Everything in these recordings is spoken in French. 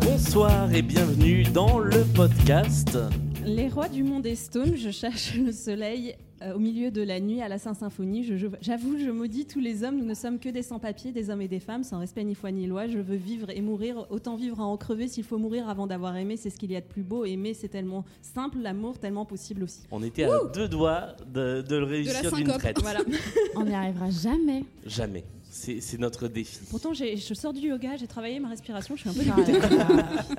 Bonsoir et bienvenue dans le podcast. Les rois du monde est stone, je cherche le soleil euh, au milieu de la nuit à la Saint-Symphonie. Je- je- J'avoue, je, maudis tous les hommes, nous ne sommes que des sans-papiers, des hommes et des femmes, sans respect ni foi ni loi. Je veux vivre et mourir, autant vivre à en crever s'il faut mourir avant d'avoir aimé, c'est ce qu'il y a de plus beau. Aimer, c'est tellement simple, l'amour tellement possible aussi. On était à deux doigts de, de le réussir d'une traite. Voilà. On n'y arrivera jamais. Jamais. C'est notre défi. Pourtant, je sors du yoga, j'ai travaillé ma respiration, je suis un peu Ah, dégoûtée.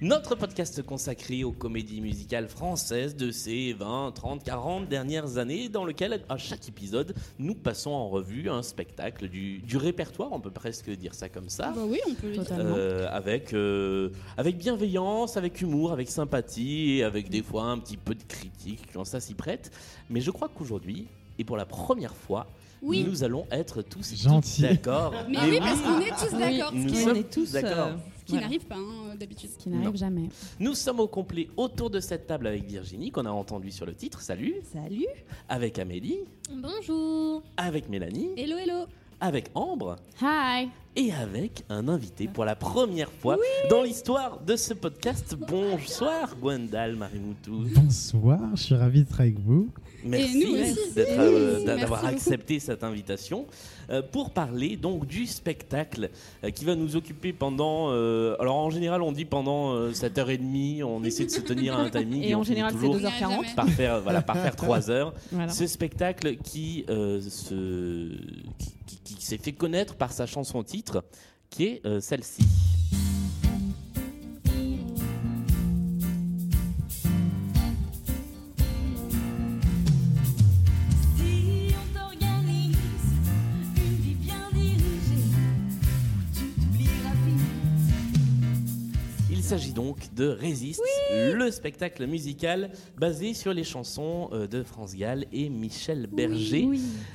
Notre podcast consacré aux comédies musicales françaises de ces 20, 30, 40 dernières années, dans lequel, à chaque épisode, nous passons en revue un spectacle du, du répertoire, on peut presque dire ça comme ça. Bah oui, on peut. Euh, avec, euh, avec bienveillance, avec humour, avec sympathie, et avec des fois un petit peu de critique quand ça s'y prête. Mais je crois qu'aujourd'hui, et pour la première fois, Oui. nous allons être tous d'accord. Mais oui, parce qu'on est tous d'accord. Nous ce qui, on sommes est tous d'accord. euh, ce qui voilà. n'arrive pas hein, d'habitude. qui n'arrive jamais. Nous sommes au complet autour de cette table avec Virginie, qu'on a entendu sur le titre, salut, Salut avec Amélie, Bonjour. avec Mélanie, Hello, hello. avec Ambre Hi et avec un invité pour la première fois dans l'histoire de ce podcast. Bonsoir Gwendal Marimoutou. Bonsoir, je suis ravi d'être avec vous. Merci euh, Merci d'avoir beaucoup. accepté cette invitation euh, pour parler donc du spectacle euh, qui va nous occuper pendant. euh, alors en général, on dit pendant euh, 7h30, on essaie de se tenir à un timing Et en général, c'est toujours 2h40. Jamais. par faire voilà par faire 3 heures. Voilà. Ce spectacle qui euh, se qui, qui- qui s'est fait connaître par sa chanson titre, qui est euh, celle-ci. S'agit donc de Résiste, le spectacle musical basé sur les chansons euh, de France Gall et Michel Berger.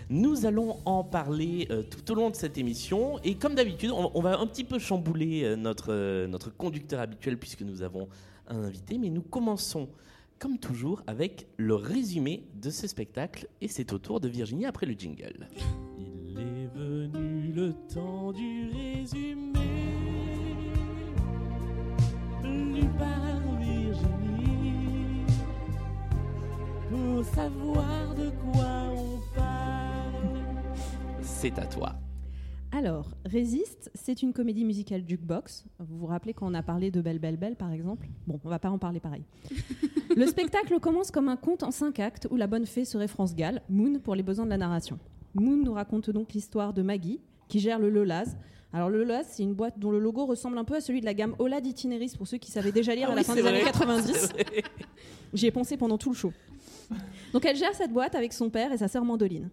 Nous allons en parler euh, tout au long de cette émission. Et comme d'habitude, on, va un petit peu chambouler euh, notre, notre conducteur habituel puisque nous avons un invité, mais nous commençons comme toujours avec le résumé de ce spectacle. Et c'est au tour de Virginie après le jingle. Il est venu le temps du résumé lu par Virginie pour savoir de quoi on parle. C'est à toi. Alors, Résiste, c'est une comédie musicale jukebox. Vous vous rappelez quand on a parlé de Belle Belle Belle, par exemple? Bon, on va pas en parler pareil. Le spectacle commence comme un conte en cinq actes où la bonne fée serait France Gall, Moon pour les besoins de la narration. Moon nous raconte donc l'histoire de Maggie, qui gère le Lolaz. Alors le Lolaz, c'est une boîte dont le logo ressemble un peu à celui de la gamme Ola d'Itinéris pour ceux qui savaient déjà lire Ah à la fin des années vrai. 90. J'y ai pensé pendant tout le show. Donc elle gère cette boîte avec son père et sa sœur Mandoline.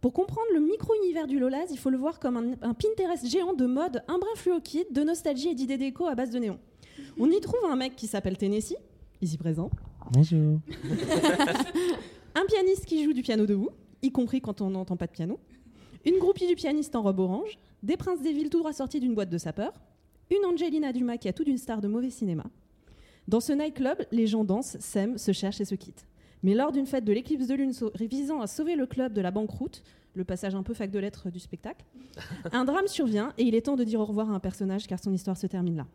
Pour comprendre le micro-univers du Lolaz, il faut le voir comme un, un Pinterest géant de mode, un brin fluo kit, de nostalgie et d'idées déco à base de néon. On y trouve un mec qui s'appelle Tennessee, ici présent, Bonjour. un pianiste qui joue du piano debout, y compris quand on n'entend pas de piano, une groupie du pianiste en robe orange, des princes des villes tout droit sortis d'une boîte de sapeurs, une Angelina Dumas qui a tout d'une star de mauvais cinéma. Dans ce nightclub, les gens dansent, s'aiment, se cherchent et se quittent. Mais lors d'une fête de l'éclipse de lune visant à sauver le club de la banqueroute, le passage un peu fac de lettres du spectacle, un drame survient et il est temps de dire au revoir à un personnage car son histoire se termine là.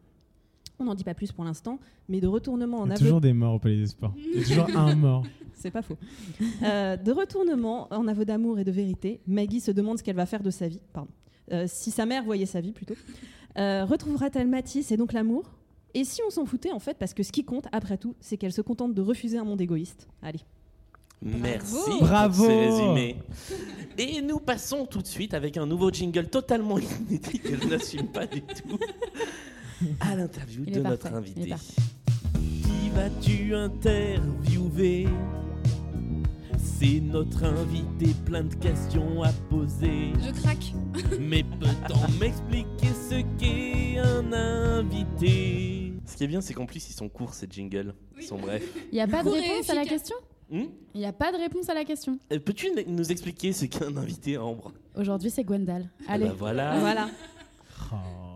On n'en dit pas plus pour l'instant, mais de retournement en Il y a aveu toujours des morts au Palais des Sports. Il y a toujours un mort. c'est pas faux. Euh, de retournement en aveu d'amour et de vérité, Maggie se demande ce qu'elle va faire de sa vie. Pardon. Euh, si sa mère voyait sa vie plutôt. Euh, Retrouvera-t-elle Matisse et donc l'amour? Et si on s'en foutait en fait, parce que ce qui compte après tout, c'est qu'elle se contente de refuser un monde égoïste. Allez. Merci Bravo. résumés. Et nous passons tout de suite avec un nouveau jingle totalement inédit que je n'assume pas du tout à l'interview de notre invité. Qui vas-tu interviewer? C'est notre invité, plein de questions à poser. Je craque. Mais peut-on m'expliquer ce qu'est un invité? Ce qui est bien, c'est qu'en plus, ils sont courts, ces jingles. Ils sont brefs. Il n'y a pas de réponse à la question? Hmm? Il n'y a pas de réponse à la question. Euh, Peux-tu nous expliquer ce qu'est un invité, Ambre? Aujourd'hui, c'est Gwendal. Ah Allez. bah voilà. Voilà. Oh.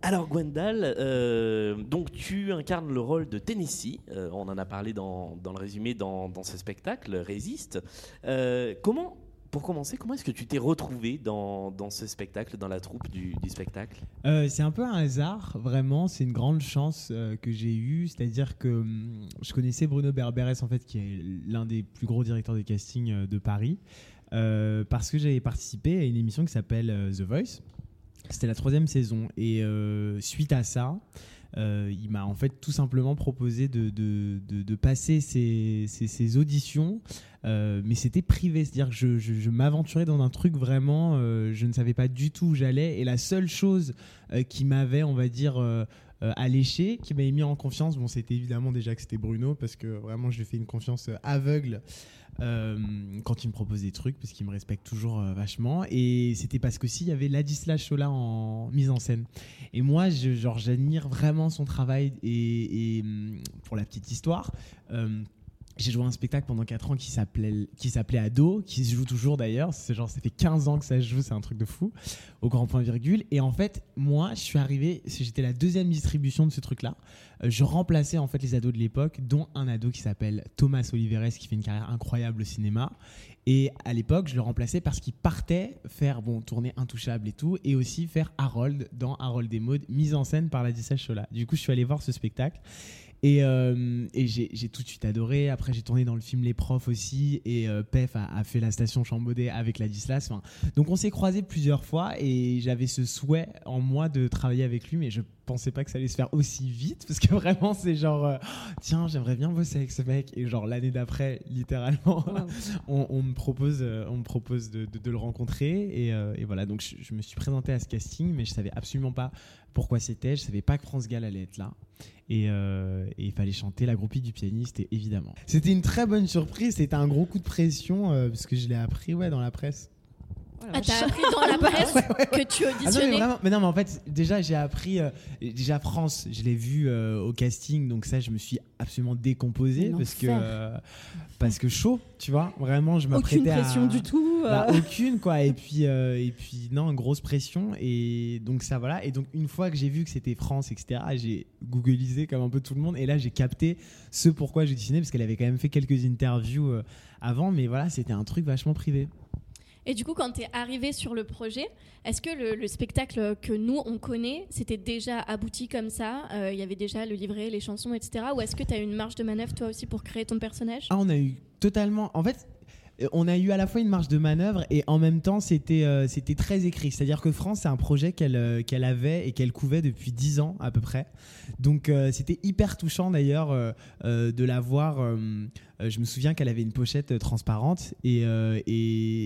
Alors Gwendal, euh, donc tu incarnes le rôle de Tennessee. Euh, on en a parlé dans, dans le résumé dans, dans ce spectacle, Résiste. Euh, comment, pour commencer, comment est-ce que tu t'es retrouvé dans, dans ce spectacle, dans la troupe du, du spectacle? C'est un peu un hasard, vraiment. C'est une grande chance que j'ai eue. C'est-à-dire que hum, je connaissais Bruno Berberes, en fait, qui est l'un des plus gros directeurs de casting de Paris, parce que j'avais participé à une émission qui s'appelle The Voice. C'était la troisième saison. Et euh, suite à ça, euh, il m'a en fait tout simplement proposé de, de, de- passer ces, auditions, euh, mais c'était privé, c'est-à-dire que je, je- m'aventurais dans un truc vraiment, je ne savais pas du tout où j'allais, et la seule chose qui m'avait, on va dire, alléché, qui m'avait mis en confiance, bon c'était évidemment déjà que c'était Bruno, parce que vraiment je lui fais une confiance aveugle quand il me propose des trucs, parce qu'il me respecte toujours euh, vachement, et c'était parce que il y avait Ladislas Chola en mise en scène. Et moi, je, genre, j'admire vraiment son travail. Et, et, hum, pour la petite histoire, euh, j'ai joué un spectacle pendant 4 ans qui s'appelait qui s'appelait Ado, qui se joue toujours d'ailleurs. C'est genre, ça fait 15 ans que ça se joue, c'est un truc de fou, au grand point virgule. Et en fait, moi, je suis arrivé, j'étais la deuxième distribution de ce truc-là. Euh, je remplaçais en fait les ados de l'époque, dont un ado qui s'appelle Thomas Oliveres, qui fait une carrière incroyable au cinéma. Et à l'époque, je le remplaçais parce qu'il partait faire, bon, tourner Intouchable et tout, et aussi faire Harold dans Harold des modes, mise en scène par la Chola. Du coup, je suis allé voir ce spectacle. Et, euh, et j'ai tout de suite adoré. Après, j'ai tourné dans le film Les Profs aussi. Et euh, Pef a, a fait la station Chambaudet avec Ladislas. Enfin, donc, on s'est croisés plusieurs fois. Et j'avais ce souhait en moi de travailler avec lui. Mais je pensais pas que ça allait se faire aussi vite. Parce que vraiment, c'est genre, euh, tiens, j'aimerais bien bosser avec ce mec. Et genre, l'année d'après, littéralement, on, on me propose, euh, on me propose de, de- de le rencontrer. Et, et voilà, donc je, je me suis présenté à ce casting. Mais je savais absolument pas pourquoi c'était. Je savais pas que France Gall allait être là. Et, euh, il fallait chanter la groupie du pianiste, évidemment. C'était une très bonne surprise, c'était un gros coup de pression, euh, parce que je l'ai appris ouais, dans la presse. Ah, t'as appris dans la presse que tu Ah non, mais auditionnais vraiment, mais non, mais en fait, déjà, j'ai appris, euh, déjà France, je l'ai vu euh, au casting, donc ça, je me suis absolument décomposé, parce que, euh, parce que chaud, tu vois, vraiment, je Aucune m'apprêtais à... pression du tout. Bah, aucune quoi. Et puis et puis non grosse pression. Et donc ça voilà. Et donc une fois que j'ai vu que c'était France etc j'ai googlisé comme un peu tout le monde. Et là j'ai capté ce pourquoi dessiné parce qu'elle avait quand même fait quelques interviews avant. Mais voilà c'était un truc vachement privé Et du coup, quand tu es arrivé sur le projet, est-ce que le, le spectacle que nous, on connaît, c'était déjà abouti comme ça Euh, Il y avait déjà le livret, les chansons, etc. Ou est-ce que tu as une marge de manœuvre, toi aussi, pour créer ton personnage? Ah, on a eu totalement. En fait, on a eu à la fois une marge de manœuvre et en même temps, c'était euh, c'était très écrit. C'est-à-dire que France, c'est un projet qu'elle euh, qu'elle avait et qu'elle couvait depuis 10 ans à peu près. Donc, euh, c'était hyper touchant d'ailleurs euh, euh, de la voir. euh, euh, je me souviens qu'elle avait une pochette euh, transparente et, euh, et,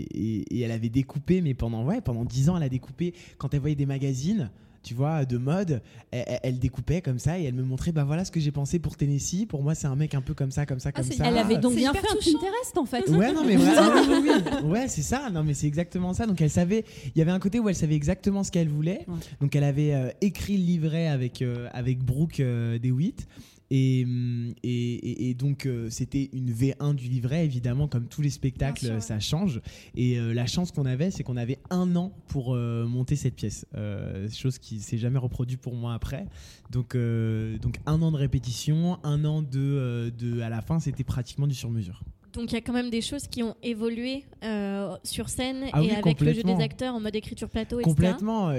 et- et elle avait découpé, mais pendant, ouais, pendant 10 ans, elle a découpé quand elle voyait des magazines. Tu vois, de mode, elle, découpait comme ça et elle me montrait, bah voilà ce que j'ai pensé pour Tennessee. Pour moi, c'est un mec un peu comme ça, comme ça, comme c'est- ça. Elle avait donc bien fait un touchant. Pinterest en fait. Ouais, non, mais vraiment, oui, oui, oui. Ouais, c'est ça. Non, mais c'est exactement ça. Donc, elle savait. Il y avait un côté où elle savait exactement ce qu'elle voulait. Ouais. Donc, elle avait euh, écrit le livret avec, euh, avec Brooke euh, DeWitt. Et, hum, et, donc, euh, c'était une V1 du livret, évidemment, comme tous les spectacles, ça change. Et euh, la chance qu'on avait, c'est qu'on avait un an pour euh, monter cette pièce. Chose qui s'est jamais reproduite pour moi après. Donc, donc, un an de répétition, un an de. de à la fin, c'était pratiquement du sur-mesure. Donc il y a quand même des choses qui ont évolué euh, sur scène Ah et oui, avec le jeu des acteurs en mode écriture plateau, etc. Complètement.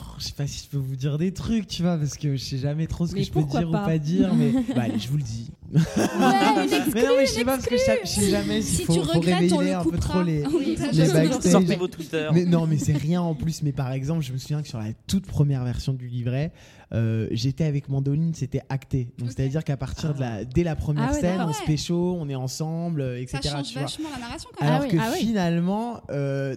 Oh, je sais pas si je peux vous dire des trucs, tu vois, parce que je sais jamais trop ce Mais que je peux dire pas ou pas dire, mais bah, allez, je vous le dis. Ouais, une exclue, Mais non, mais je sais pas parce que je sais- je sais jamais s'il Si faut, tu faut regrettes, on révéler le un peu trop les, Oui, les backstage. Sortez vos Twitter. Mais non, mais c'est rien en plus. Mais par exemple, je me souviens que sur la toute première version du livret, euh, j'étais avec Mandoline, c'était acté. Donc c'est-à-dire qu'à partir de la, dès la première Ah ouais, scène, on se pécho, on est ensemble, euh, etc. Ça change tu vois. vachement la narration quand même. Alors Ah oui, que ah oui. finalement, euh,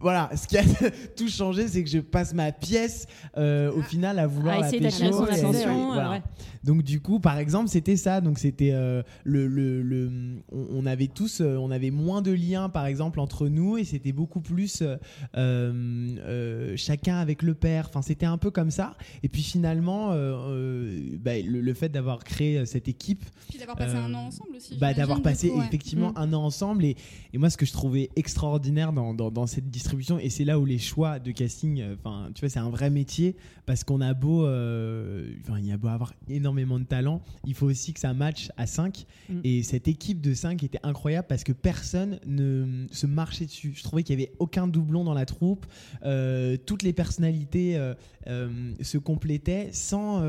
voilà, ce qui a tout changé, c'est que je passe ma pièce euh, au final à vouloir À la essayer pécho. son attention, voilà. ouais. Donc du coup, par exemple, c'était ça. Donc c'était euh, le, le, le- on, on avait tous, euh, on avait moins de liens, par exemple, entre nous, et c'était beaucoup plus euh, euh, euh, chacun avec le père. Enfin, c'était un peu comme ça. Et puis finalement, euh, euh, bah, le, le fait d'avoir créé cette équipe, Puis d'avoir passé Euh, un an ensemble aussi. bah, d'avoir passé coup, ouais. effectivement Mm. un an ensemble et, et moi ce que je trouvais extraordinaire dans, dans, dans cette distribution et c'est là où les choix de casting euh, enfin tu vois c'est un vrai métier parce qu'on a beau euh, enfin il y a beau avoir énormément de talent il faut aussi que ça matche à 5 Mm. et cette équipe de 5 était incroyable parce que personne ne se marchait dessus je trouvais qu'il y avait aucun doublon dans la troupe Euh, toutes les personnalités se complétaient sans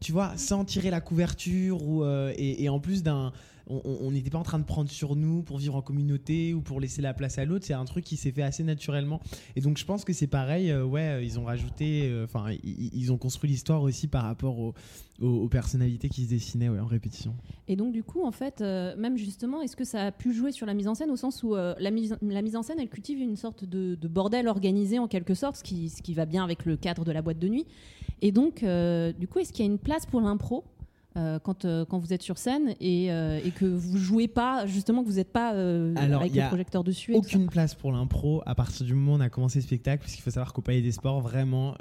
tu vois sans tirer la couverture ou et, et en plus d'un on- n'était pas en train de prendre sur nous pour vivre en communauté ou pour laisser la place à l'autre. C'est un truc qui s'est fait assez naturellement. Et donc je pense que c'est pareil. euh, ouais, euh, ils ont rajouté, euh, enfin, ils, ont construit l'histoire aussi par rapport aux, personnalités qui se dessinaient ouais, en répétition. Et donc, du coup, en fait, même justement, est-ce que ça a pu jouer sur la mise en scène au sens où la, mise, en scène, elle cultive une sorte de, de bordel organisé en quelque sorte, ce qui, ce qui va bien avec le cadre de la boîte de nuit. Et donc, du coup, est-ce qu'il y a une place pour l'impro euh, quand, euh, quand vous êtes sur scène et, euh, et que vous jouez pas, justement, que vous n'êtes pas Alors, avec y le projecteur dessus et Aucune place pour l'impro à partir du moment où on a commencé le spectacle, parce qu'il faut savoir qu'au Palais des Sports, vraiment,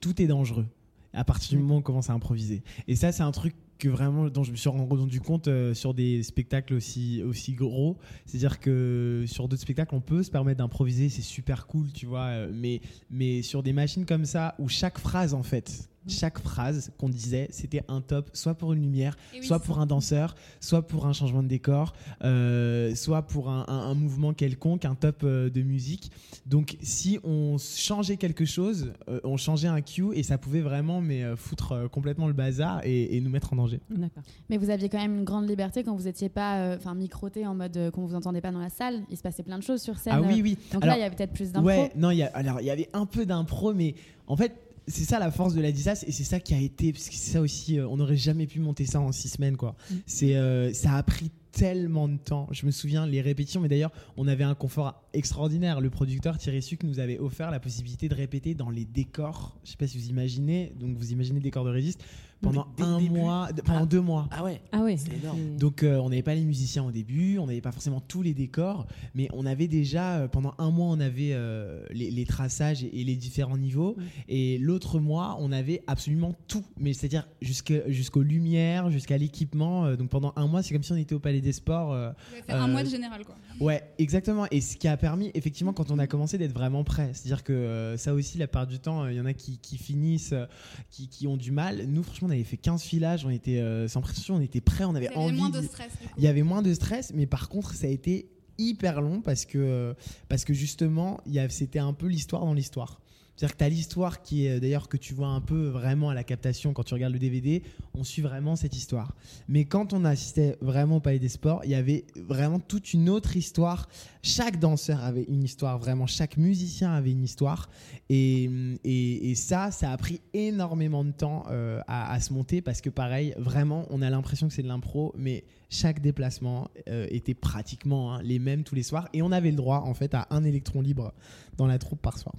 tout est dangereux. À partir du moment où on commence à improviser. Et ça, c'est un truc que vraiment dont je me suis rendu compte euh, sur des spectacles aussi aussi gros c'est à dire que sur d'autres spectacles on peut se permettre d'improviser c'est super cool tu vois mais mais sur des machines comme ça où chaque phrase en fait chaque phrase qu'on disait c'était un top soit pour une lumière oui, soit pour un danseur soit pour un changement de décor euh, soit pour un, un- un mouvement quelconque un top euh, de musique donc si on changeait quelque chose euh, on changeait un cue et ça pouvait vraiment mais euh, foutre euh, complètement le bazar et, et nous mettre en danger D'accord. Mais vous aviez quand même une grande liberté quand vous étiez pas euh, enfin microté en mode euh, qu'on vous entendait pas dans la salle. Il se passait plein de choses sur scène. ah oui oui Donc Alors, là, il y avait peut-être plus d'infos. Ouais, non, il y a, alors il y avait un peu d'impro, mais en fait, c'est ça la force de la DISAS et c'est ça qui a été, parce que c'est ça aussi, euh, on n'aurait jamais pu monter ça en six semaines, quoi. Mm. C'est, euh, ça a pris tellement de temps. Je me souviens les répétitions, mais d'ailleurs, on avait un confort extraordinaire. Le producteur Thierry Suc nous avait offert la possibilité de répéter dans les décors. Je sais pas si vous imaginez, donc vous imaginez le décor de Résiste pendant dès un mois, pendant Ah. deux mois. Ah ouais. Ah ouais. C'est énorme. Donc euh, on n'avait pas les musiciens au début, on n'avait pas forcément tous les décors, mais on avait déjà euh, pendant un mois on avait euh, les, les traçages et, et les différents niveaux, et l'autre mois on avait absolument tout, mais c'est-à-dire jusqu'aux lumières, jusqu'à l'équipement. donc pendant un mois c'est comme si on était au Palais des Sports. euh, avez fait un mois de général, quoi. Ouais, exactement. Et ce qui a permis, effectivement, quand on a commencé d'être vraiment prêt. C'est-à-dire que euh, ça aussi, la part du temps, euh, il y en a qui, qui finissent, euh, qui, qui ont du mal. Nous, franchement, on avait fait 15 filages, on était sans pression, on était prêt, on avait Vous avez envie. moins de- stress. Il y avait moins de stress, mais par contre, ça a été hyper long parce que, parce que justement, il y c'était un peu l'histoire dans l'histoire. C'est-à-dire que tu as l'histoire qui est d'ailleurs que tu vois un peu vraiment à la captation quand tu regardes le DVD, on suit vraiment cette histoire. Mais quand on assistait vraiment au Palais des Sports, il y avait vraiment toute une autre histoire. Chaque danseur avait une histoire, vraiment chaque musicien avait une histoire. Et, ça, ça a pris énormément de temps euh, à, à se monter parce que pareil, vraiment, on a l'impression que c'est de l'impro, mais chaque déplacement euh, était pratiquement hein, les mêmes tous les soirs. Et on avait le droit en fait à un électron libre dans la troupe par soir.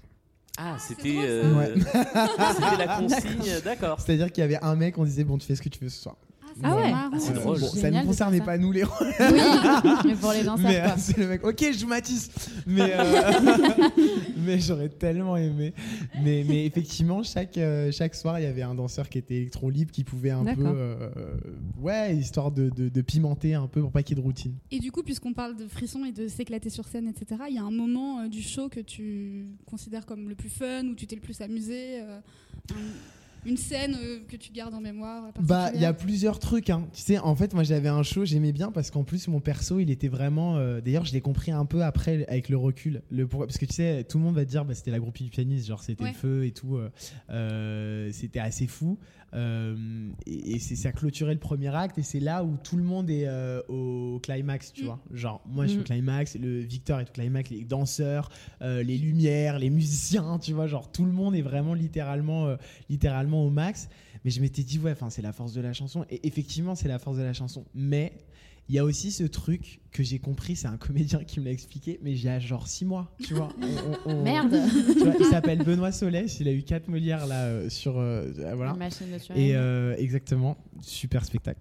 Ah, c'est c'était euh, Ouais. la consigne, d'accord. C'est-à-dire qu'il y avait un mec, on disait bon, tu fais ce que tu veux ce soir. C'est Ah ouais. marrant. Ah, c'est drôle. bon, ça ne concernait pas nous les rôles. Oui, mais pour les danseurs, Mais quoi. c'est le mec, ok, je joue Matisse. Mais, euh, mais j'aurais tellement aimé. Mais, mais effectivement, chaque, euh, chaque soir, il y avait un danseur qui était électron libre qui pouvait un peu. Euh, ouais, histoire de, de, de pimenter un peu pour pas qu'il y ait de routine. Et du coup, puisqu'on parle de frisson et de s'éclater sur scène, etc., il y a un moment euh, du show que tu considères comme le plus fun, où tu t'es le plus amusé, euh, une scène euh, que tu gardes en mémoire Bah, il y a plusieurs trucs. Hein. Tu sais, en fait, moi, j'avais un show, j'aimais bien parce qu'en plus, mon perso, il était vraiment. euh, D'ailleurs, je l'ai compris un peu après avec le recul. Le pourquoi- Parce que tu sais, tout le monde va te dire, bah, c'était la groupie du pianiste, genre c'était Ouais. le feu et tout. euh, euh, c'était assez fou. Euh, et et c'est ça clôturait le premier acte et c'est là où tout le monde est euh, au climax, tu Mm. vois. Genre, moi je suis au Mm. climax, le Victor est au climax, les danseurs, euh, les lumières, les musiciens, tu vois. Genre, tout le monde est vraiment littéralement, littéralement au max. Mais je m'étais dit, ouais, enfin, c'est la force de la chanson. Et effectivement, c'est la force de la chanson. Mais il y a aussi ce truc que j'ai compris, c'est un comédien qui me l'a expliqué, mais a genre six mois, tu vois. On- on- on- Merde. tu vois, il s'appelle Benoît Solès, il a eu quatre Molières là euh, sur. euh, euh, voilà. De. Et euh, exactement, super spectacle.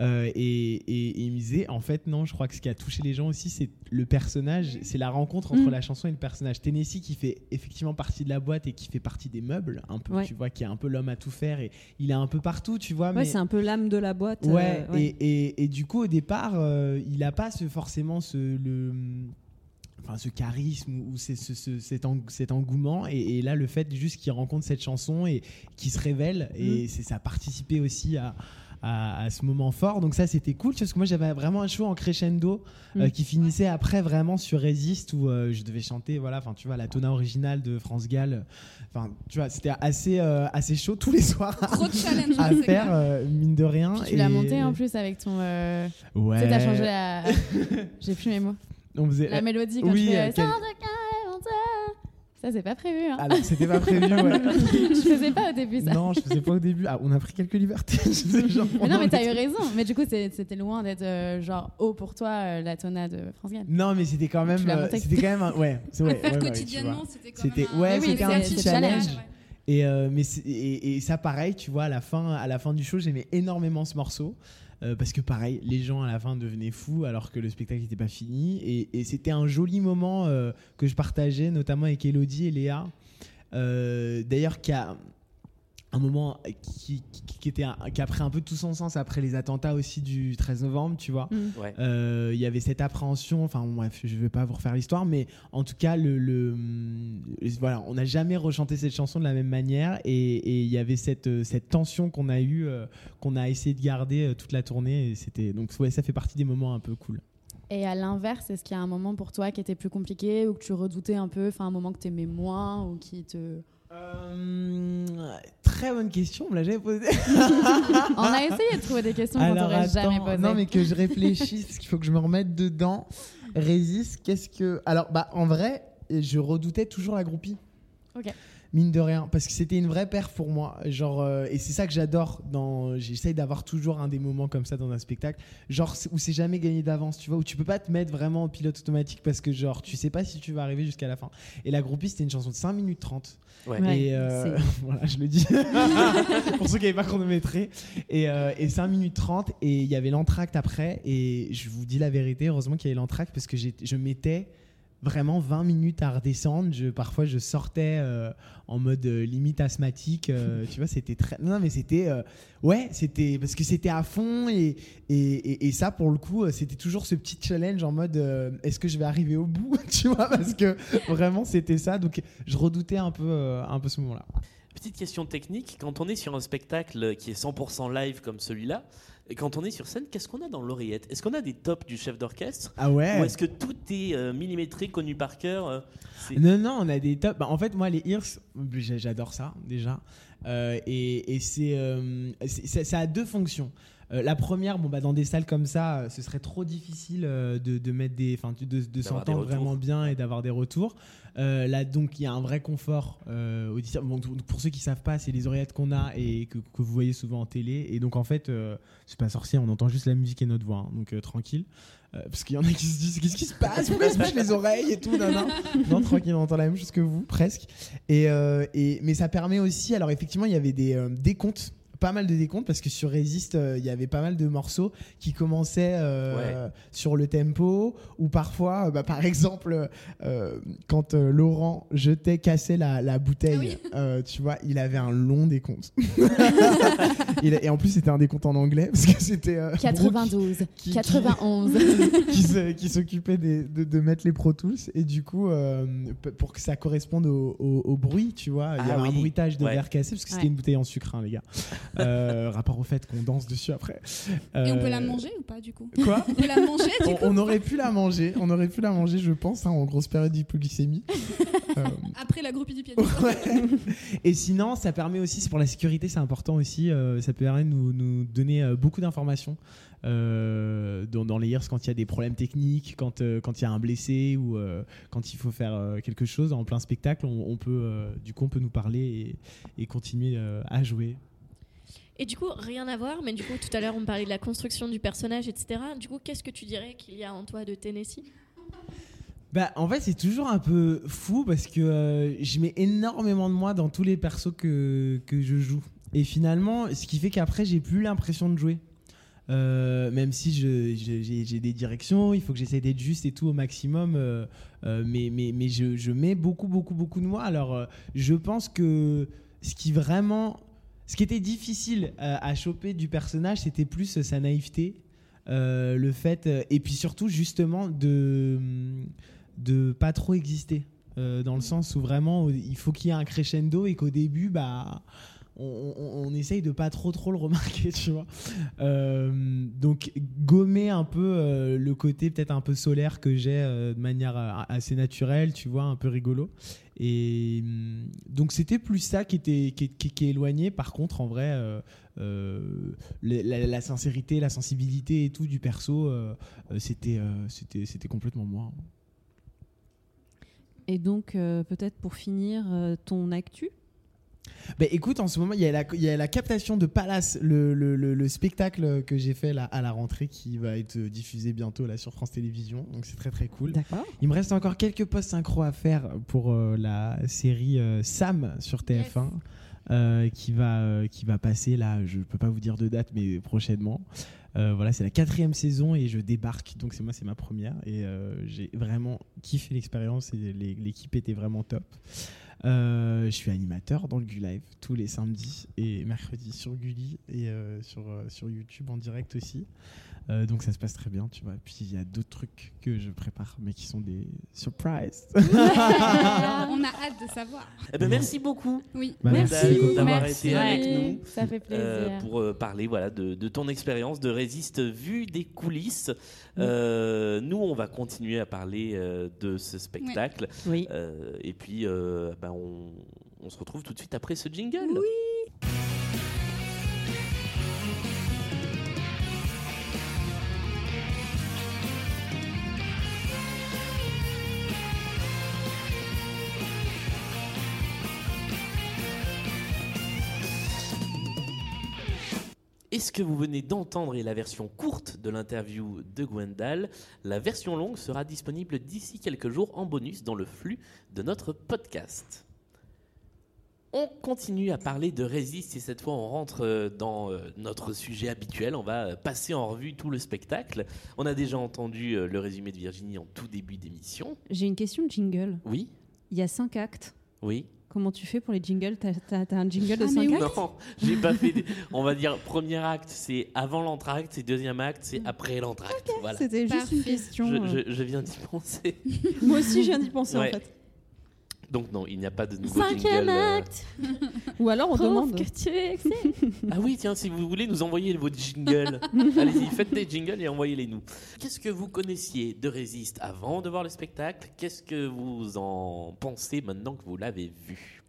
Euh, et, et- et il me disait, en fait, non, je crois que ce qui a touché les gens aussi, c'est le personnage, c'est la rencontre entre Mm. la chanson et le personnage. Tennessee qui fait effectivement partie de la boîte et qui fait partie des meubles, un peu, Ouais. tu vois, qui est un peu l'homme à tout faire et il est un peu partout, tu vois. Ouais, mais... c'est un peu l'âme de la boîte. euh, Ouais, ouais. Et, et, et du coup, au départ, euh, il n'a pas ce, forcément ce, le, enfin, ce charisme ou c'est- ce, ce- cet, eng- cet engouement. Et, et là, le fait juste qu'il rencontre cette chanson et qu'il se révèle, et c'est ça a participé aussi à, à, à ce moment fort. Donc ça, c'était cool, parce que moi, j'avais vraiment un show en crescendo euh, Mm. qui finissait après vraiment sur Résiste, où euh, je devais chanter, voilà, enfin, tu vois, la tona originale de France Gall. Enfin, tu vois, c'était assez, euh, assez chaud tous les soirs Trop de challenge. à c'est faire, mine de rien. Puis tu l'as Et- monté en plus avec ton. Ouais. Tu sais, t'as changé la. J'ai plus mes mots. On faisait- La mélodie quand oui, tu fais. quel-. Ça, c'est pas prévu. Hein. Alors, c'était pas prévu, ouais. je faisais pas au début ça. non, je faisais pas au début. Ah, on a pris quelques libertés. je sais, genre, Mais non, mais t'as eu raison. Mais du coup, c'était loin d'être euh, genre haut pour toi, euh, la tona de France Gall. Non, mais c'était quand même. Euh. C'était quand même. un- Ouais, c'est faire ouais, ouais, quotidiennement, c'était quand même un- ouais, c'était un petit challenge. Et, euh, mais et ça, pareil, tu vois, à la fin, à la fin du show, j'aimais énormément ce morceau. Euh, parce que pareil, les gens à la fin devenaient fous alors que le spectacle n'était pas fini. Et, c'était un joli moment euh, que je partageais, notamment avec Elodie et Léa. Euh, D'ailleurs, qui a un moment qui, qui, qui était un- qui a pris un peu tout son sens après les attentats aussi du 13 novembre, tu vois. Mm. Ouais. Euh, Il y avait cette appréhension, enfin bref, je vais pas vous refaire l'histoire, mais en tout cas, le, le- voilà, on n'a jamais rechanté cette chanson de la même manière et et il y avait cette, euh, cette tension qu'on a eu, qu'on a essayé de garder euh, toute la tournée c'était donc ouais, ça fait partie des moments un peu cool. Et à l'inverse, est-ce qu'il y a un moment pour toi qui était plus compliqué ou que tu redoutais un peu, enfin un moment que t'aimais moins ou qui te. Euh, très bonne question, on me l'a jamais posée. On a essayé de trouver des questions qu'on t'aurait jamais posées. non mais que je réfléchisse parce qu'il faut que je me remette dedans. Résiste, qu'est-ce que alors bah en vrai, je redoutais toujours la groupie. Ok. Mine de rien, parce que c'était une vraie perf pour moi. Genre, euh, et c'est ça que j'adore. Dans, j'essaye d'avoir toujours un des moments comme ça dans un spectacle, genre c'est- où c'est jamais gagné d'avance, tu vois, où tu peux pas te mettre vraiment en pilote automatique parce que genre tu sais pas si tu vas arriver jusqu'à la fin. Et la groupie, c'était une chanson de 5 minutes 30. Ouais. Ouais, et euh, voilà, je le dis pour ceux qui n'avaient pas chronométré. Et, euh, et 5 minutes 30, et il y avait l'entracte après. Et je vous dis la vérité, heureusement qu'il y avait l'entracte parce que j'ai- je mettais vraiment 20 minutes à redescendre. Je, parfois, je sortais euh, en mode euh, limite asthmatique. euh, tu vois, c'était très. Non, mais c'était. euh, ouais, c'était. Parce que c'était à fond. Et, et, et- et ça, pour le coup, c'était toujours ce petit challenge en mode euh, est-ce que je vais arriver au bout Tu vois, parce que vraiment, c'était ça. Donc, je redoutais un peu, euh, un peu ce moment-là. Petite question technique, quand on est sur un spectacle qui est 100% live comme celui-là, et quand on est sur scène, qu'est-ce qu'on a dans l'oreillette? Est-ce qu'on a des tops du chef d'orchestre? Ah ouais Ou est-ce que tout est euh, millimétré, connu par cœur euh, Non, non, on a des tops. Bah, en fait, moi, les ears, j'a- j'adore ça déjà. Euh, et et c'est, c'est- ça, ça a deux fonctions. Euh, la première, bon, bah, dans des salles comme ça, euh, ce serait trop difficile euh, de, de mettre des, de, s'entendre des vraiment bien et d'avoir des retours. Euh, là, donc, il y a un vrai confort euh, auditif. Bon, pour ceux qui savent pas, c'est les oreillettes qu'on a et que, que vous voyez souvent en télé. Et donc, en fait, c'est pas sorcier, on entend juste la musique et notre voix, hein, donc tranquille. Euh, parce qu'il y en a qui se disent qu'est-ce qui se passe? Pourquoi ils se bouchent les oreilles et tout? Non, non. non, tranquille, on entend la même chose que vous, presque. Et, euh, et, mais ça permet aussi, alors effectivement, il y avait des euh, décomptes, pas mal de décomptes, parce que sur Resist, euh, il y avait pas mal de morceaux qui commençaient euh, sur le tempo, ou parfois, euh, bah, par exemple, euh, quand euh, Laurent jetait, cassait la, la bouteille, euh, tu vois, il avait un long décompte. Il a- et en plus, c'était un décompte en anglais, parce que c'était. euh, Brooke 92, qui- 91. qui s'occupait de, de mettre les Pro Tools et du coup euh, pour que ça corresponde au, au- au bruit tu vois il y Ah avait un bruitage de Ouais. verre cassé parce que c'était une bouteille en sucre hein, les gars Euh, rapport au fait qu'on danse dessus après. Et on peut Euh, la manger ou pas du coup? quoi? On peut la manger du on, coup? on aurait pu la manger on aurait pu la manger je pense hein, en grosse période d'hypoglycémie. Euh, Après la groupie du pianiste. Et sinon, ça permet aussi, c'est pour la sécurité, c'est important aussi, euh, ça permet de nous, nous donner euh, beaucoup d'informations euh, dans, dans les IRS quand il y a des problèmes techniques, quand euh, quand il y a un blessé ou euh, quand il faut faire euh, quelque chose en plein spectacle, on, on peut, euh, du coup, on peut nous parler et, et continuer euh, à jouer. Et du coup, rien à voir, mais du coup, tout à l'heure, on parlait de la construction du personnage, etc. Du coup, qu'est-ce que tu dirais qu'il y a en toi de Tennessee? Bah, en fait, c'est toujours un peu fou parce que euh, je mets énormément de moi dans tous les persos que, que je joue. Et finalement, ce qui fait qu'après, j'ai plus l'impression de jouer. Euh, même si j'ai des directions, il faut que j'essaie d'être juste et tout au maximum. euh, mais mais, mais je, je mets beaucoup, beaucoup, beaucoup de moi. Alors, je pense que ce qui vraiment. Ce qui était difficile euh, à choper du personnage, c'était plus sa naïveté. euh, le fait. euh, et puis surtout, justement, de de pas trop exister euh, dans le sens où vraiment il faut qu'il y ait un crescendo et qu'au début bah on, essaye de pas trop trop le remarquer tu vois. Euh, donc gommer un peu euh, le côté peut-être un peu solaire que j'ai euh, de manière assez naturelle tu vois un peu rigolo. Et hum, donc c'était plus ça qui était qui, qui- éloigné par contre en vrai la, sincérité la sensibilité et tout du perso c'était c'était c'était complètement moi. Et donc, peut-être pour finir, ton actu? Bah écoute, en ce moment, il y, a la- il y a la captation de Palace, le, le- le- le spectacle que j'ai fait là, à la rentrée qui va être diffusé bientôt là, sur France Télévisions. Donc c'est très très cool. D'accord. Il me reste encore quelques posts synchro à faire pour euh, la série euh, Sam sur TF1. euh, qui, va, qui va passer là, je peux pas vous dire de date, mais prochainement. Voilà, c'est la quatrième saison et je débarque, donc c'est moi, c'est ma première et j'ai vraiment kiffé l'expérience et l'équipe était vraiment top. Euh, je suis animateur dans le Gulive tous les samedis et mercredis sur Gulli et euh, sur, euh, sur YouTube en direct aussi. Euh, donc ça se passe très bien, tu vois. Puis il y a d'autres trucs que je prépare, mais qui sont des surprises. On a hâte de savoir. Eh ben, merci beaucoup. Oui. Bah, merci. D'avoir Merci. été avec nous. Ça fait plaisir. euh, pour euh, parler voilà, de, de ton expérience de résiste vue des coulisses. Euh, nous, on va continuer à parler euh, de ce spectacle. Oui. Euh, et puis, euh, ben, on, on se retrouve tout de suite après ce jingle. Et ce que vous venez d'entendre est la version courte de l'interview de Gwendal. La version longue sera disponible d'ici quelques jours en bonus dans le flux de notre podcast. On continue à parler de Résiste et cette fois on rentre euh, dans euh, notre sujet habituel. On va euh, passer en revue tout le spectacle. On a déjà entendu le résumé de Virginie en tout début d'émission. J'ai une question de jingle. Oui, Il y a cinq actes. oui. Comment tu fais pour les jingles? T'as un jingle de Ah, mais 5 oui. actes? Non, j'ai pas fait. des- On va dire premier acte, c'est avant l'entracte, et deuxième acte, c'est après l'entracte. Voilà. C'était juste Parfait. une question. Je, euh. je- je viens d'y penser. Moi aussi, je viens d'y penser Ouais. en fait. Donc non, il n'y a pas de nouveau Cinquième jingle. euh. acte Ou alors on Prouve demande. que tu excelles. Ah oui, tiens, si vous voulez nous envoyer vos jingles, allez-y, faites des jingles et envoyez-les nous. Qu'est-ce que vous connaissiez de Résiste avant de voir le spectacle? Qu'est-ce que vous en pensez maintenant que vous l'avez vu?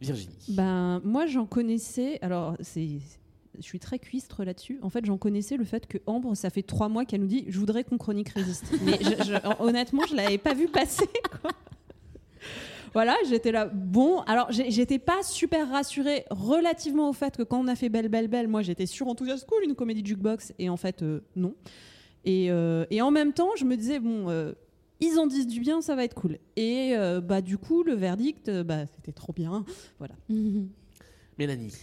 Virginie. Ben, moi, j'en connaissais. Alors, c'est. Je suis très cuistre là-dessus. En fait, j'en connaissais le fait que Ambre, ça fait trois mois qu'elle nous dit Je voudrais qu'on chronique résiste. Mais je- je- honnêtement, je l'avais pas vu passer. quoi. Voilà, j'étais là. Bon, alors j'étais pas super rassurée relativement au fait que quand on a fait Belle Belle Belle, moi j'étais surenthousiaste, cool, une comédie jukebox. Et en fait, euh, non. Et, euh, et en même temps, je me disais, bon, euh, ils en disent du bien, ça va être cool. Et euh, bah, du coup, le verdict, bah, c'était trop bien. Voilà. Mélanie.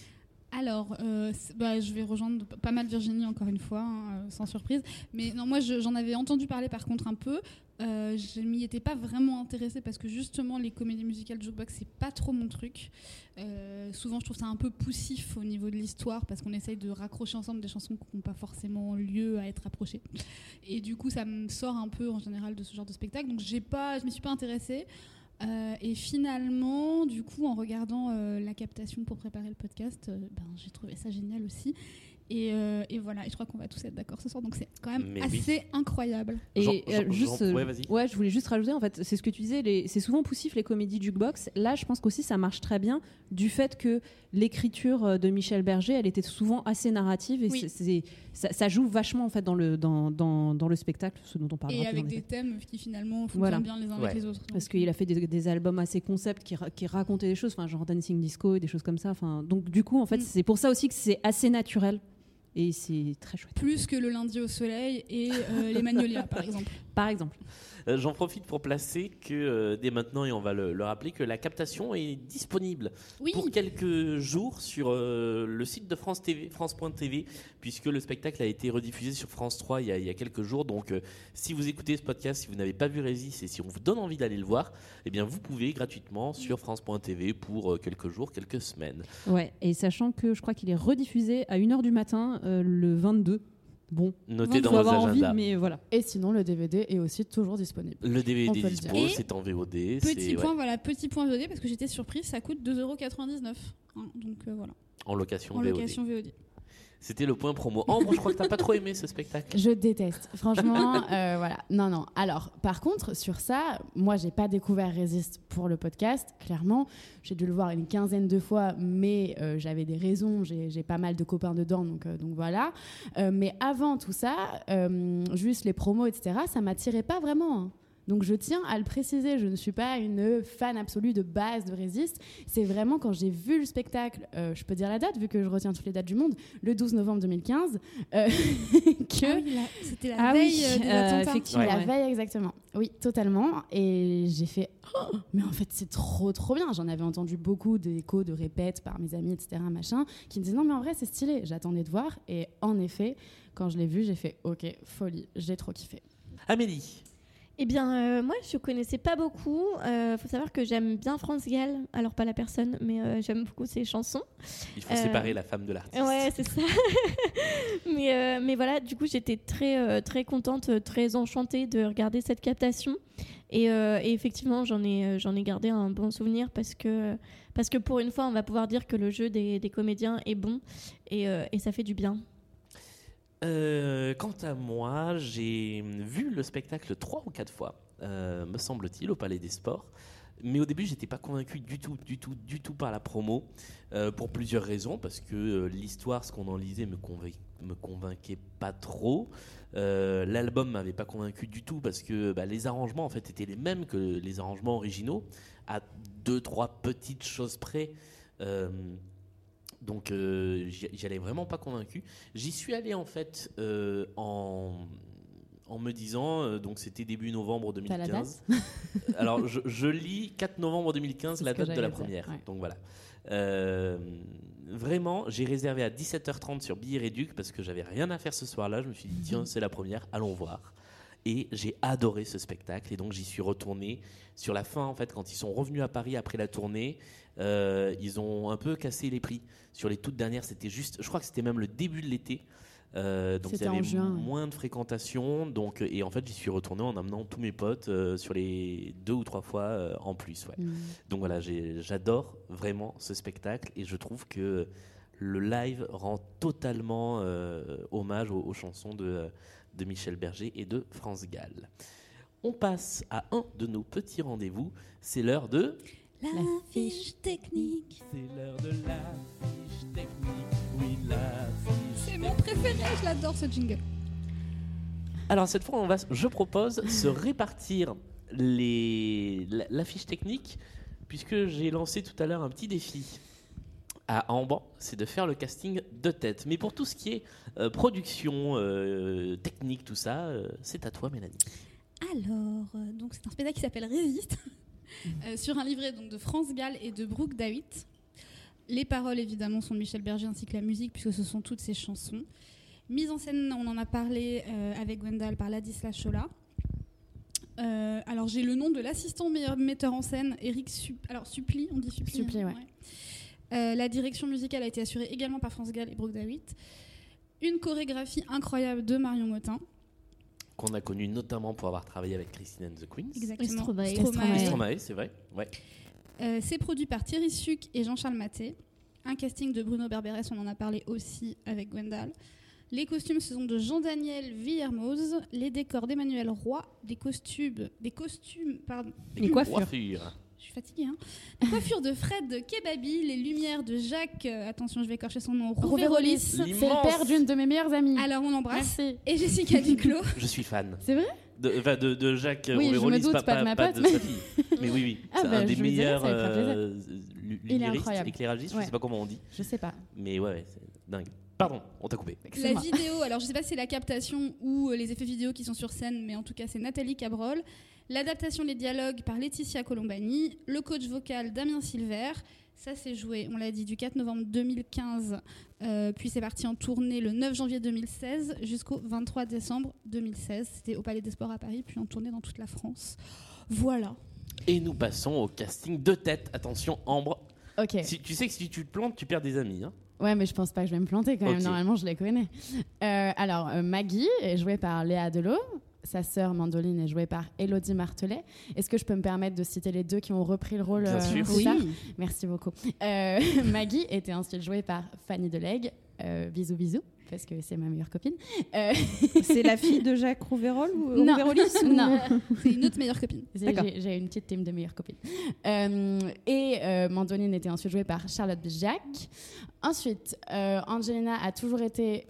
Alors, euh, bah, je vais rejoindre pas mal Virginie encore une fois, hein, euh, sans surprise. Mais non, moi je- j'en avais entendu parler par contre un peu. Euh, je m'y étais pas vraiment intéressée parce que justement les comédies musicales jukebox c'est pas trop mon truc. Euh, souvent je trouve ça un peu poussif au niveau de l'histoire parce qu'on essaye de raccrocher ensemble des chansons qui n'ont pas forcément lieu à être rapprochées. Et du coup ça me sort un peu en général de ce genre de spectacle. Donc j'ai pas, je m'y suis pas intéressée. Euh, et finalement, du coup, en regardant euh, la captation pour préparer le podcast, euh, ben, j'ai trouvé ça génial aussi. Et, euh, et voilà, et je crois qu'on va tous être d'accord ce soir, donc c'est quand même Mais oui. assez incroyable. Et Jean- euh, Jean- juste, Jean- ouais, je voulais juste rajouter, en fait, c'est ce que tu disais, les- c'est souvent poussif les comédies jukebox. Là, je pense qu'aussi ça marche très bien du fait que l'écriture euh, de Michel Berger, elle était souvent assez narrative et Oui. c'est- c'est- ça, ça joue vachement en fait dans le dans, dans, dans le spectacle, ce dont on parlera. Et avec des thèmes qui finalement fonctionnent Voilà. bien les uns Ouais. avec les autres. Parce qu'il a fait des, des albums assez concept qui, ra- qui racontaient des choses, enfin, genre Dancing Disco et des choses comme ça. Enfin, donc, du coup, en fait, Mm. c'est pour ça aussi que c'est assez naturel et c'est très chouette. Plus que le lundi au soleil et euh, les magnolias, par exemple. Par exemple. Euh, J'en profite pour placer que euh, dès maintenant, et on va le, le rappeler, que la captation est disponible Oui, pour quelques jours sur euh, le site de France TV, France.tv, puisque le spectacle a été rediffusé sur France 3 il y a, il y a quelques jours. Donc, si vous écoutez ce podcast, si vous n'avez pas vu Résist et si on vous donne envie d'aller le voir, eh bien, vous pouvez gratuitement sur France.tv pour quelques jours, quelques semaines. Ouais, et sachant que je crois qu'il est rediffusé à 1h du matin euh, le 22. Bon, Notez il dans vos avoir envie, agendas. mais voilà. Et sinon, le DVD est aussi toujours disponible. Le DVD le dispo, c'est en VOD. petit c'est point, ouais, voilà, petit point VOD parce que j'étais surprise, ça coûte 2,99€. hein, donc euh, voilà, en location en VOD. location VOD. C'était le point promo. Ambre, je crois que t'as pas trop aimé ce spectacle. Je déteste. Franchement, euh, voilà. Non, non. Alors, par contre, sur ça, moi, j'ai pas découvert Résiste pour le podcast, clairement. J'ai dû le voir une quinzaine de fois, mais euh, j'avais des raisons. J'ai pas mal de copains dedans, donc, euh, donc voilà. Mais avant tout ça, juste les promos, etc., ça m'attirait pas vraiment. hein. Donc je tiens à le préciser, je ne suis pas une fan absolue de base de Résiste. C'est vraiment quand j'ai vu le spectacle, euh, je peux dire la date vu que je retiens toutes les dates du monde, le 12 novembre 2015, euh, que Ah oui, c'était la Ah veille euh, euh, effectivement. la ouais. veille exactement. Oui, totalement. Et j'ai fait, Oh, mais en fait c'est trop trop bien. J'en avais entendu beaucoup d'échos, de répètes par mes amis, etc. Machin, qui me disaient non mais en vrai c'est stylé. J'attendais de voir et en effet, quand je l'ai vu, j'ai fait ok folie, j'ai trop kiffé. Amélie, Eh bien, euh, moi, je connaissais pas beaucoup. Il faut savoir que j'aime bien France Gall. Alors, pas la personne, mais euh, j'aime beaucoup ses chansons. il faut Euh, séparer la femme de l'artiste. Ouais, c'est ça. mais, euh, mais voilà, du coup, j'étais très, euh, très contente, euh, très enchantée de regarder cette captation. Et, euh, et effectivement, j'en ai, euh, j'en ai gardé un bon souvenir parce que, parce que pour une fois, on va pouvoir dire que le jeu des, des comédiens est bon et, euh, et ça fait du bien. Euh, quant à moi, j'ai vu le spectacle trois ou quatre fois, euh, me semble-t-il, au Palais des Sports. Mais au début, j'étais pas convaincu du tout, du tout, du tout par la promo, euh, pour plusieurs raisons. Parce que l'histoire, ce qu'on en lisait, me, me convainquait pas trop. L'album m'avait pas convaincu du tout parce que bah, les arrangements en fait étaient les mêmes que les arrangements originaux, à deux trois petites choses près. Donc euh, j'y j'y allais vraiment pas convaincu. J'y suis allé en fait euh, en en me disant, euh, donc c'était début novembre T'as la 2015. Alors je, je lis 4 novembre 2015, C'est la date de la j'allais dire, première. ouais. Donc voilà. Euh, vraiment, j'ai réservé à 17h30 sur Billet Réduc parce que j'avais rien à faire ce soir-là. Je me suis dit, tiens, c'est la première, allons voir. Et j'ai adoré ce spectacle. Et donc j'y suis retourné sur la fin, en fait, quand ils sont revenus à Paris après la tournée. euh, ils ont un peu cassé les prix. Sur les toutes dernières, c'était juste, je crois que c'était même le début de l'été. Euh, donc il y avait juin, ouais. moins de fréquentation. Donc, et en fait, j'y suis retourné en amenant tous mes potes euh, sur les deux ou trois fois en plus. Ouais. Mm. Donc voilà, j'adore vraiment ce spectacle et je trouve que le live rend totalement hommage aux, aux chansons de, de Michel Berger et de France Gall. On passe à un de nos petits rendez-vous. C'est l'heure de. La fiche technique. C'est l'heure de la fiche technique. Oui, la fiche. C'est mon préféré, je l'adore ce jingle. Alors cette fois, on va, je propose se répartir les, la, la fiche technique, puisque j'ai lancé tout à l'heure un petit défi à Amban, c'est de faire le casting de tête. Mais pour tout ce qui est euh, production, euh, technique, tout ça, euh, c'est à toi, Mélanie. Alors, euh, donc c'est un spectacle qui s'appelle Résiste, euh, sur un livret donc, de France Gall et de Brooke Dawitt. Les paroles, évidemment, sont de Michel Berger ainsi que la musique, puisque ce sont toutes ses chansons. Mise en scène, on en a parlé euh, avec Gwendal par Ladislas Chola. Euh, alors, j'ai le nom de l'assistant metteur en scène, Eric Sup- alors, Suppli, on dit Suppli. Suppli, hein, ouais. Euh, la direction musicale a été assurée également par France Gall et Brooke Dawitt. Une chorégraphie incroyable de Marion Motin. Qu'on a connu notamment pour avoir travaillé avec Christine and the Queens. Exactement. Stromae. Stromae. Stromae. Stromae, c'est vrai. Ouais. Euh, c'est produit par Thierry Suc et Jean-Charles Maté. Un casting de Bruno Berberes, on en a parlé aussi avec Gwendal. Les costumes, ce sont de Jean-Daniel Villermoz. Les décors d'Emmanuel Roy. Des costumes, des costumes, pardon. Les coiffures. Coiffure. Je suis fatiguée. Hein. Les coiffures de Fred Kebabi. Les lumières de Jacques. euh, attention, je vais écorcher son nom. Rouvérolis, c'est le père d'une de mes meilleures amies. Alors on embrasse. Merci. Et Jessica Duclos. Je suis fan. C'est vrai? De, enfin, de, de Jacques Oui, je me Rouvérolis, doute, pas, pas de ma pas pote, de mais- sa fille. Mais oui, oui. Ah c'est bah, un des je meilleurs euh, lu- Il est lumiéristes, incroyable. éclairagistes, je Ouais. sais pas comment on dit. Je sais pas. Mais ouais, ouais, c'est dingue. Pardon, on t'a coupé. La vidéo, alors je sais pas si c'est la captation ou euh, les effets vidéo qui sont sur scène, mais en tout cas c'est Nathalie Cabrol. L'adaptation des dialogues par Laetitia Colombani. Le coach vocal Damien Silver. Ça s'est joué, on l'a dit, du 4 novembre 2015, euh, puis c'est parti en tournée le 9 janvier 2016 jusqu'au 23 décembre 2016. C'était au Palais des Sports à Paris, puis en tournée dans toute la France. Voilà. Et nous passons au casting de tête. Attention, Ambre. Ok. Si, tu sais que si tu te plantes, tu perds des amis. hein. Ouais, mais je pense pas que je vais me planter quand même. Normalement, je les connais. Euh, alors, euh, Maggie est jouée par Léa Delot. Sa sœur Mandoline est jouée par Elodie Martelet. Est-ce que je peux me permettre de citer les deux qui ont repris le rôle Bien euh, sûr. Oui. Merci beaucoup. Euh, Maggie était ensuite jouée par Fanny Delegue. Euh, bisous, bisous, parce que c'est ma meilleure copine. Euh, C'est la fille de Jacques Rouverol ou Non. Rouvérolis ou- non, C'est une autre meilleure copine. J'ai- D'accord. J'ai j'ai une petite team de meilleures copines. Euh, et euh, Mandoline était ensuite jouée par Charlotte Bijac. Ensuite, euh, Angelina a toujours été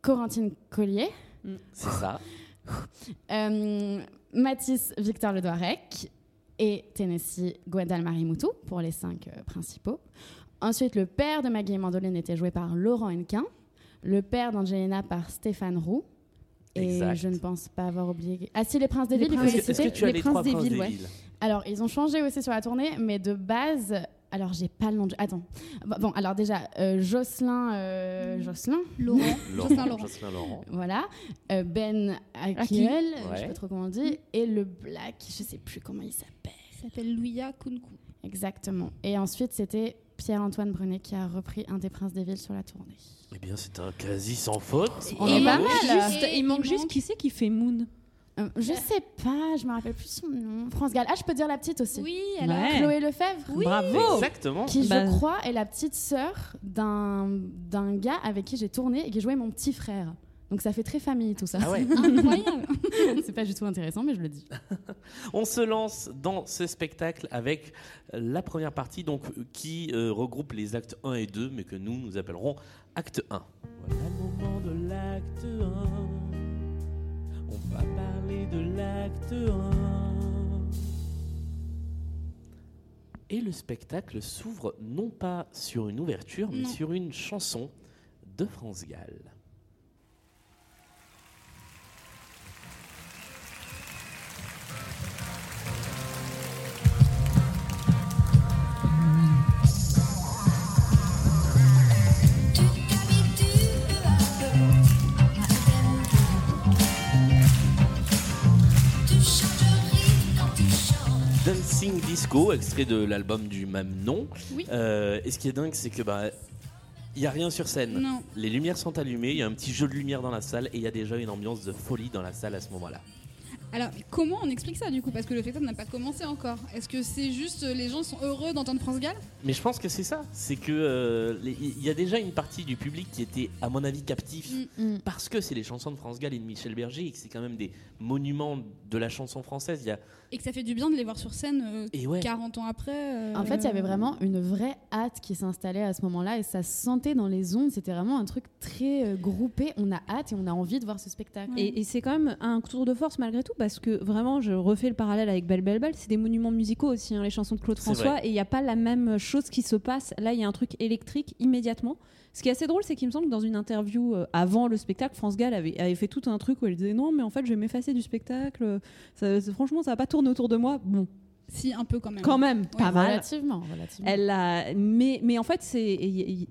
Corentine Collier. C'est ça. Euh, Mathis Victor Ledoirec et Tennessee Gwendal Marie Moutou pour les cinq euh, principaux. Ensuite, le père de Maggie et Mandoline était joué par Laurent Henquin. Le père d'Angelina par Stéphane Roux. Et Exact. je ne pense pas avoir oublié. Ah si, les Princes des Villes, il faut les citer. Les Princes des ouais. villes Alors, ils ont changé aussi sur la tournée, mais de base. Alors, j'ai pas le nom de. Attends. Bon, alors déjà, euh, Jocelyn. euh, Jocelyn Laurent. Jocelyn Laurent. Jocelyn Laurent. Voilà. Euh, ben Aki. Akiel, je Ouais. sais pas trop comment on dit. Et le Black, je sais plus comment il s'appelle. Il s'appelle Louia Kunku. Exactement. Et ensuite, c'était Pierre-Antoine Brunet qui a repris un des Princes des Villes sur la tournée. Eh bien, c'est un quasi sans faute. On Et est pas mal. juste- Et il manque il juste manque- qui c'est qui fait Moon. Euh, je sais pas, je me rappelle plus son nom. France Gall. Ah, je peux dire la petite aussi. Oui, alors. Ouais. Chloé Lefebvre. Bravo Exactement. Qui, Bah- je crois, est la petite sœur d'un d'un gars avec qui j'ai tourné et qui jouait mon petit frère. Donc ça fait très famille tout ça. Ah ouais. Incroyable. C'est pas du tout intéressant, mais je le dis. On se lance dans ce spectacle avec la première partie donc, qui euh, regroupe les actes 1 et 2, mais que nous, nous appellerons acte 1. Voilà le moment de l'acte 1. On va parler de l'acte 1. Et le spectacle s'ouvre non pas sur une ouverture, mais Non. sur une chanson de France Gall. Dancing Disco, extrait de l'album du même nom. Oui. Euh, et ce qui est dingue, c'est que bah, il y a rien sur scène. Non. Les lumières sont allumées, il y a un petit jeu de lumière dans la salle et il y a déjà une ambiance de folie dans la salle à ce moment-là. Alors, comment on explique ça du coup? Parce que le spectacle n'a pas commencé encore. Est-ce que c'est juste euh, les gens sont heureux d'entendre France Gall? Mais je pense que c'est ça, c'est que euh, il y a déjà une partie du public qui était, à mon avis, captif. Mm. Parce que c'est les chansons de France Gall et de Michel Berger et que c'est quand même des monuments de la chanson française. Il y a... Et que ça fait du bien de les voir sur scène euh, Et ouais, 40 ans après euh, En fait, il y avait vraiment une vraie hâte qui s'installait à ce moment-là et ça se sentait dans les ondes. C'était vraiment un truc très euh, groupé. On a hâte et on a envie de voir ce spectacle. Ouais. Et, et c'est quand même un tour de force malgré tout parce que vraiment, je refais le parallèle avec Belle Belle Belle, c'est des monuments musicaux aussi, hein, les chansons de Claude François, et il n'y a pas la même chose qui se passe. Là, il y a un truc électrique immédiatement. Ce qui est assez drôle, c'est qu'il me semble que dans une interview euh, avant le spectacle, France Gall avait, avait fait tout un truc où elle disait non, mais en fait, je vais m'effacer du spectacle. Ça- ça- franchement, ça va pas tourner autour de moi. Bon, Si, un peu quand même. quand même, pas mal. Relativement, relativement. Elle a, mais, mais en fait, c'est,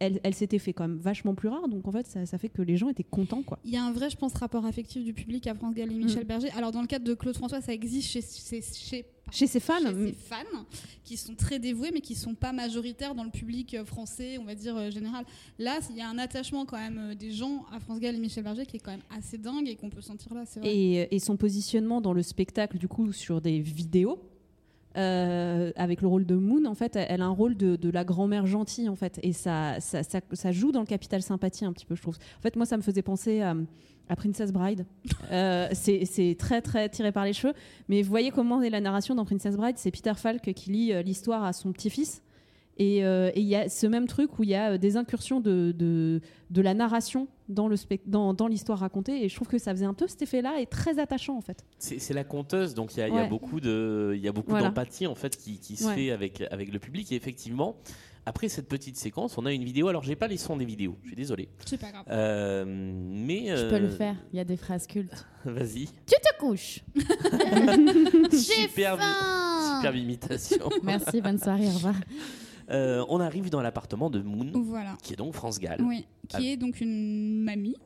elle, elle s'était fait quand même vachement plus rare, donc en fait, ça, ça fait que les gens étaient contents, quoi. Il y a un vrai, je pense, rapport affectif du public à France Gall et Michel Mm. Berger. Alors, dans le cadre de Claude François, ça existe chez, chez, chez, Chez ses fans, chez ses fans qui sont très dévoués, mais qui sont pas majoritaires dans le public euh, français, on va dire euh, général. Là, il y a un attachement quand même euh, des gens à France Gall et Michel Berger qui est quand même assez dingue et qu'on peut sentir là. Vrai. Et, et son positionnement dans le spectacle, du coup, sur des vidéos, euh, avec le rôle de Moon, en fait, elle, a un rôle de, de la grand-mère gentille, en fait, et ça, ça, ça, ça joue dans le capital sympathie un petit peu, je trouve. En fait, moi, ça me faisait penser à, à Princess Bride. Euh, c'est très, très tiré par les cheveux, mais vous voyez comment est la narration dans Princess Bride? C'est Peter Falk qui lit euh, l'histoire à son petit-fils. Et euh, et il y a ce même truc où il y a euh, des incursions de, de, de la narration dans le spec- dans, dans l'histoire racontée. Et je trouve que ça faisait un peu cet effet-là et très attachant en fait. C'est la conteuse, donc il y a Ouais. beaucoup de, il y a beaucoup Voilà. d'empathie en fait qui, qui se Ouais. fait avec avec le public. Et effectivement, après cette petite séquence, on a une vidéo. Alors j'ai pas les sons des vidéos, je suis désolé. C'est pas grave. Euh, mais Je peux le euh, faire. Il y a des phrases cultes. Vas-y. Tu te couches. J'ai Superbe, faim. superbe imitation. Merci, bonne soirée, au revoir. Euh, on arrive dans l'appartement de Moon, Voilà. qui est donc France Gall. Oui, qui est donc une mamie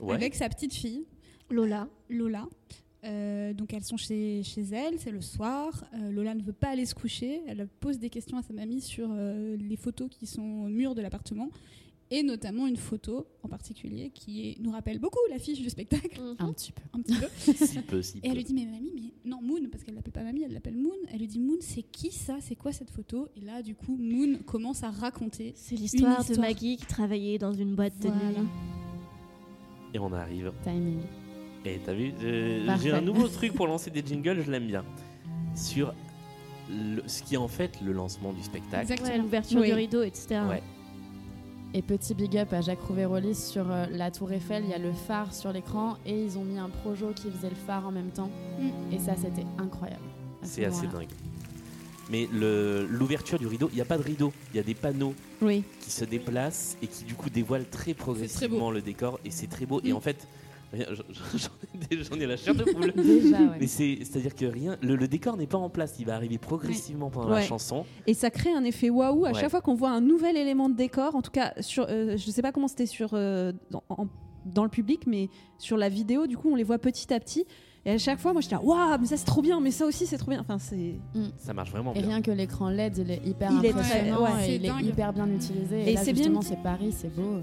Ouais. avec sa petite fille, Lola. Lola. Euh, donc elles sont chez, chez elle, c'est le soir. Euh, Lola ne veut pas aller se coucher. Elle pose des questions à sa mamie sur euh, les photos qui sont au mur de l'appartement. Et notamment une photo en particulier qui est- nous rappelle beaucoup l'affiche du spectacle, Un petit peu. un petit peu. Si peu, si Et peu. elle lui dit, mais mamie, mais non, Moon, parce qu'elle l'appelle pas mamie, elle l'appelle Moon. Elle lui dit, Moon, c'est qui ça? C'est quoi cette photo? Et là, du coup, Moon commence à raconter. C'est l'histoire de. Maggie qui travaillait dans une boîte de nuit. Et on arrive. Timing. Et t'as vu, euh, j'ai un nouveau truc pour lancer des jingles, je l'aime bien. Sur le- ce qui est en fait le lancement du spectacle. Exactement. Ouais, l'ouverture Oui. du rideau, etc. Ouais. Et petit big up à Jacques Rouvérolis sur euh, la Tour Eiffel, il y a le phare sur l'écran et ils ont mis un projo qui faisait le phare en même temps. Mm. Et ça, c'était incroyable. ce C'est assez dingue. Mais l'ouverture du rideau, il n'y a pas de rideau, il y a des panneaux Oui. qui se déplacent et qui du coup dévoilent très progressivement le décor et c'est très beau. Et Mm. en fait, j'en ai, ai la chair de poule. Déjà, ouais. Mais c'est-à-dire que rien, le, le décor n'est pas en place, il va arriver progressivement pendant la chanson. Et ça crée un effet waouh à Ouais. chaque fois qu'on voit un nouvel élément de décor. En tout cas, sur, euh, je sais pas comment c'était sur euh, dans, en- dans le public, mais sur la vidéo, du coup, on les voit petit à petit. Et à chaque fois, moi, je dis waouh, mais ça c'est trop bien, mais ça aussi c'est trop bien. Enfin, c'est Ça marche vraiment Et bien. rien que l'écran LED, il est hyper Il est impressionnant très- ouais. et C'est il est dingue. hyper bien utilisé. Et, Et c'est bien- c'est Paris, c'est beau.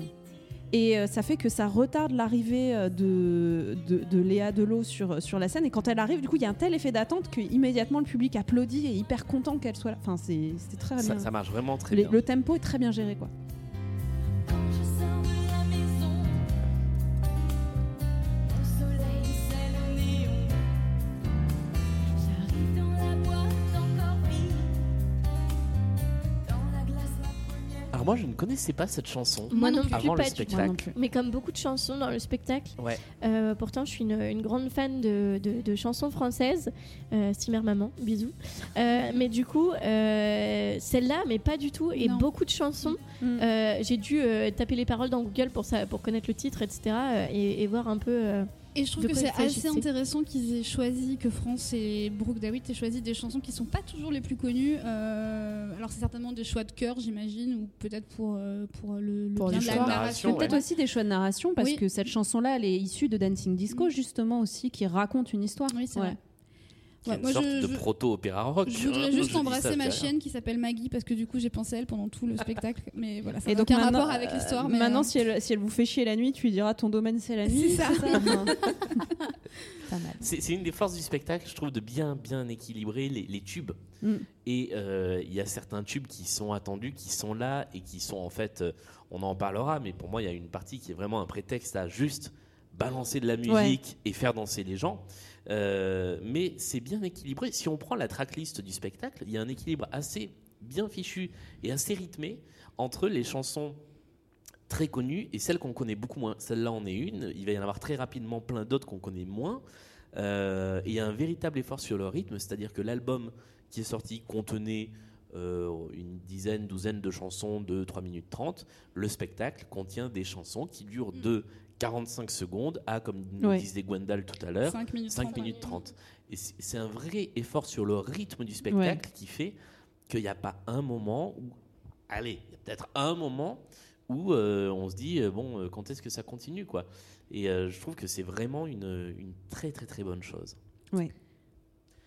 Et euh, ça fait que ça retarde l'arrivée euh, de, de, de Léa Delot sur, sur la scène. Et quand elle arrive, du coup, il y a un tel effet d'attente que immédiatement le public applaudit et est hyper content qu'elle soit là. Enfin, c'est très Ça, bien. ça marche vraiment très bien. le tempo est très bien géré, quoi. Alors moi je ne connaissais pas cette chanson Moi non plus, avant le pas spectacle. Moi non plus. Mais comme beaucoup de chansons dans le spectacle, Ouais. euh, pourtant je suis une, une grande fan de, de- de chansons françaises. Euh, Steamer Maman, bisous. Euh, mais du coup, euh, celle-là, mais pas du tout. Et Non. beaucoup de chansons. Mm. Euh, J'ai dû euh, taper les paroles dans Google pour, ça, pour connaître le titre, etc. et, et voir un peu. Et je trouve que c'est assez intéressant qu'ils aient choisi, que France et Brooke Dawitt aient choisi des chansons qui sont pas toujours les plus connues. Euh, alors c'est certainement des choix de cœur, j'imagine, ou peut-être pour, euh, pour le, le Pour bien de la choix de narration. narration, Peut-être aussi des choix de narration parce Oui. que cette chanson-là, elle est issue de Dancing Disco Mm. justement aussi, qui raconte une histoire. Oui, c'est Ouais. vrai. Qui est Ouais, une moi, sorte je- de je- proto-opéra rock. Je voudrais hein, juste embrasser ma chienne qui s'appelle Maggie parce que du coup j'ai pensé à elle pendant tout le spectacle. Mais voilà, ça Et n'a donc aucun rapport avec l'histoire. euh, mais, maintenant, euh, si elle, si elle vous fait chier la nuit, tu lui diras ton domaine c'est la nuit. C'est ça. Une des forces du spectacle, je trouve, de bien bien équilibrer les, les tubes. Mm. Et euh, il y a certains tubes qui sont attendus, qui sont là et qui sont en fait, euh, on en parlera, mais pour moi il y a une partie qui est vraiment un prétexte à juste balancer de la musique Ouais. et faire danser les gens. Euh, mais c'est bien équilibré. Si on prend la tracklist du spectacle, il y a un équilibre assez bien fichu et assez rythmé entre les chansons très connues et celles qu'on connaît beaucoup moins. Celle-là en est une. Il va y en avoir très rapidement plein d'autres qu'on connaît moins. Euh, et il y a un véritable effort sur le rythme, c'est-à-dire que l'album qui est sorti contenait euh, une dizaine, douzaine de chansons de 3 minutes 30. Le spectacle contient des chansons qui durent de 45 secondes à, comme nous Ouais. disait Gwendal tout à l'heure, 5 minutes 5 30. minutes 30. Et c'est un vrai effort sur le rythme du spectacle qui fait qu'il n'y a pas un moment où. Allez, il y a peut-être un moment où euh, on se dit, euh, bon, euh, quand est-ce que ça continue, quoi. Et euh, je trouve que c'est vraiment une, une très, très, très bonne chose.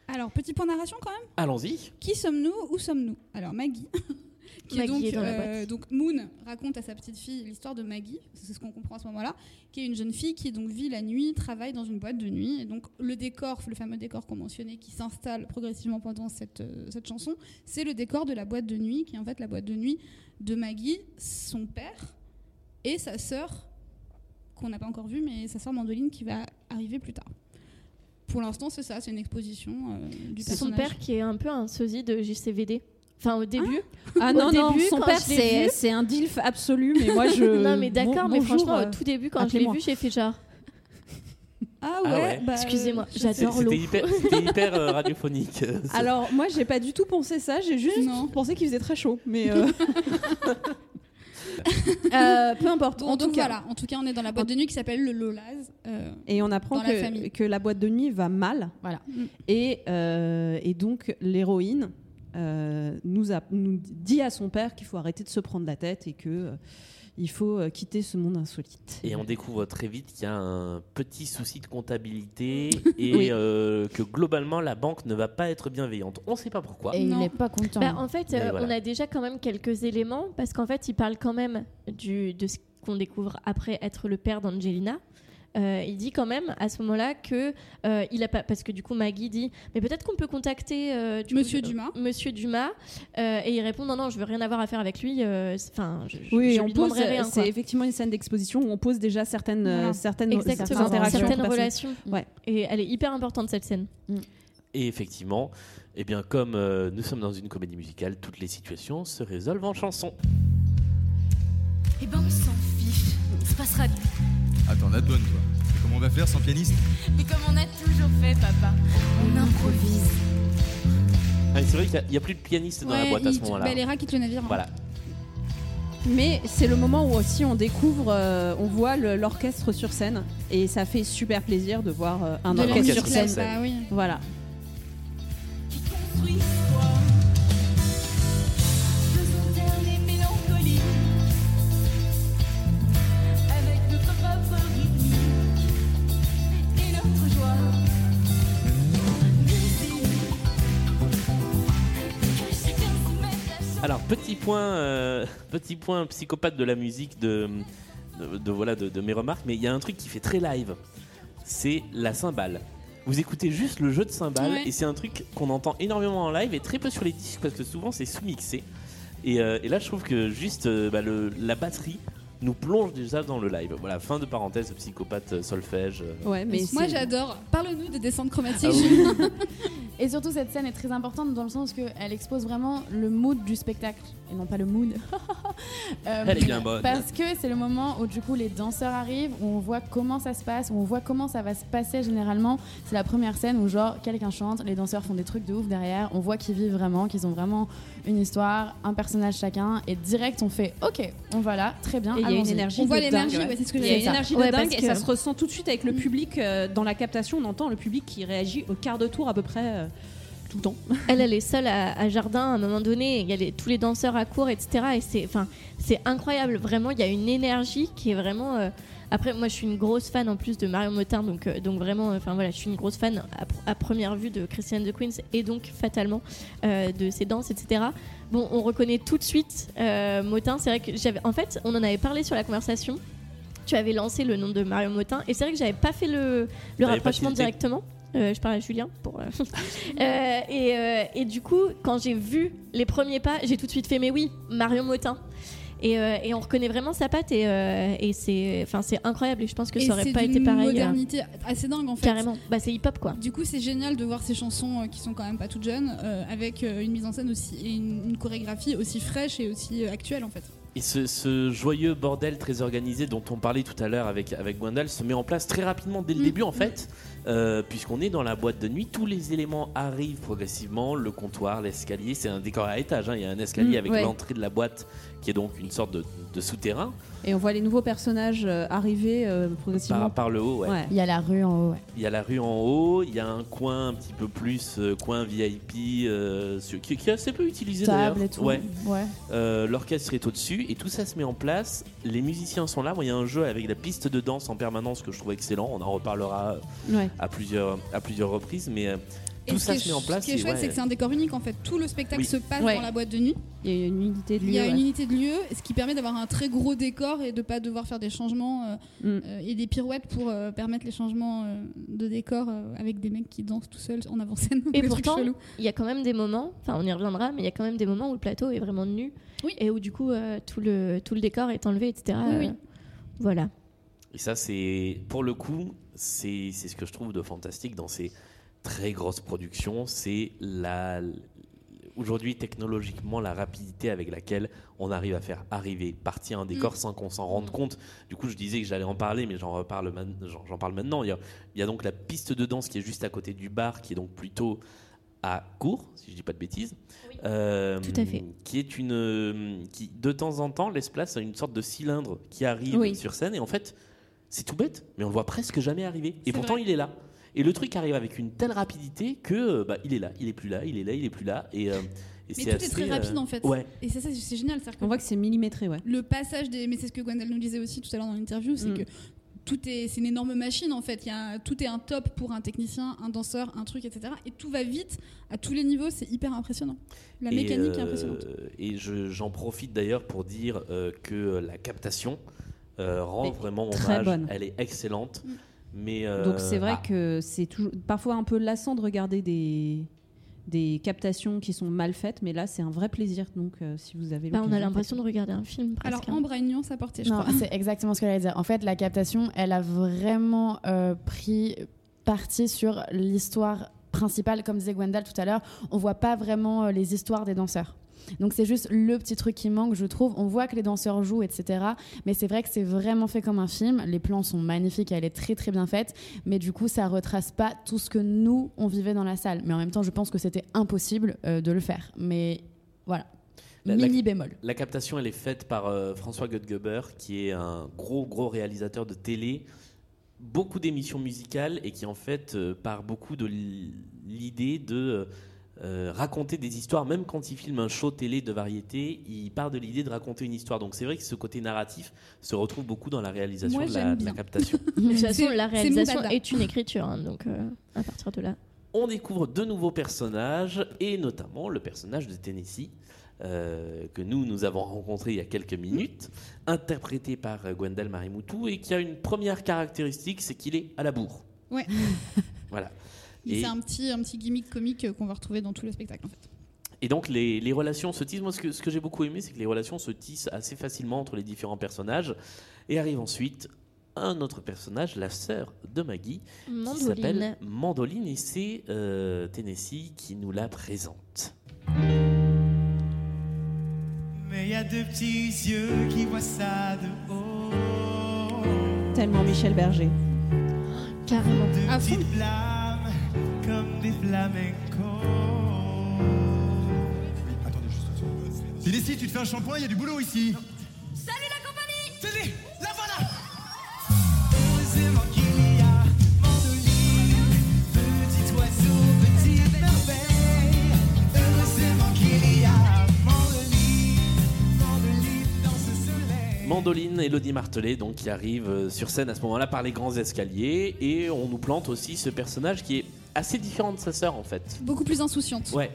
Alors, petit point narration quand même? Allons-y. Qui sommes-nous? Où sommes-nous? Alors, Maggie qui est Maggie euh, donc Moon raconte à sa petite fille l'histoire de Maggie, c'est ce qu'on comprend à ce moment-là, qui est une jeune fille qui donc vit la nuit, travaille dans une boîte de nuit, et donc le décor, le fameux décor qu'on mentionnait, qui s'installe progressivement pendant cette, euh, cette chanson, c'est le décor de la boîte de nuit, qui est en fait la boîte de nuit de Maggie, son père et sa sœur, qu'on n'a pas encore vue, mais sa sœur Mandoline qui va arriver plus tard. Pour l'instant, c'est ça, c'est une exposition euh, du C'est son personnage. père qui est un peu un sosie de JCVD. Enfin, au début. Ah Au non, non, début, son père, c'est un dilf absolu, mais moi je. non, mais d'accord, Bon- mais bonjour, franchement, euh, au tout début, quand je l'ai vu, j'ai fait genre. Ah Ah ouais, bah, Excusez-moi, euh, j'adore. l'eau. C'était hyper, c'était hyper, euh, radiophonique. euh. Alors, moi, j'ai pas du tout pensé ça, j'ai juste Non. pensé qu'il faisait très chaud. Mais. euh, euh, peu importe. Bon, en donc tout cas. voilà, en tout cas, on est dans la boîte de nuit qui s'appelle le Lolaz. euh, Et on apprend Dans la que, famille. que la boîte de nuit va mal. Voilà. Et, euh, et donc, l'héroïne euh, nous, a- nous dit à son père qu'il faut arrêter de se prendre la tête et que euh, il faut euh, quitter ce monde insolite. Et on découvre très vite qu'il y a un petit souci de comptabilité et Oui. euh, que globalement la banque ne va pas être bienveillante. On ne sait pas pourquoi. Et il n'est pas content. Bah, en fait, euh, voilà. on a déjà quand même quelques éléments parce qu'en fait, il parle quand même du, de ce qu'on découvre après être le père d'Angelina. Euh, il dit quand même à ce moment-là que euh, il a pas parce que du coup Maggie dit mais peut-être qu'on peut contacter euh, du coup, Monsieur euh, Dumas. Monsieur Dumas euh, et il répond non non je veux rien avoir à faire avec lui c'est- enfin je, Oui, je on lui pose, c'est effectivement une scène d'exposition où on pose déjà certaines, euh, Voilà. certaines, exactement certaines interactions. certaines entre relations Ouais. et elle est hyper importante cette scène Et effectivement, eh bien, comme euh, nous sommes dans une comédie musicale, toutes les situations se résolvent en chanson. Eh ben on s'en fiche. Il se passera. Attends, la bonne, toi. Et comment on va faire sans pianiste Mais comme on a toujours fait, papa. On improvise. Ah, c'est vrai qu'il n'y a, plus de pianiste dans la boîte à ce il- moment-là. bah, les rats quittent le navire. hein. Voilà. Mais c'est le moment où aussi on découvre, euh, on voit l'orchestre sur scène et ça fait super plaisir de voir euh, un De orchestre sur sur scène. scène. Bah oui. Voilà. Qui construit point, euh, petit point psychopathe de la musique de, de, de- voilà, de, de mes remarques, mais il y a un truc qui fait très live. C'est la cymbale. Vous écoutez juste le jeu de cymbales Ouais. et c'est un truc qu'on entend énormément en live et très peu sur les disques parce que souvent c'est sous-mixé. Et, euh, et là, je trouve que juste euh, bah, le- la batterie nous plonge déjà dans le live. Voilà, fin de parenthèse, psychopathe euh, solfège. euh. Ouais, mais Moi j'adore. Parle-nous des descentes chromatiques. Ah oui. Et surtout, cette scène est très importante dans le sens qu'elle expose vraiment le mood du spectacle et non pas le mood. Euh, Elle est bien bonne. Parce que c'est le moment où du coup les danseurs arrivent, où on voit comment ça se passe, où on voit comment ça va se passer généralement. C'est la première scène où genre quelqu'un chante, les danseurs font des trucs de ouf derrière, on voit qu'ils vivent vraiment, qu'ils ont vraiment une histoire, un personnage chacun, et direct on fait ok, on va là, très bien. Et il y a une allons-y. énergie On voit l'énergie, ouais, c'est ce que Il y a une énergie Ouais, de dingue et ça se ressent tout de suite avec le public euh, dans la captation. On entend le public qui réagit au quart de tour à peu près euh, tout le temps. Elle, elle est seule à, à Jardin à un moment donné. Il y a les- tous les danseurs à court, etc. Et c'est, enfin, c'est incroyable. Vraiment, il y a une énergie qui est vraiment. euh, Après, moi, je suis une grosse fan en plus de Marion Motin, donc, euh, donc vraiment, enfin voilà, je suis une grosse fan à, pr- à première vue de Christiane de Queens et donc fatalement euh, de ses danses, etc. Bon, on reconnaît tout de suite euh, Motin. C'est vrai que j'avais, en fait, on en avait parlé sur la conversation. Tu avais lancé le nom de Marion Motin et c'est vrai que j'avais pas fait le, le rapprochement directement. Euh, je parle à Julien pour. euh, et, euh, et du coup, quand j'ai vu les premiers pas, j'ai tout de suite fait mais oui, Marion Motin. Et, euh, et on reconnaît vraiment sa patte et, euh, et c'est, enfin, c'est incroyable et je pense que Et ça aurait c'est pas été pareil. euh, modernité assez dingue en fait. carrément. Bah, c'est hip-hop quoi. Du coup, c'est génial de voir ces chansons euh, qui sont quand même pas toutes jeunes, euh, avec euh, une mise en scène aussi et une, une chorégraphie aussi fraîche et aussi euh, actuelle en fait. Et ce, ce joyeux bordel très organisé dont on parlait tout à l'heure avec, avec Gwendal se met en place très rapidement dès le Mm. début en fait, euh, puisqu'on est dans la boîte de nuit, tous les éléments arrivent progressivement, le comptoir, l'escalier, c'est un décor à étage, hein. il y a un escalier Mm, avec ouais. l'entrée de la boîte qui est donc une sorte de, de souterrain Et on voit les nouveaux personnages euh, arriver euh, progressivement. par, par le haut. ouais. Ouais. Il y a la rue en haut. ouais. Il y a la rue en haut, il y a un coin un petit peu plus, euh, coin VIP, euh, sur- qui, qui est assez peu utilisé d'ailleurs. Table et tout. Ouais. ouais. Euh, L'orchestre est au-dessus et tout ça se met en place. Les musiciens sont là. Moi, il y a un jeu avec la piste de danse en permanence que je trouve excellent. On en reparlera Ouais. à plusieurs, à plusieurs reprises. Mais euh, tout ça se met en place. Ce qui est et chouette, c'est que c'est un décor unique en fait. Tout le spectacle se passe dans la boîte de nuit. Il y a une unité de lieu. Il y a une unité de lieu, ce qui permet d'avoir un très gros décor et de pas devoir faire des changements euh, Mm. euh, et des pirouettes pour euh, permettre les changements de décor avec des mecs qui dansent tout seuls en avant-scène. Et pourtant, il y a quand même des moments, enfin on y reviendra, mais il y a quand même des moments où le plateau est vraiment nu Oui. et où du coup tout, le, tout le décor est enlevé, etc. Oui, oui. Voilà. Et ça, c'est pour le coup, c'est c'est ce que je trouve de fantastique dans ces très grosses productions. C'est la aujourd'hui technologiquement la rapidité avec laquelle on arrive à faire arriver partir un décor Mm. sans qu'on s'en rende compte. Du coup, je disais que j'allais en parler, mais j'en reparle man- j'en j'en parle maintenant. Il y, a, il y a donc la piste de danse qui est juste à côté du bar, qui est donc plutôt à court, si je dis pas de bêtises. Euh, Tout à fait. Qui est une qui de temps en temps laisse place à une sorte de cylindre qui arrive Oui. sur scène et en fait c'est tout bête, mais on le voit presque jamais arriver. Et pourtant vrai. il est là. Et le truc arrive avec une telle rapidité que euh, bah, il est là, il est plus là, il est là, il est plus là. Et, euh, et Mais c'est tout est très rapide euh, en fait. Ouais. Et c'est ça, c'est génial. On voit que c'est millimétré, ouais. le passage des. Mais c'est ce que Gwendal nous disait aussi tout à l'heure dans l'interview, c'est Mm. que tout est, c'est une énorme machine en fait. Il y a, tout est un top pour un technicien, un danseur, un truc, etc. Et tout va vite à tous les niveaux. C'est hyper impressionnant. La Et, mécanique est euh, impressionnante. Et je- j'en profite d'ailleurs pour dire euh, que la captation euh, rend Mais vraiment très hommage. bonne. Elle est excellente. Mm. Mais euh, Donc c'est vrai ah, que c'est toujours parfois un peu lassant de regarder des des captations qui sont mal faites, mais là c'est un vrai plaisir. Donc euh, si vous avez Bah, on a l'impression de regarder un film Alors, presque. hein. Ambre a une nuance à porter, je Non, crois. c'est exactement ce que j'allais dire. En fait, la captation, elle a vraiment euh, pris parti sur l'histoire principale, comme disait Gwendal tout à l'heure. On voit pas vraiment euh, les histoires des danseurs. Donc c'est juste le petit truc qui manque, je trouve. On voit que les danseurs jouent, etc. Mais c'est vrai que c'est vraiment fait comme un film. Les plans sont magnifiques, elle est très très bien faite. Mais du coup, ça retrace pas tout ce que nous, on vivait dans la salle. Mais en même temps, je pense que c'était impossible euh, de le faire. Mais voilà. La- la- Mini bémol. La captation, elle est faite par euh, François Godgeber, qui est un gros, gros réalisateur de télé, beaucoup d'émissions musicales et qui, en fait, euh, part beaucoup de l'idée de euh, raconter des histoires. Même quand il filme un show télé de variété, il part de l'idée de raconter une histoire. Donc, c'est vrai que ce côté narratif se retrouve beaucoup dans la réalisation Moi, de, la, de la captation. De toute façon, la réalisation est une écriture, hein, donc euh, à partir de là. on découvre de nouveaux personnages et notamment le personnage de Tennessee euh, que nous nous avons rencontré il y a quelques minutes, interprété par Gwendal Marimoutou et qui a une première caractéristique, c'est qu'il est à la bourre. Ouais. voilà. Et, C'est un petit, un petit gimmick comique euh, qu'on va retrouver dans tout le spectacle en fait. et donc les, les relations se tissent. Moi, ce que, ce que j'ai beaucoup aimé, c'est que les relations se tissent assez facilement entre les différents personnages et arrive ensuite un autre personnage, la sœur de Maggie, qui s'appelle Mandoline et c'est euh, Tennessee qui nous la présente. Mais il y a deux petits yeux qui voient ça de haut. tellement Michel Berger. Carrément. Deux À fond. Comme des flamencos. Attendez juste. Tennessee, tu te fais un shampoing, il y a du boulot ici. Salut la compagnie Tenez, la voilà Heureusement qu'il y a Mandoline, petit oiseau, petite merveille. Heureusement qu'il y a Mandoline, Mandoline dans ce soleil. Mandoline, Elodie Martelet, donc qui arrive euh, sur scène à ce moment-là par les grands escaliers, et on nous plante aussi ce personnage qui est assez différent de sa sœur en fait. Beaucoup plus insouciante. Ouais,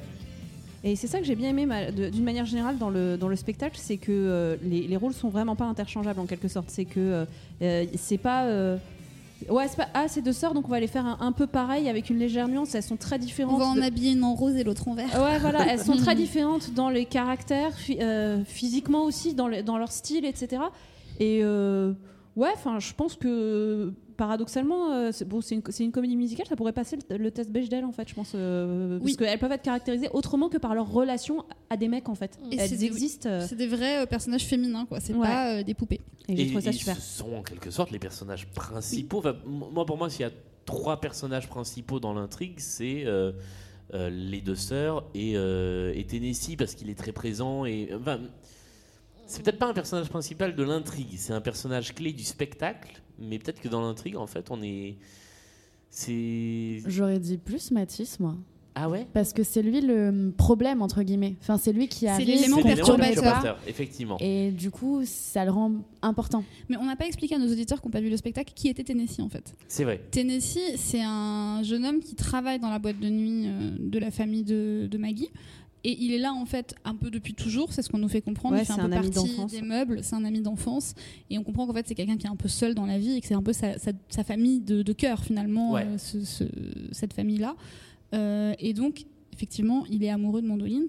Et c'est ça que j'ai bien aimé d'une manière générale dans le, dans le spectacle, c'est que euh, les, les rôles sont vraiment pas interchangeables en quelque sorte. C'est que euh, euh, c'est pas. euh, ouais, c'est pas. Ah, c'est deux sœurs, donc on va les faire un, un peu pareil avec une légère nuance. Elles sont très On différentes. va en de- habiller une en rose et l'autre en vert. Ouais, voilà, elles sont très différentes dans les caractères, phy- euh, physiquement aussi, dans, le- dans leur style, etc. Et euh, ouais, enfin, je pense que paradoxalement, euh, c'est bon, c'est une, comédie musicale, ça pourrait passer le, le test Bechdel en fait, je pense, euh, Oui. parce qu'elles peuvent être caractérisées autrement que par leur relation à des mecs en fait. Et c'est elles des- existent. euh, C'est des vrais euh, personnages féminins, quoi. C'est Ouais. pas euh, des poupées. et et, trouvé ça et super. ce sont en quelque sorte les personnages principaux. Enfin, moi, pour moi, s'il y a trois personnages principaux dans l'intrigue, c'est euh, euh, les deux sœurs et, euh, et Tennessee parce qu'il est très présent et enfin, c'est peut-être pas un personnage principal de l'intrigue, c'est un personnage clé du spectacle, mais peut-être que dans l'intrigue, en fait, on est c'est J'aurais dit plus Mathis, moi. Ah ouais? Parce que c'est lui le problème, entre guillemets. Enfin, c'est lui qui l'élément C'est l'élément perturbateur. effectivement. Et du coup, ça le rend important. Mais on n'a pas expliqué à nos auditeurs qui n'ont pas vu le spectacle qui était Tennessee en fait. C'est vrai. Tennessee, c'est un jeune homme qui travaille dans la boîte de nuit euh, de la famille de, de Maggie. Et il est là en fait un peu depuis toujours, c'est ce qu'on nous fait comprendre. Ouais, il fait c'est un peu un ami partie des meubles, c'est un ami d'enfance. Et on comprend qu'en fait c'est quelqu'un qui est un peu seul dans la vie et que c'est un peu sa, sa- sa famille de, de cœur finalement, Ouais. euh, ce- ce- cette famille-là. Euh, et donc, effectivement, il est amoureux de Mandoline.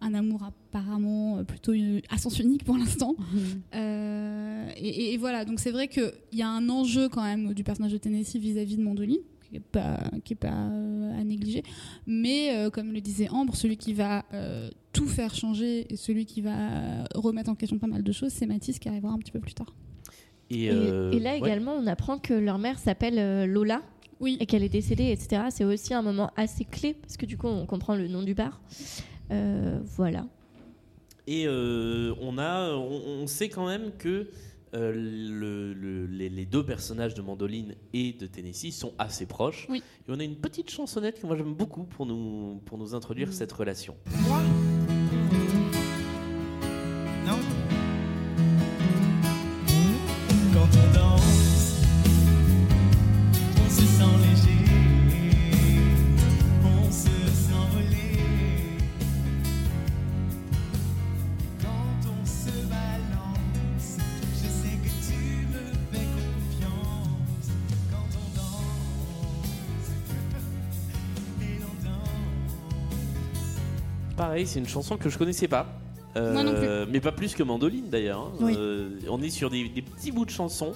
Un amour apparemment euh, plutôt à sens unique pour l'instant. Euh, et, et- et voilà, donc c'est vrai qu'il y a un enjeu quand même du personnage de Tennessee vis-à-vis de Mandoline, qui n'est pas, qui est pas euh, à négliger. Mais euh, comme le disait Ambre, celui qui va euh, tout faire changer et celui qui va remettre en question pas mal de choses, c'est Mathis qui arrivera un petit peu plus tard. Et, Et, euh, et là ouais. également, on apprend que leur mère s'appelle euh, Lola Oui. et qu'elle est décédée, etc. C'est aussi un moment assez clé parce que du coup, on comprend le nom du bar. Euh, voilà. Et euh, on, a, on, on sait quand même que euh, le- le- les, les deux personnages de Mandoline et de Tennessee sont assez proches. Oui. Et on a une petite chansonnette que moi j'aime beaucoup pour nous, pour nous introduire cette relation. Moi Non Quand on danse, on se sent léger, Pareil, c'est une chanson que je connaissais pas. Euh, Moi non plus. Mais pas plus que Mandoline d'ailleurs. hein. Oui. Euh, on est sur des, des petits bouts de chansons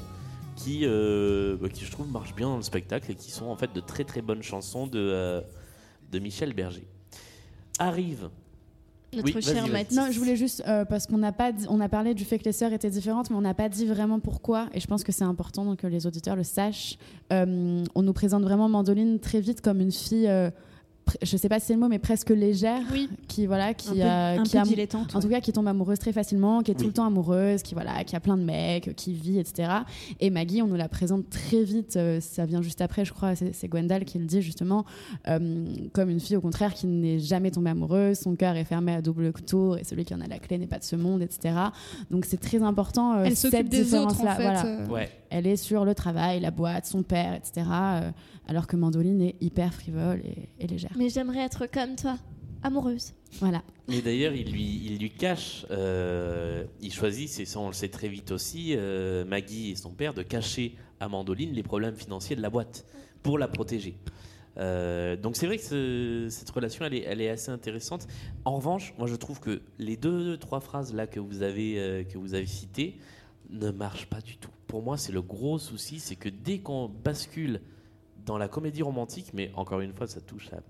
qui, euh, bah, qui, je trouve, marchent bien dans le spectacle et qui sont en fait de très très bonnes chansons de, euh, de Michel Berger. Arrive. Notre Oui, cher vas-y. Mathis. Non, je voulais juste euh, parce qu'on n'a pas, dit- on a parlé du fait que les sœurs étaient différentes, mais on n'a pas dit vraiment pourquoi. Et je pense que c'est important donc, que les auditeurs le sachent. Euh, on nous présente vraiment Mandoline très vite comme une fille, euh, je sais pas si c'est le mot, mais presque légère, Oui. qui voilà, un qui peu, un qui peu a- dilettante. en tout cas, qui tombe amoureuse très facilement, qui est tout le temps amoureuse, qui voilà, qui a plein de mecs, qui vit, etc. Et Maggie, on nous la présente très vite. euh, ça vient juste après, je crois. C'est Gwendal qui le dit justement, euh, comme une fille au contraire qui n'est jamais tombée amoureuse. Son cœur est fermé à double tour et celui qui en a la clé n'est pas de ce monde, etc. Donc c'est très important. euh, Elle cette autres en différence-là, fait. voilà. Ouais. Elle est sur le travail, la boîte, son père, etc. euh, alors que Mandoline est hyper frivole et, et légère. Mais j'aimerais être comme toi, amoureuse. Voilà. Et d'ailleurs, il lui, il lui cache, euh, il choisit, c'est ça on le sait très vite aussi, euh, Maggie et son père, de cacher à Mandoline les problèmes financiers de la boîte pour la protéger. Euh, donc c'est vrai que ce- cette relation, elle est, elle est assez intéressante. En revanche, moi je trouve que les deux, trois phrases là que vous avez, euh, que vous avez citées ne marchent pas du tout. Pour moi, c'est le gros souci, c'est que dès qu'on bascule dans la comédie romantique, mais encore une fois, ça touche à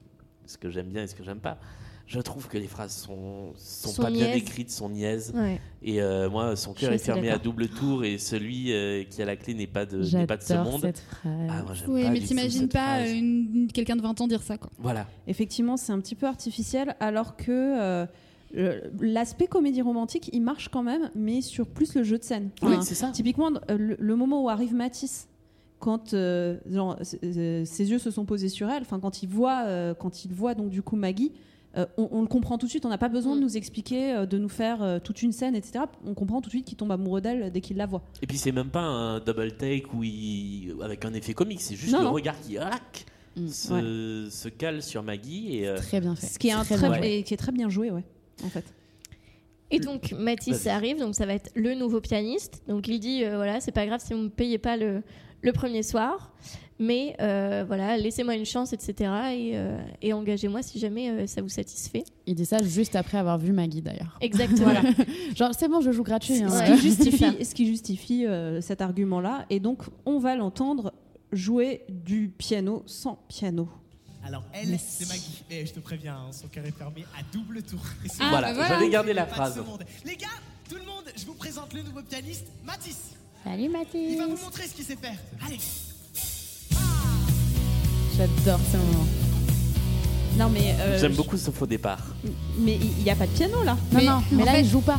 ce que j'aime bien et ce que j'aime pas. Je trouve que les phrases sont, sont, Sont pas bien écrites, sont niaises. Ouais. Et euh, moi, son cœur est fermé à double tour et celui euh, qui a la clé n'est pas de, n'est pas de ce J'adore monde. cette phrase. Ah, moi, Oui, pas mais t'imagines pas euh, quelqu'un de 20 ans dire ça quoi. Voilà. Effectivement, c'est un petit peu artificiel, alors que euh, l'aspect comédie romantique, il marche quand même, mais sur plus le jeu de scène. Oui, Enfin, c'est ça. Typiquement, le, le moment où arrive Matisse, quand euh, genre, euh, ses yeux se sont posés sur elle, enfin quand il voit, euh, quand il voit donc du coup Maggie, euh, on, on le comprend tout de suite. On n'a pas besoin de Mm. nous expliquer, euh, de nous faire euh, toute une scène, etc. On comprend tout de suite qu'il tombe amoureux d'elle dès qu'il la voit. Et puis c'est même pas un double take où il... avec un effet comique, c'est juste Non, le non. regard qui rac, Mm. se, se cale sur Maggie et euh, Très bien fait. Ce qui est, un Très très, bien et qui est très bien joué, ouais, en fait. Et donc Mathis Vas-y. arrive, donc ça va être le nouveau pianiste. Donc il dit euh, voilà, c'est pas grave si vous me payez pas le, le premier soir, mais euh, voilà, laissez-moi une chance, etc. Et, euh, et engagez-moi si jamais euh, ça vous satisfait. Il dit ça juste après avoir vu Maggie d'ailleurs. Exactement. Voilà. Genre, c'est bon, je joue gratuit. Ce hein. ce qui justifie, ce qui justifie euh, cet argument-là. Et donc, on va l'entendre jouer du piano sans piano. Alors elle, c'est Maggie. Et je te préviens, hein, son cœur est fermé à double tour. Et Ah, voilà, bah voilà. j'avais gardé la phrase. Les gars, tout le monde, je vous présente le nouveau pianiste, Mathis. Salut Il Mathis. va vous montrer ce qu'il sait faire. Allez. J'adore ce moment. Non, mais. euh, J'aime je- beaucoup ce faux départ. Mais il n'y a pas de piano là. Non, Mais non, mais là, fait- il joue pas.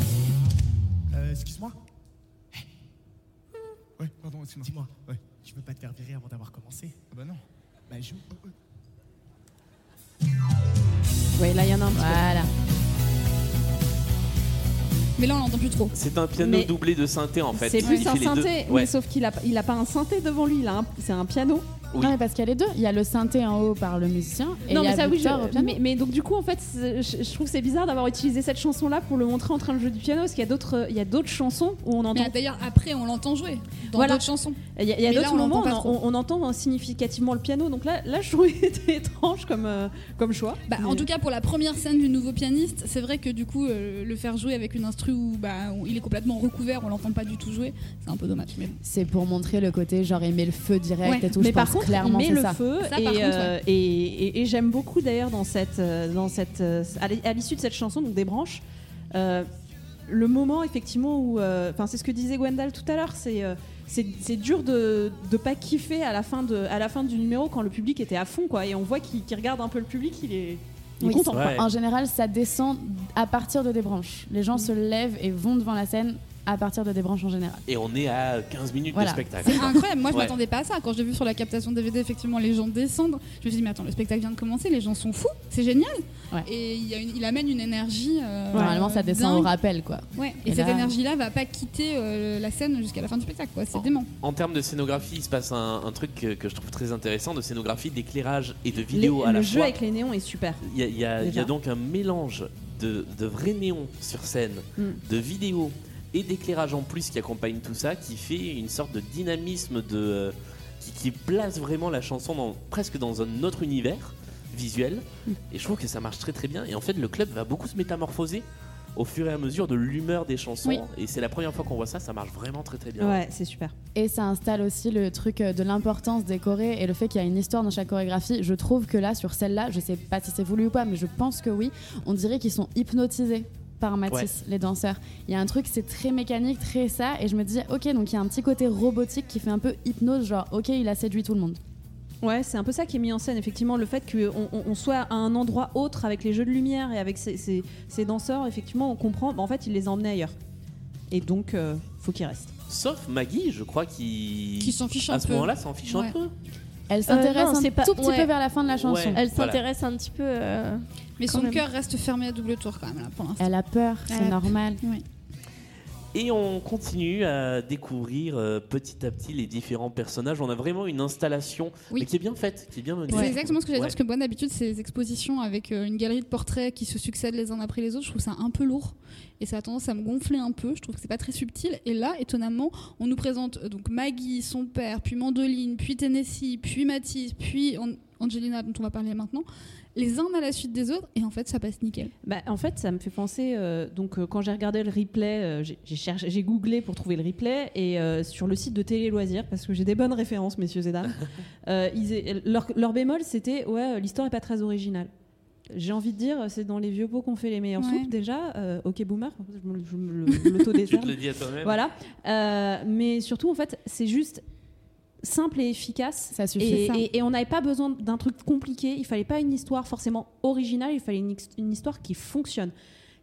Euh, excuse-moi Ouais, pardon, excuse-moi. Dis-moi, ouais, tu veux pas te faire virer avant d'avoir commencé Ah bah non. Bah joue. Oui, là, il y en a un petit peu. Mais là, on l'entend plus trop. C'est un piano Mais- doublé de synthé en fait. C'est plus un synthé, Ouais. mais sauf qu'il a, il a pas un synthé devant lui, c'est un piano. Oui. Non, mais parce qu'il y a les deux. Il y a le synthé en haut par le musicien et non, il y mais a ça, oui, je- Victor au piano. mais, mais donc, du coup, en fait, je, je trouve que c'est bizarre d'avoir utilisé cette chanson-là pour le montrer en train de jouer du piano, parce qu'il y a d'autres, il y a d'autres chansons où on entend. Mais d'ailleurs, après, on l'entend jouer dans Voilà. d'autres chansons. Il y a, il y a Mais là, d'autres moments où on, entend significativement le piano, donc là, là je c'était étrange comme, euh, comme choix. Bah, En tout cas, pour la première scène du nouveau pianiste, c'est vrai que du coup, euh, le faire jouer avec une instru où, bah, où il est complètement recouvert, on l'entend pas du tout jouer, c'est un peu dommage. Mais. C'est pour montrer le côté genre aimer le feu direct Ouais. et tout. mais je par pense contre, clairement il met le ça. feu Ça, et, par contre, euh, et, et- et j'aime beaucoup d'ailleurs dans cette, euh, dans cette, euh, à l'issue de cette chanson, donc des branches, euh, le moment effectivement où, euh, enfin c'est ce que disait Gwendal tout à l'heure, c'est euh, c'est c'est dur de de pas kiffer à la fin de à la fin du numéro quand le public était à fond quoi et on voit qu'il regarde un peu le public, il est, il est Oui. En général, ça descend à partir de des branches. Les gens se lèvent et vont devant la scène à partir de des branches en général. Et on est à 15 minutes Voilà. de spectacle. C'est incroyable, moi je Ouais. m'attendais pas à ça. Quand j'ai vu sur la captation DVD, effectivement, les gens descendre, je me suis dit, mais attends, le spectacle vient de commencer, les gens sont fous, c'est génial. Ouais. Et il, y a une- il amène une énergie. euh, Normalement, ça descend dingue. au rappel, quoi. Ouais. Et, Et cette là- énergie-là va pas quitter euh, la scène jusqu'à la fin du spectacle, quoi. C'est dément. En termes de scénographie, il se passe un, un truc que, que je trouve très intéressant de scénographie, d'éclairage et de Les- vidéo à le la jeu fois. avec les néons est super. Il y, a- y y donc un mélange de, de vrais néons sur scène, Mm. de vidéos et d'éclairage en plus qui accompagne tout ça, qui fait une sorte de dynamisme de, euh, qui, qui place vraiment la chanson dans, presque dans un autre univers visuel. Et je trouve que ça marche très très bien. Et en fait, le club va beaucoup se métamorphoser au fur et à mesure de l'humeur des chansons. Oui. Et c'est la première fois qu'on voit ça, ça marche vraiment très très bien. Ouais, c'est super. Et ça installe aussi le truc euh, de l'importance des chorés et le fait qu'il y a une histoire dans chaque chorégraphie. Je trouve que là, sur celle-là, je sais pas si c'est voulu ou pas, mais je pense que oui, on dirait qu'ils sont hypnotisés par Matisse, les danseurs. Il y a un truc, c'est très mécanique, très ça, et je me dis, ok, donc il y a un petit côté robotique qui fait un peu hypnose, genre, ok, il a séduit tout le monde. Ouais, c'est un peu ça qui est mis en scène, effectivement, le fait qu'on on, on soit à un endroit autre avec les jeux de lumière et avec ces, ces- ces danseurs, effectivement, on comprend, bah, en fait, il les emmenait ailleurs. Et donc, euh, faut qu'ils restent. Sauf Maggie, je crois, qui, Qui s'en fiche à un ce peu. moment-là s'en fiche Ouais. un peu. Elle s'intéresse non, un pas- tout petit ouais. peu vers la fin de la chanson. Ouais. Elle Voilà. s'intéresse un petit peu. euh, Mais Quand son cœur reste fermé à double tour quand même, là, pour l'instant. Elle a peur, c'est normal. Et on continue à découvrir euh, petit à petit les différents personnages. On a vraiment une installation Oui. mais qui est bien faite, qui est bien menée. C'est exactement ce que j'allais Ouais. dire, parce que moi d'habitude, ces expositions avec euh, une galerie de portraits qui se succèdent les uns après les autres, je trouve ça un peu lourd. Et ça a tendance à me gonfler un peu, je trouve que c'est pas très subtil. Et là, étonnamment, on nous présente euh, donc Maggie, son père, puis Mandoline, puis Tennessee, puis Mathis, puis An- Angelina, dont on va parler maintenant, les uns à la suite des autres, et en fait, ça passe nickel. Bah, en fait, ça me fait penser. euh, donc, euh, quand j'ai regardé le replay, euh, j'ai- j'ai cherché, j'ai googlé pour trouver le replay et euh, sur le site de Télé Loisirs, parce que j'ai des bonnes références, messieurs et dames. euh, ils- leur, leur bémol, c'était ouais, l'histoire est pas très originale. J'ai envie de dire, c'est dans les vieux pots qu'on fait les meilleures Ouais. soupes déjà. Euh, ok, boomer, je me, je Tu te le dis à toi-même. Voilà. Euh, mais surtout, en fait, c'est juste simple et efficace. Ça suffit. Et, ça. et- et on n'avait pas besoin d'un truc compliqué. Il fallait pas une histoire forcément originale. Il fallait une, histoire qui fonctionne.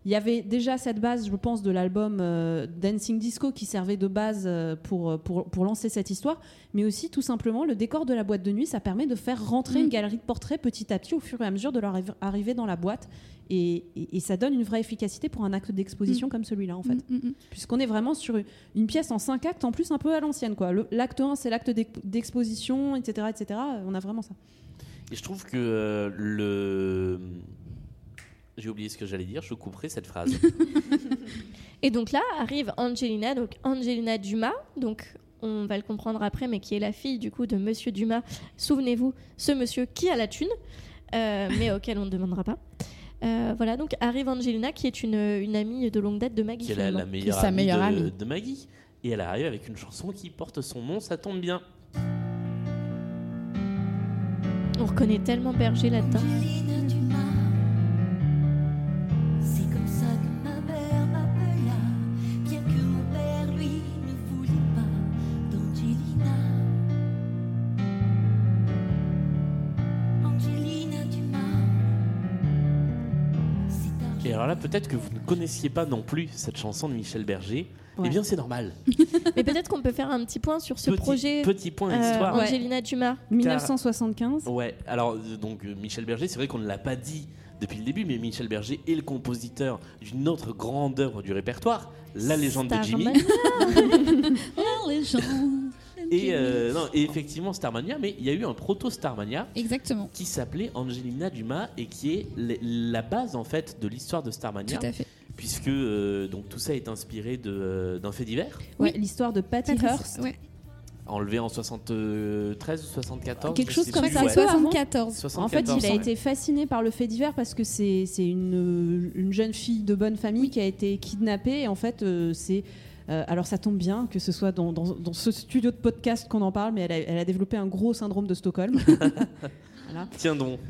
Il y avait déjà cette base, je pense, de l'album euh, Dancing Disco qui servait de base euh, pour, pour, pour lancer cette histoire. Mais aussi, tout simplement, le décor de la boîte de nuit, ça permet de faire rentrer Mm. une galerie de portraits petit à petit au fur et à mesure de leur arri- arrivée dans la boîte. Et, et- et ça donne une vraie efficacité pour un acte d'exposition comme celui-là, en fait Mm, mm, mm. puisqu'on est vraiment sur une- une pièce en cinq actes, en plus un peu à l'ancienne. quoi. L'acte 1, c'est l'acte d'ex- d'exposition, etc., etc. On a vraiment ça. Et je trouve que euh, le. J'ai oublié ce que j'allais dire, je couperai cette phrase. Et donc là arrive Angelina, donc Angelina Dumas, donc on va le comprendre après, mais qui est la fille du coup de Monsieur Dumas. Souvenez-vous, ce monsieur qui a la thune, euh, mais auquel on ne demandera pas. Euh, voilà, donc arrive Angelina, qui est une, une amie de longue date de Maggie. qui est la, meilleure, sa amie, meilleure de, amie. de Maggie. Et elle arrive avec une chanson qui porte son nom, ça tombe bien. On reconnaît tellement Berger là-dedans. Là, peut-être que vous ne connaissiez pas non plus cette chanson de Michel Berger. Ouais. Eh bien, c'est normal. Mais peut-être qu'on peut faire un petit point sur ce petit, projet Petit point euh. Angelina Dumas. 1975. Ouais, alors euh, donc euh, Michel Berger, c'est vrai qu'on ne l'a pas dit depuis le début, mais Michel Berger est le compositeur d'une autre grande œuvre du répertoire, La légende de Jimmy. La légende. Et, euh, non, et effectivement Starmania, mais il y a eu un proto Starmania Exactement. qui s'appelait Angelina Dumas et qui est la base en fait de l'histoire de Starmania, Tout à fait. puisque euh, donc tout ça est inspiré de, euh, d'un fait divers, Ouais, L'histoire de Patty Patrice- Hearst. ouais. enlevé en 73 ou 74. Quelque chose comme ça, ouais. peu avant. 74. En fait, 74, il a ouais. été fasciné par le fait divers parce que c'est c'est une, une jeune fille de bonne famille qui a été kidnappée. Et en fait, euh, c'est. Euh, alors, ça tombe bien que ce soit dans, dans- dans ce studio de podcast qu'on en parle, mais elle a, elle a développé un gros syndrome de Stockholm. Voilà. Tiens donc.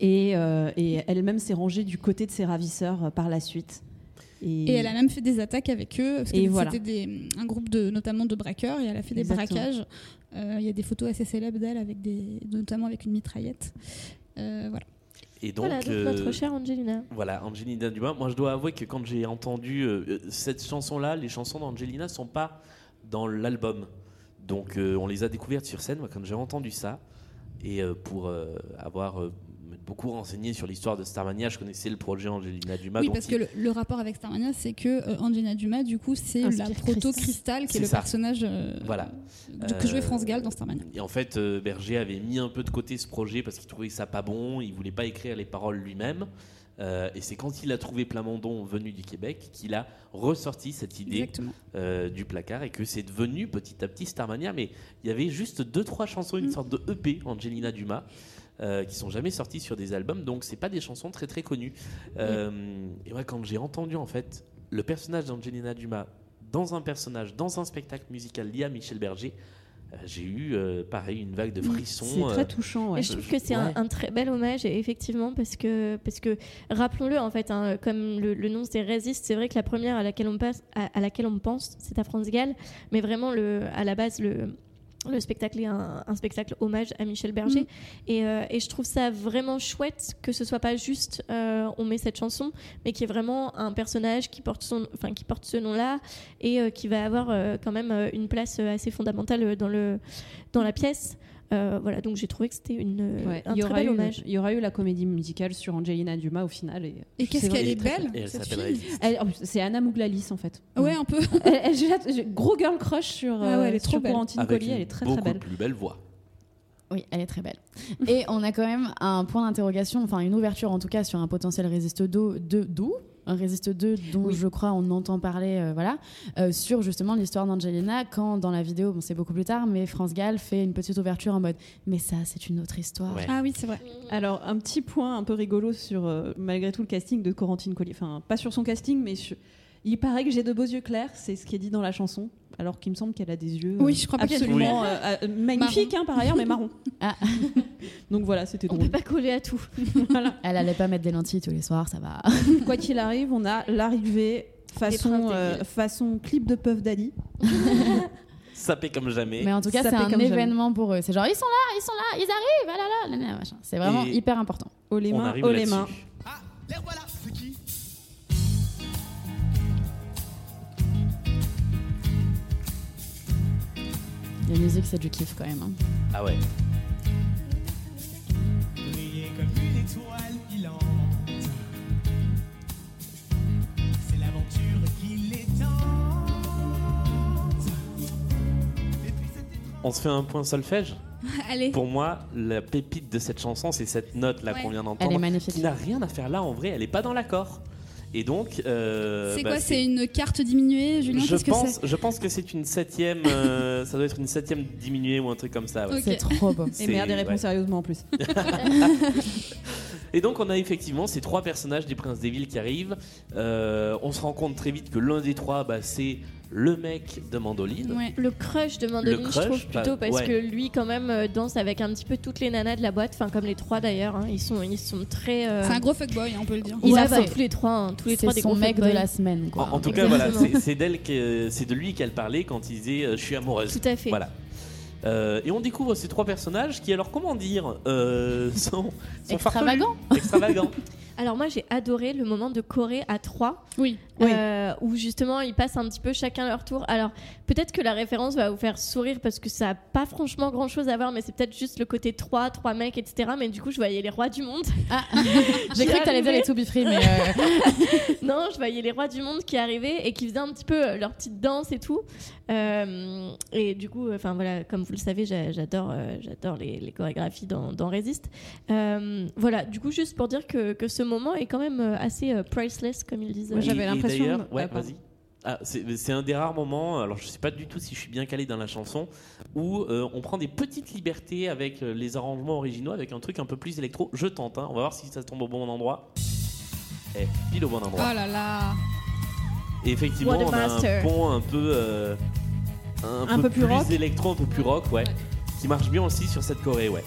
Et, euh, et elle-même s'est rangée du côté de ses ravisseurs euh, par la suite. Et elle a même fait des attaques avec eux, parce que Et c'était voilà. un groupe de, notamment de braqueurs, et elle a fait des Exactement. braquages. Euh, Il y a des photos assez célèbres d'elle, avec des, notamment avec une mitraillette. Euh, voilà. Et donc, voilà, donc euh, notre chère Angelina. Voilà, Angelina Dumas. Moi, je dois avouer que quand j'ai entendu euh, euh, cette chanson-là, les chansons d'Angelina sont pas dans l'album. Donc, euh, on les a découvertes sur scène. Moi, quand j'ai entendu ça, et euh, pour euh, avoir euh, beaucoup renseigné sur l'histoire de Starmania, je connaissais le projet Angelina Dumas. oui, parce il- que le, le rapport avec Starmania, c'est que euh, Angelina Dumas, du coup, c'est la Inspire proto Christ. Cristal, qui est le ça. personnage euh, Voilà. que jouait Euh, France Gall dans Starmania. Et en fait, euh, Berger avait mis un peu de côté ce projet parce qu'il trouvait ça pas bon, il voulait pas écrire les paroles lui-même. Euh, et c'est quand il a trouvé Plamondon venu du Québec qu'il a ressorti cette idée euh, du placard et que c'est devenu petit à petit Starmania. Mais il y avait juste deux trois chansons, une Mm. sorte de EP Angelina Dumas. Euh, qui sont jamais sorties sur des albums, donc c'est pas des chansons très très connues. Euh, Et ouais, quand j'ai entendu en fait le personnage d'Angelina Dumas dans un personnage, dans un spectacle musical lié à Michel Berger, euh, j'ai eu euh, pareil une vague de frissons. C'est euh, très touchant. ouais. Et je trouve que c'est un, Ouais. un très bel hommage, et effectivement, parce que, parce que rappelons-le, en fait, hein, comme le, le nom c'est Résiste, c'est vrai que la première à laquelle on, passe, à, à laquelle on pense, c'est à France Gall, mais vraiment, le, à la base, le, le spectacle est un, un spectacle hommage à Michel Berger. Mm. Et, euh, et je trouve ça vraiment chouette que ce soit pas juste euh, on met cette chanson, mais qu'il y ait vraiment un personnage qui porte, son, enfin, qui porte ce nom-là et euh, qui va avoir quand même une place assez fondamentale dans, le, dans la pièce. Euh, voilà, donc j'ai trouvé que c'était une, Ouais, un il, y très aura bel eu, hommage. il y aura eu la comédie musicale sur Angelina Dumas au final. Et, Et qu'est-ce qu'elle est belle elle. Elle- C'est Anna Mouglalis en fait. Ouais, un peu. Elle- elle- j'ai- j'ai gros girl crush sur, Ah ouais, elle est euh, sur trop belle. Avec Collier, une elle est très beaucoup très belle. plus belle voix. Oui, elle est très belle. Et on a quand même un point d'interrogation, enfin une ouverture en tout cas sur un potentiel résiste 2, de, d'où? Résiste 2 dont Oui. je crois on entend parler, euh, voilà, euh, sur justement l'histoire d'Angelina quand dans la vidéo, bon c'est beaucoup plus tard, mais France Gall fait une petite ouverture en mode mais ça c'est une autre histoire. Ouais. Ah oui, c'est vrai. Alors, un petit point un peu rigolo sur, euh, malgré tout, le casting de Corentine Collier. Enfin, pas sur son casting, mais sur- il paraît que j'ai de beaux yeux clairs, c'est ce qui est dit dans la chanson. Alors qu'il me semble qu'elle a des yeux Oui, je crois pas qu'elle- absolument euh, euh, magnifiques, hein, par ailleurs, mais marron. Ah. Donc voilà, c'était On drôle. peut pas coller à tout. Voilà. Elle allait pas mettre des lentilles tous les soirs, ça va. Quoi qu'il arrive, on a l'arrivée façon, euh, façon clip de Puff Daddy. Sapé comme jamais. Mais en tout cas, c'est un jamais. événement pour eux. C'est genre ils sont là, ils sont là, ils arrivent, ah là là, là, là, machin. C'est vraiment Et- hyper important. Oh les On mains, oh les mains. Ah, les voilà C'est qui? La musique c'est du kiff quand même. hein. Ah ouais. Briller comme une étoile filante. C'est l'aventure qui les tente. Et puis cette On se fait un point solfège. Allez. Pour moi, la pépite de cette chanson, c'est cette note là Ouais. qu'on vient Elle d'entendre, est magnifique. qui n'a rien à faire là en vrai. Elle est pas dans l'accord. Et donc, euh, c'est bah, quoi C'est une carte diminuée, Julien je que pense, c'est je pense que c'est une septième. euh, ça doit être une septième diminuée ou un truc comme ça. ouais. C'est trop beau. Et merde, il répond ouais. sérieusement en plus. Et donc on a effectivement ces trois personnages des Princes des Villes qui arrivent. Euh, on se rend compte très vite que l'un des trois, bah, c'est le mec de Mandoline. Ouais. Le crush de Mandoline, je trouve plutôt, bah, parce ouais. que lui, quand même, euh, danse avec un petit peu toutes les nanas de la boîte, enfin, comme les trois d'ailleurs. hein. Ils, sont, ils sont très. euh, C'est un gros fuckboy, on peut le dire. Ouais, Ouais, c'est- tous les trois, hein, tous les trois des son gros mec de la semaine. Quoi. En, en tout cas, voilà, c'est c'est d'elle que- c'est de lui qu'elle parlait quand il disait euh, je suis amoureuse. Tout à fait. Voilà. Euh, et on découvre ces trois personnages qui, alors comment dire, euh, sont, sont Extravagants. extravagants. Alors moi j'ai adoré le moment de Corée à 3 Oui. euh, où justement ils passent un petit peu chacun leur tour. Alors peut-être que la référence va vous faire sourire parce que ça n'a pas franchement grand chose à voir, mais c'est peut-être juste le côté 3, 3 mecs, etc. Mais du coup je voyais les rois du monde. Ah, j'ai cru que t'allais dire les To Be Free, mais. euh, non, je voyais les rois du monde qui arrivaient et qui faisaient un petit peu euh, leur petite danse et tout. Euh, et du coup, enfin voilà, comme vous le savez, j'a- j'adore, j'adore les, les chorégraphies dans. Euh, voilà, du coup, juste pour dire que, que ce moment est quand même euh, assez euh, priceless, comme ils disent. Moi, j'avais l'impression- d'ailleurs- Ouais, vas-y. Ah, c'est c'est un des rares moments, alors je sais pas du tout si je suis bien calé dans la chanson, où euh, on prend des petites libertés avec euh, les arrangements originaux, avec un truc un peu plus électro. Je tente, hein. on va voir si ça tombe au bon endroit. Eh, pile au bon endroit. Oh là là. Et effectivement, on a un pont un peu, euh, un, Un peu, peu plus rock. électro, un peu plus rock, ouais, qui marche bien aussi sur cette choré, ouais.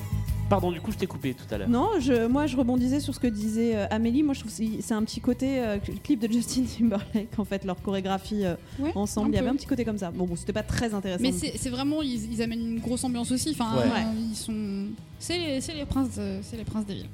Pardon, du coup, je t'ai coupé tout à l'heure. Non, je, moi je rebondisais sur ce que disait euh, Amélie. Moi je trouve que c'est un petit côté euh, le clip de Justin Timberlake en fait, leur chorégraphie euh, Ouais, ensemble. Il y avait un petit côté comme ça. Bon, bon c'était pas très intéressant. Mais c'est vraiment, ils, ils amènent une grosse ambiance aussi. Enfin, Ouais. euh, ils sont. C'est les, princes, c'est les princes des villes.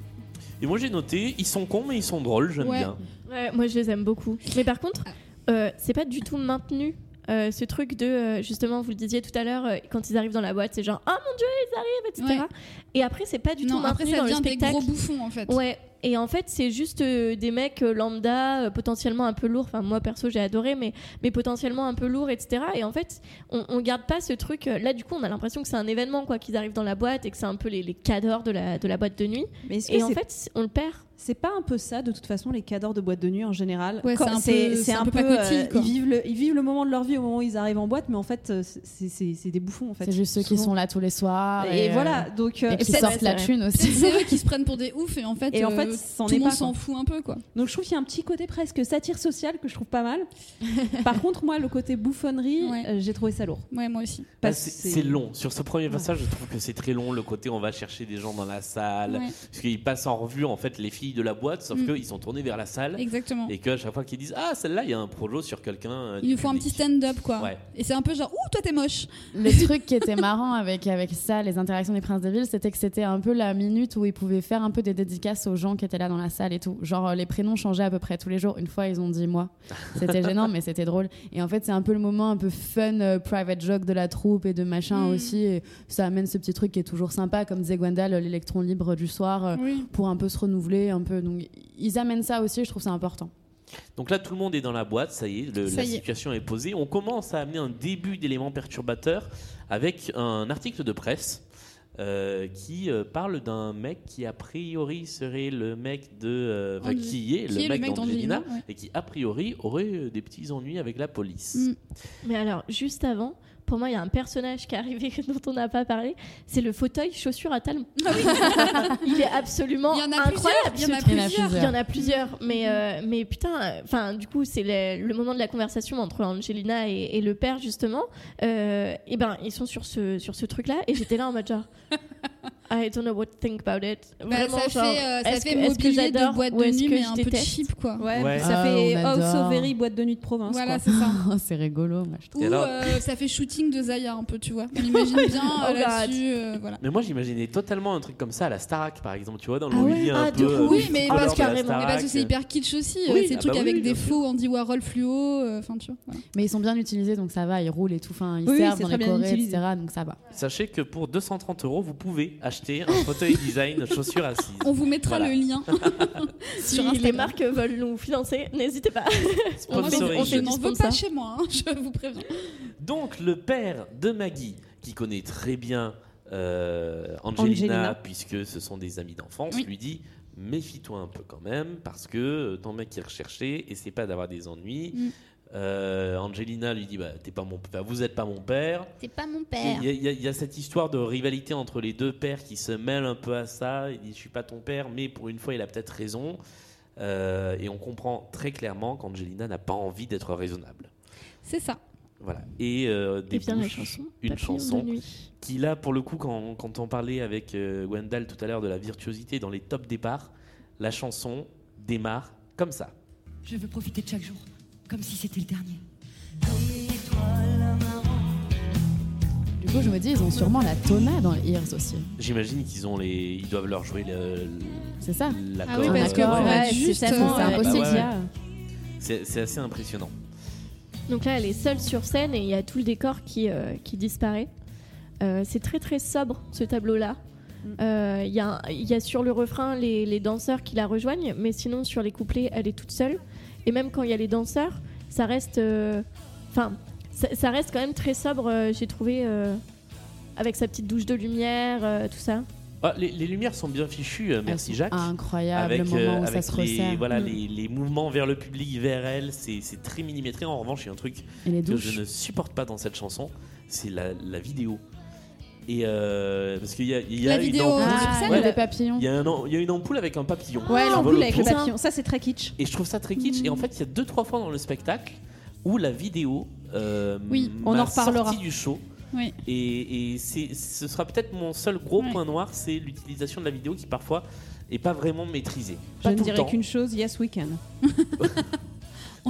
Et moi, j'ai noté, ils sont cons, mais ils sont drôles, j'aime Ouais. bien. Ouais, moi je les aime beaucoup. Mais par contre, Ah. euh, c'est pas du tout maintenu. Euh, ce truc de euh, justement vous le disiez tout à l'heure euh, quand ils arrivent dans la boîte c'est genre oh mon dieu ils arrivent etc Ouais. et après c'est pas du tout Non, après maintenu ça dans le devient des spectacle gros bouffons en fait. Ouais, et en fait, c'est juste des mecs lambda, potentiellement un peu lourds. Enfin, moi perso, j'ai adoré, mais, mais potentiellement un peu lourds, etc. Et en fait, on, on garde pas ce truc. Là, du coup, on a l'impression que c'est un événement, quoi, qu'ils arrivent dans la boîte et que c'est un peu les, les cadors de la, de la boîte de nuit. Mais Et en fait, on le perd. C'est pas un peu ça, de toute façon, les cadors de boîte de nuit en général. Ouais, c'est un peu- c'est un peu pacotille, euh, quoi. ils, vivent le, ils vivent le moment de leur vie au moment où ils arrivent en boîte, mais en fait, euh, c'est- des bouffons en fait. C'est juste ceux qui sont là tous les soirs. Et, euh, voilà, donc. euh, Et qui sortent la thune aussi. C'est eux qui se prennent pour des oufs et en fait, Et en fait, c'en tout est le monde pas, s'en fout un peu quoi. Donc je trouve qu'il y a un petit côté presque satire sociale que je trouve pas mal. Par contre, moi, le côté bouffonnerie, Ouais. euh, j'ai trouvé ça lourd. Ouais, moi aussi. Ah, Parce c'est que c'est long. Sur ce premier passage, je trouve que c'est très long. Le côté on va chercher des gens dans la salle. Parce qu'ils passent en revue en fait les filles de la boîte, sauf Mm. qu'ils sont tournés vers la salle. Exactement. Et qu'à chaque fois qu'ils disent Ah, celle-là, il y a un projo sur quelqu'un. euh, Il nous faut un petit stand-up quoi. Ouais. Et c'est un peu genre, ouh, toi t'es moche. Le truc qui était marrant avec, avec ça, les interactions des princes des villes, c'était que c'était un peu la minute où ils pouvaient faire un peu des dédicaces aux gens qui étaient là dans la salle et tout. Genre, euh, les prénoms changeaient à peu près tous les jours. Une fois, ils ont dit moi. C'était gênant, mais c'était drôle. Et en fait, c'est un peu le moment un peu fun, euh, private joke de la troupe et de machin Mm. aussi. Et ça amène ce petit truc qui est toujours sympa, comme disait Gwendal, euh, l'électron libre du soir, euh, Oui. pour un peu se renouveler. Un peu. Donc, ils amènent ça aussi, je trouve ça important. Donc là, tout le monde est dans la boîte, ça y est, le- Ça la y situation est posée. On commence à amener un début d'éléments perturbateurs avec un article de presse euh, qui euh, parle d'un mec qui a priori serait le mec de... euh, enfin, qui est qui le est le mec mec d'Angelina ouais. et qui a priori aurait des petits ennuis avec la police. Mm. Mais alors, juste avant, pour moi, il y a un personnage qui est arrivé dont on n'a pas parlé. C'est le fauteuil chaussures à talons. il est absolument Il y en a incroyable. il y en a plusieurs. Il y en a plusieurs. Mais, euh, mais putain, enfin, du coup, c'est le, le moment de la conversation entre Angelina et, et le père, justement. Euh, et ben, ils sont sur ce, sur ce truc-là. Et j'étais là en mode genre. I don't know what to think about it. Bah, Vraiment, ça genre, fait, euh, ça fait que- mobilier de boîte de nuit, mais un peu cheap quoi. Ouais, Ouais. ça Ah, fait adore. of Very boîte de nuit de province. Voilà, c'est ça. Oh, c'est rigolo, moi, je trouve. Ou Et alors- euh, ça fait shooting de Zaya un peu, tu vois. On imagine bien euh, Oh, God. là-dessus. euh, voilà. Mais moi, j'imaginais totalement un truc comme ça à la Starac, par exemple, tu vois, dans le Ah ouais? mobilier un Ah, de peu... euh, Oui, mais parce, mais que c'est hyper kitsch aussi. euh, Oui, c'est ah des trucs bah oui, avec des faux Andy Warhol fluo. euh, Enfin, tu vois. Mais ils sont bien utilisés, donc ça va, ils roulent et tout. Enfin, ils servent dans très les utilisé. etc. Donc ça va. Sachez que pour 230 euros, vous pouvez acheter un fauteuil design chaussures assises. On vous mettra Voilà. le lien Si sur les marques veulent nous financer, n'hésitez pas. On Sponsoring. fait- n'en veux pas chez moi, hein, je vous préviens. Donc le père de Maggie, qui connaît très bien euh, Angelina, Angelina. puisque ce sont des amis d'enfance, Oui. lui dit méfie-toi un peu quand même, parce que euh, ton mec est recherché, essaie pas d'avoir des ennuis. Mm. Euh, Angelina lui dit bah, T'es pas mon, vous êtes pas mon père. C'est pas mon Il y, a- il y a- il y a cette histoire de rivalité entre les deux pères qui se mêle un peu à ça. Il dit Je suis pas ton père, mais pour une fois, il a peut-être raison. Euh, et on comprend très clairement qu'Angelina n'a pas envie d'être raisonnable. C'est ça. Voilà. Et euh, Et bien la débouche chanson. une chanson qui là pour le coup quand, quand on parlait avec euh, Wendell tout à l'heure de la virtuosité dans les top départs la chanson démarre comme ça Je veux profiter de chaque jour, comme si c'était le dernier. Du coup, je me dis, ils ont sûrement la tona dans les ears aussi. J'imagine qu'ils ont les, ils doivent leur jouer le. C'est ça. Ah oui, parce que D'accord, pour ouais, c'est juste, euh, c'est Bah impossible. ouais. C'est c'est assez impressionnant. Donc là, elle est seule sur scène et il y a tout le décor qui, euh, qui disparaît. Euh, c'est très très sobre ce tableau-là. Euh, Il y, a, il y a sur le refrain les, les danseurs qui la rejoignent, mais sinon sur les couplets, elle est toute seule. Et même quand il y a les danseurs, ça reste, euh, enfin, ça, ça reste quand même très sobre. euh, J'ai trouvé euh, avec sa petite douche de lumière, euh, tout ça. Ah, les, les lumières sont bien fichues, euh, merci Jacques. Incroyable avec le moment euh, où ça se les, resserre. voilà, Mm. les, les mouvements vers le public, vers elle, c'est très millimétré. En revanche, il y a un truc que je ne supporte pas dans cette chanson, c'est la, la vidéo. Et euh, parce qu'il y a, il y a La une ampoule- Ah, des papillons. il y a un am- il y a une ampoule avec un papillon. Ouais, l'ampoule avec le papillon. Ça, c'est très kitsch. Et je trouve ça très kitsch. Et en fait, il y a deux trois fois dans le spectacle où la vidéo euh, Oui, on en reparlera. du show. Oui. Et, et ce sera peut-être mon seul gros Ouais. point noir, c'est l'utilisation de la vidéo qui parfois est pas vraiment maîtrisée. Je Pas ne tout le dirais qu'une chose, yes we can.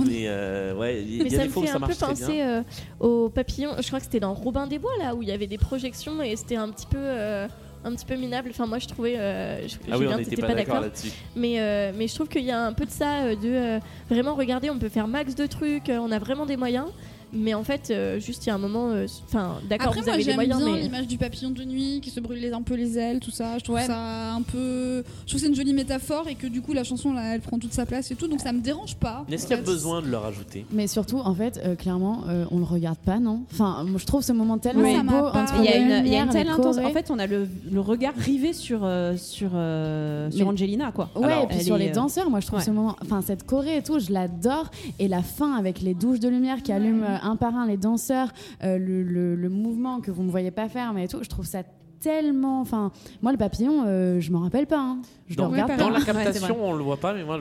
Mais euh, ouais, il y, y a ça des me fois où fait ça un peu marche très bien. penser euh, aux papillons. Je crois que c'était dans Robin des Bois là où il y avait des projections et c'était un petit peu. euh, un petit peu minable. Enfin, moi, je trouvais. euh, je, Ah oui, on n'était pas d'accord là-dessus. Mais, euh, mais je trouve qu'il y a un peu de ça, euh, de vraiment regarder, on peut faire max de trucs, on a vraiment des moyens. Mais en fait, euh, juste il y a un moment. euh, Enfin, d'accord, Après, vous avez j'aime moyens, bien mais. l'image du papillon de nuit qui se brûle les- un peu les ailes, tout ça. Je trouve Ouais. ça un peu. Je trouve que c'est une jolie métaphore et que du coup la chanson là, elle prend toute sa place et tout, donc ça me dérange pas. Est-ce qu'il y a besoin de le rajouter? Mais surtout, en fait, euh, clairement, euh, on le regarde pas, non? Enfin, moi, je trouve ce moment tellement Oui. Beau entre Il y a les une, il y a une telle les intense. En fait, on a le, le regard rivé sur, euh, sur, euh, sur Mais- Angelina, quoi. Ouais, Alors- et puis sur est, les euh, danseurs, moi je trouve ouais. ce moment, enfin cette choré et tout, je l'adore. Et la fin avec les douches de lumière qui allument euh, un par un les danseurs, euh, le, le- le mouvement que vous me voyez pas faire, mais et tout, je trouve ça tellement. Enfin, moi le papillon, euh, je m'en rappelle pas. hein. Je Dans, le regarde Ouais, pas. dans la Ouais, captation, vrai. on le voit pas, mais moi,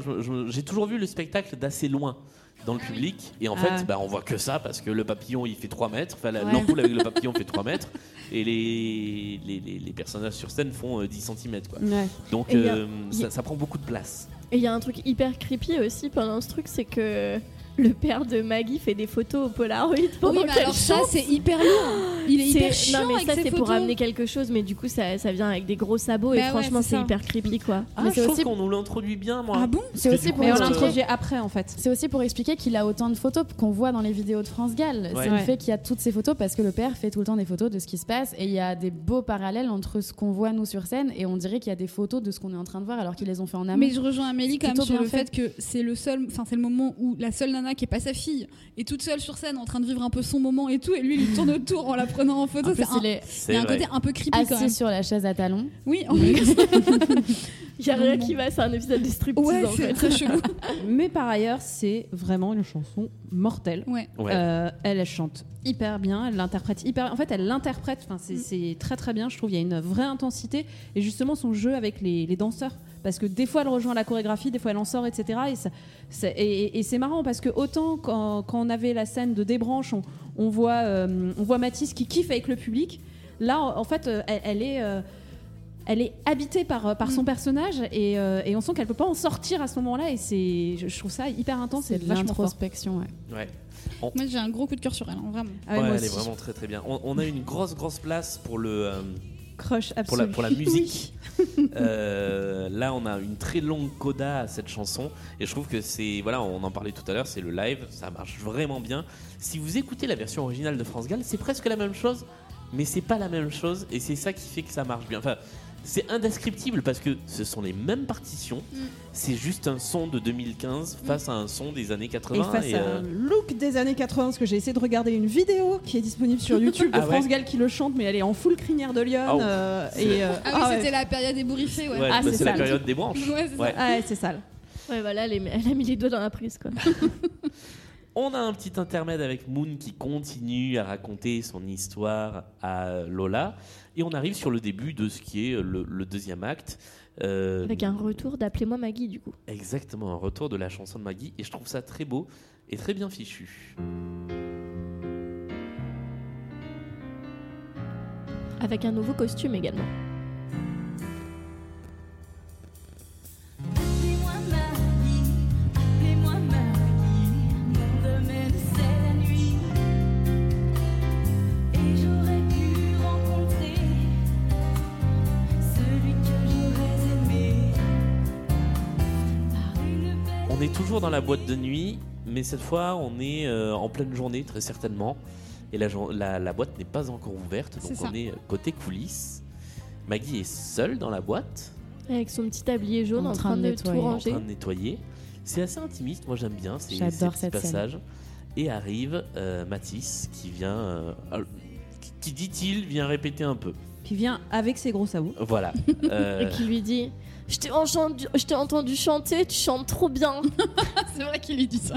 j'ai toujours vu le spectacle d'assez loin dans le public. Et en Ah fait, ouais. bah, on voit que ça parce que le papillon, il fait 3 mètres. Enfin, la- Ouais. l'ampoule avec le papillon fait 3 mètres. Et les, les, les- les personnages sur scène font euh, 10 cm. Quoi. Ouais. Donc, a- euh, a- ça prend beaucoup de place. Et il y a un truc hyper creepy aussi pendant ce truc, c'est que le père de Maggie fait des photos au Polaroid pendant Oui, mais alors ça c'est hyper lourd. Il est C'est- hyper chiant non mais avec ça c'est pour amener quelque chose mais du coup ça, ça vient avec des gros sabots et Bah ouais, franchement c'est hyper creepy quoi. Ah, Mais je c'est trouve aussi- qu'on nous l'introduit bien, moi. Ah bon C'est aussi pour Mais on l'introduit après, en fait. C'est aussi pour expliquer qu'il a autant de photos qu'on voit dans les vidéos de France Gall. Ouais. C'est le fait qu'il y a toutes ces photos parce que le père fait tout le temps des photos de ce qui se passe et il y a des beaux parallèles entre ce qu'on voit nous sur scène et on dirait qu'il y a des photos de ce qu'on est en train de voir alors qu'ils les ont fait en amont. Mais je rejoins Amélie quand même sur le fait. fait que c'est le seul, enfin c'est le moment où la seule nana qui est pas sa fille est toute seule sur scène en train de vivre un peu son moment et tout, et lui il lui tourne autour en la prenant en photo. En C'est un- il y a un côté un peu creepy quand même. assis sur la chaise à talons. Oui, en plus. Il y a rien qui va, c'est un épisode de striptease Ouais, en fait. très chelou. Mais par ailleurs, c'est vraiment une chanson mortelle. Ouais. Ouais. Euh, elle, elle chante hyper bien, elle l'interprète hyper. En fait, elle l'interprète. Enfin, c'est c'est très très bien. Je trouve il y a une vraie intensité et justement son jeu avec les, les danseurs. Parce que des fois elle rejoint la chorégraphie, des fois elle en sort, etc. Et, ça- c'est- et- et- et c'est marrant parce que autant quand, quand on avait la scène de débranche, on, on voit euh, on voit Mathis qui kiffe avec le public. Là, en en fait, euh, elle, elle est euh, elle est habitée par, euh, par son personnage et, euh, et on sent qu'elle peut pas en sortir à ce moment-là et c'est je, je trouve ça hyper intense C'est et de l'introspection, ouais. Ouais. Moi j'ai un gros coup de cœur sur elle, hein, vraiment. Ah ouais, elle est vraiment très très bien. On, on a une grosse grosse place pour le Crush pour absolu. la pour la musique. Euh, là, on a une très longue coda à cette chanson et je trouve que c'est voilà, on en parlait tout à l'heure, c'est le live, ça marche vraiment bien. Si vous écoutez la version originale de France Gall, c'est presque la même chose, mais c'est pas la même chose et c'est ça qui fait que ça marche bien. Enfin, c'est indescriptible parce que ce sont les mêmes partitions. C'est juste un son de 2015 face à un son des années Et 80 face et, à euh, un look des années 80, parce que j'ai essayé de regarder une vidéo qui est disponible sur YouTube de Ah ouais France Gall qui le chante, mais elle est en full crinière de Lyon. Ah ouais. euh, et, euh, Ah oui, ah ouais. c'était la période ébouriffée, ouais. ouais, Ah, bah, c'est la période des branches. Ouais, c'est ça. Ouais. Ah ouais, c'est sale. Ouais voilà, elle, est- elle a mis les doigts dans la prise quoi. On a un petit intermède avec Moon qui continue à raconter son histoire à Lola. Et on arrive sur le début de ce qui est le, le deuxième acte. Euh, Avec un retour d'appelez-moi Maggie du coup. Exactement, un retour de la chanson de Maggie. Et je trouve ça très beau et très bien fichu. Avec un nouveau costume également. On est toujours dans la boîte de nuit, mais cette fois on est euh, en pleine journée très certainement. Et la, jour- la, la boîte n'est pas encore ouverte, donc on est côté coulisses. Maggie est seule dans la boîte, Avec son petit tablier jaune en, train, de, tout en ranger. train de nettoyer. C'est assez intimiste, moi j'aime bien ces, J'adore ces petits cette scène. Et arrive euh, Mathis qui vient, euh, euh, qui, qui dit-il, vient répéter un peu. Qui vient avec ses gros sabots. Voilà. Euh, Et qui lui dit Je t'ai entendu, chanter, tu chantes trop bien. C'est vrai qu'il lui dit ça.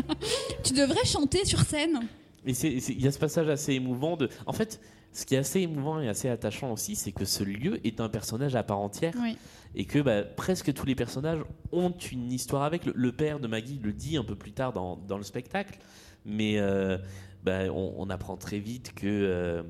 Tu devrais chanter sur scène. Et il y a ce passage assez émouvant de. En fait, ce qui est assez émouvant et assez attachant aussi, c'est que ce lieu est un personnage à part entière Oui. et que bah, presque tous les personnages ont une histoire avec. Le, le père de Maggie le dit un peu plus tard dans, dans le spectacle, mais euh, bah, on, on apprend très vite que, euh,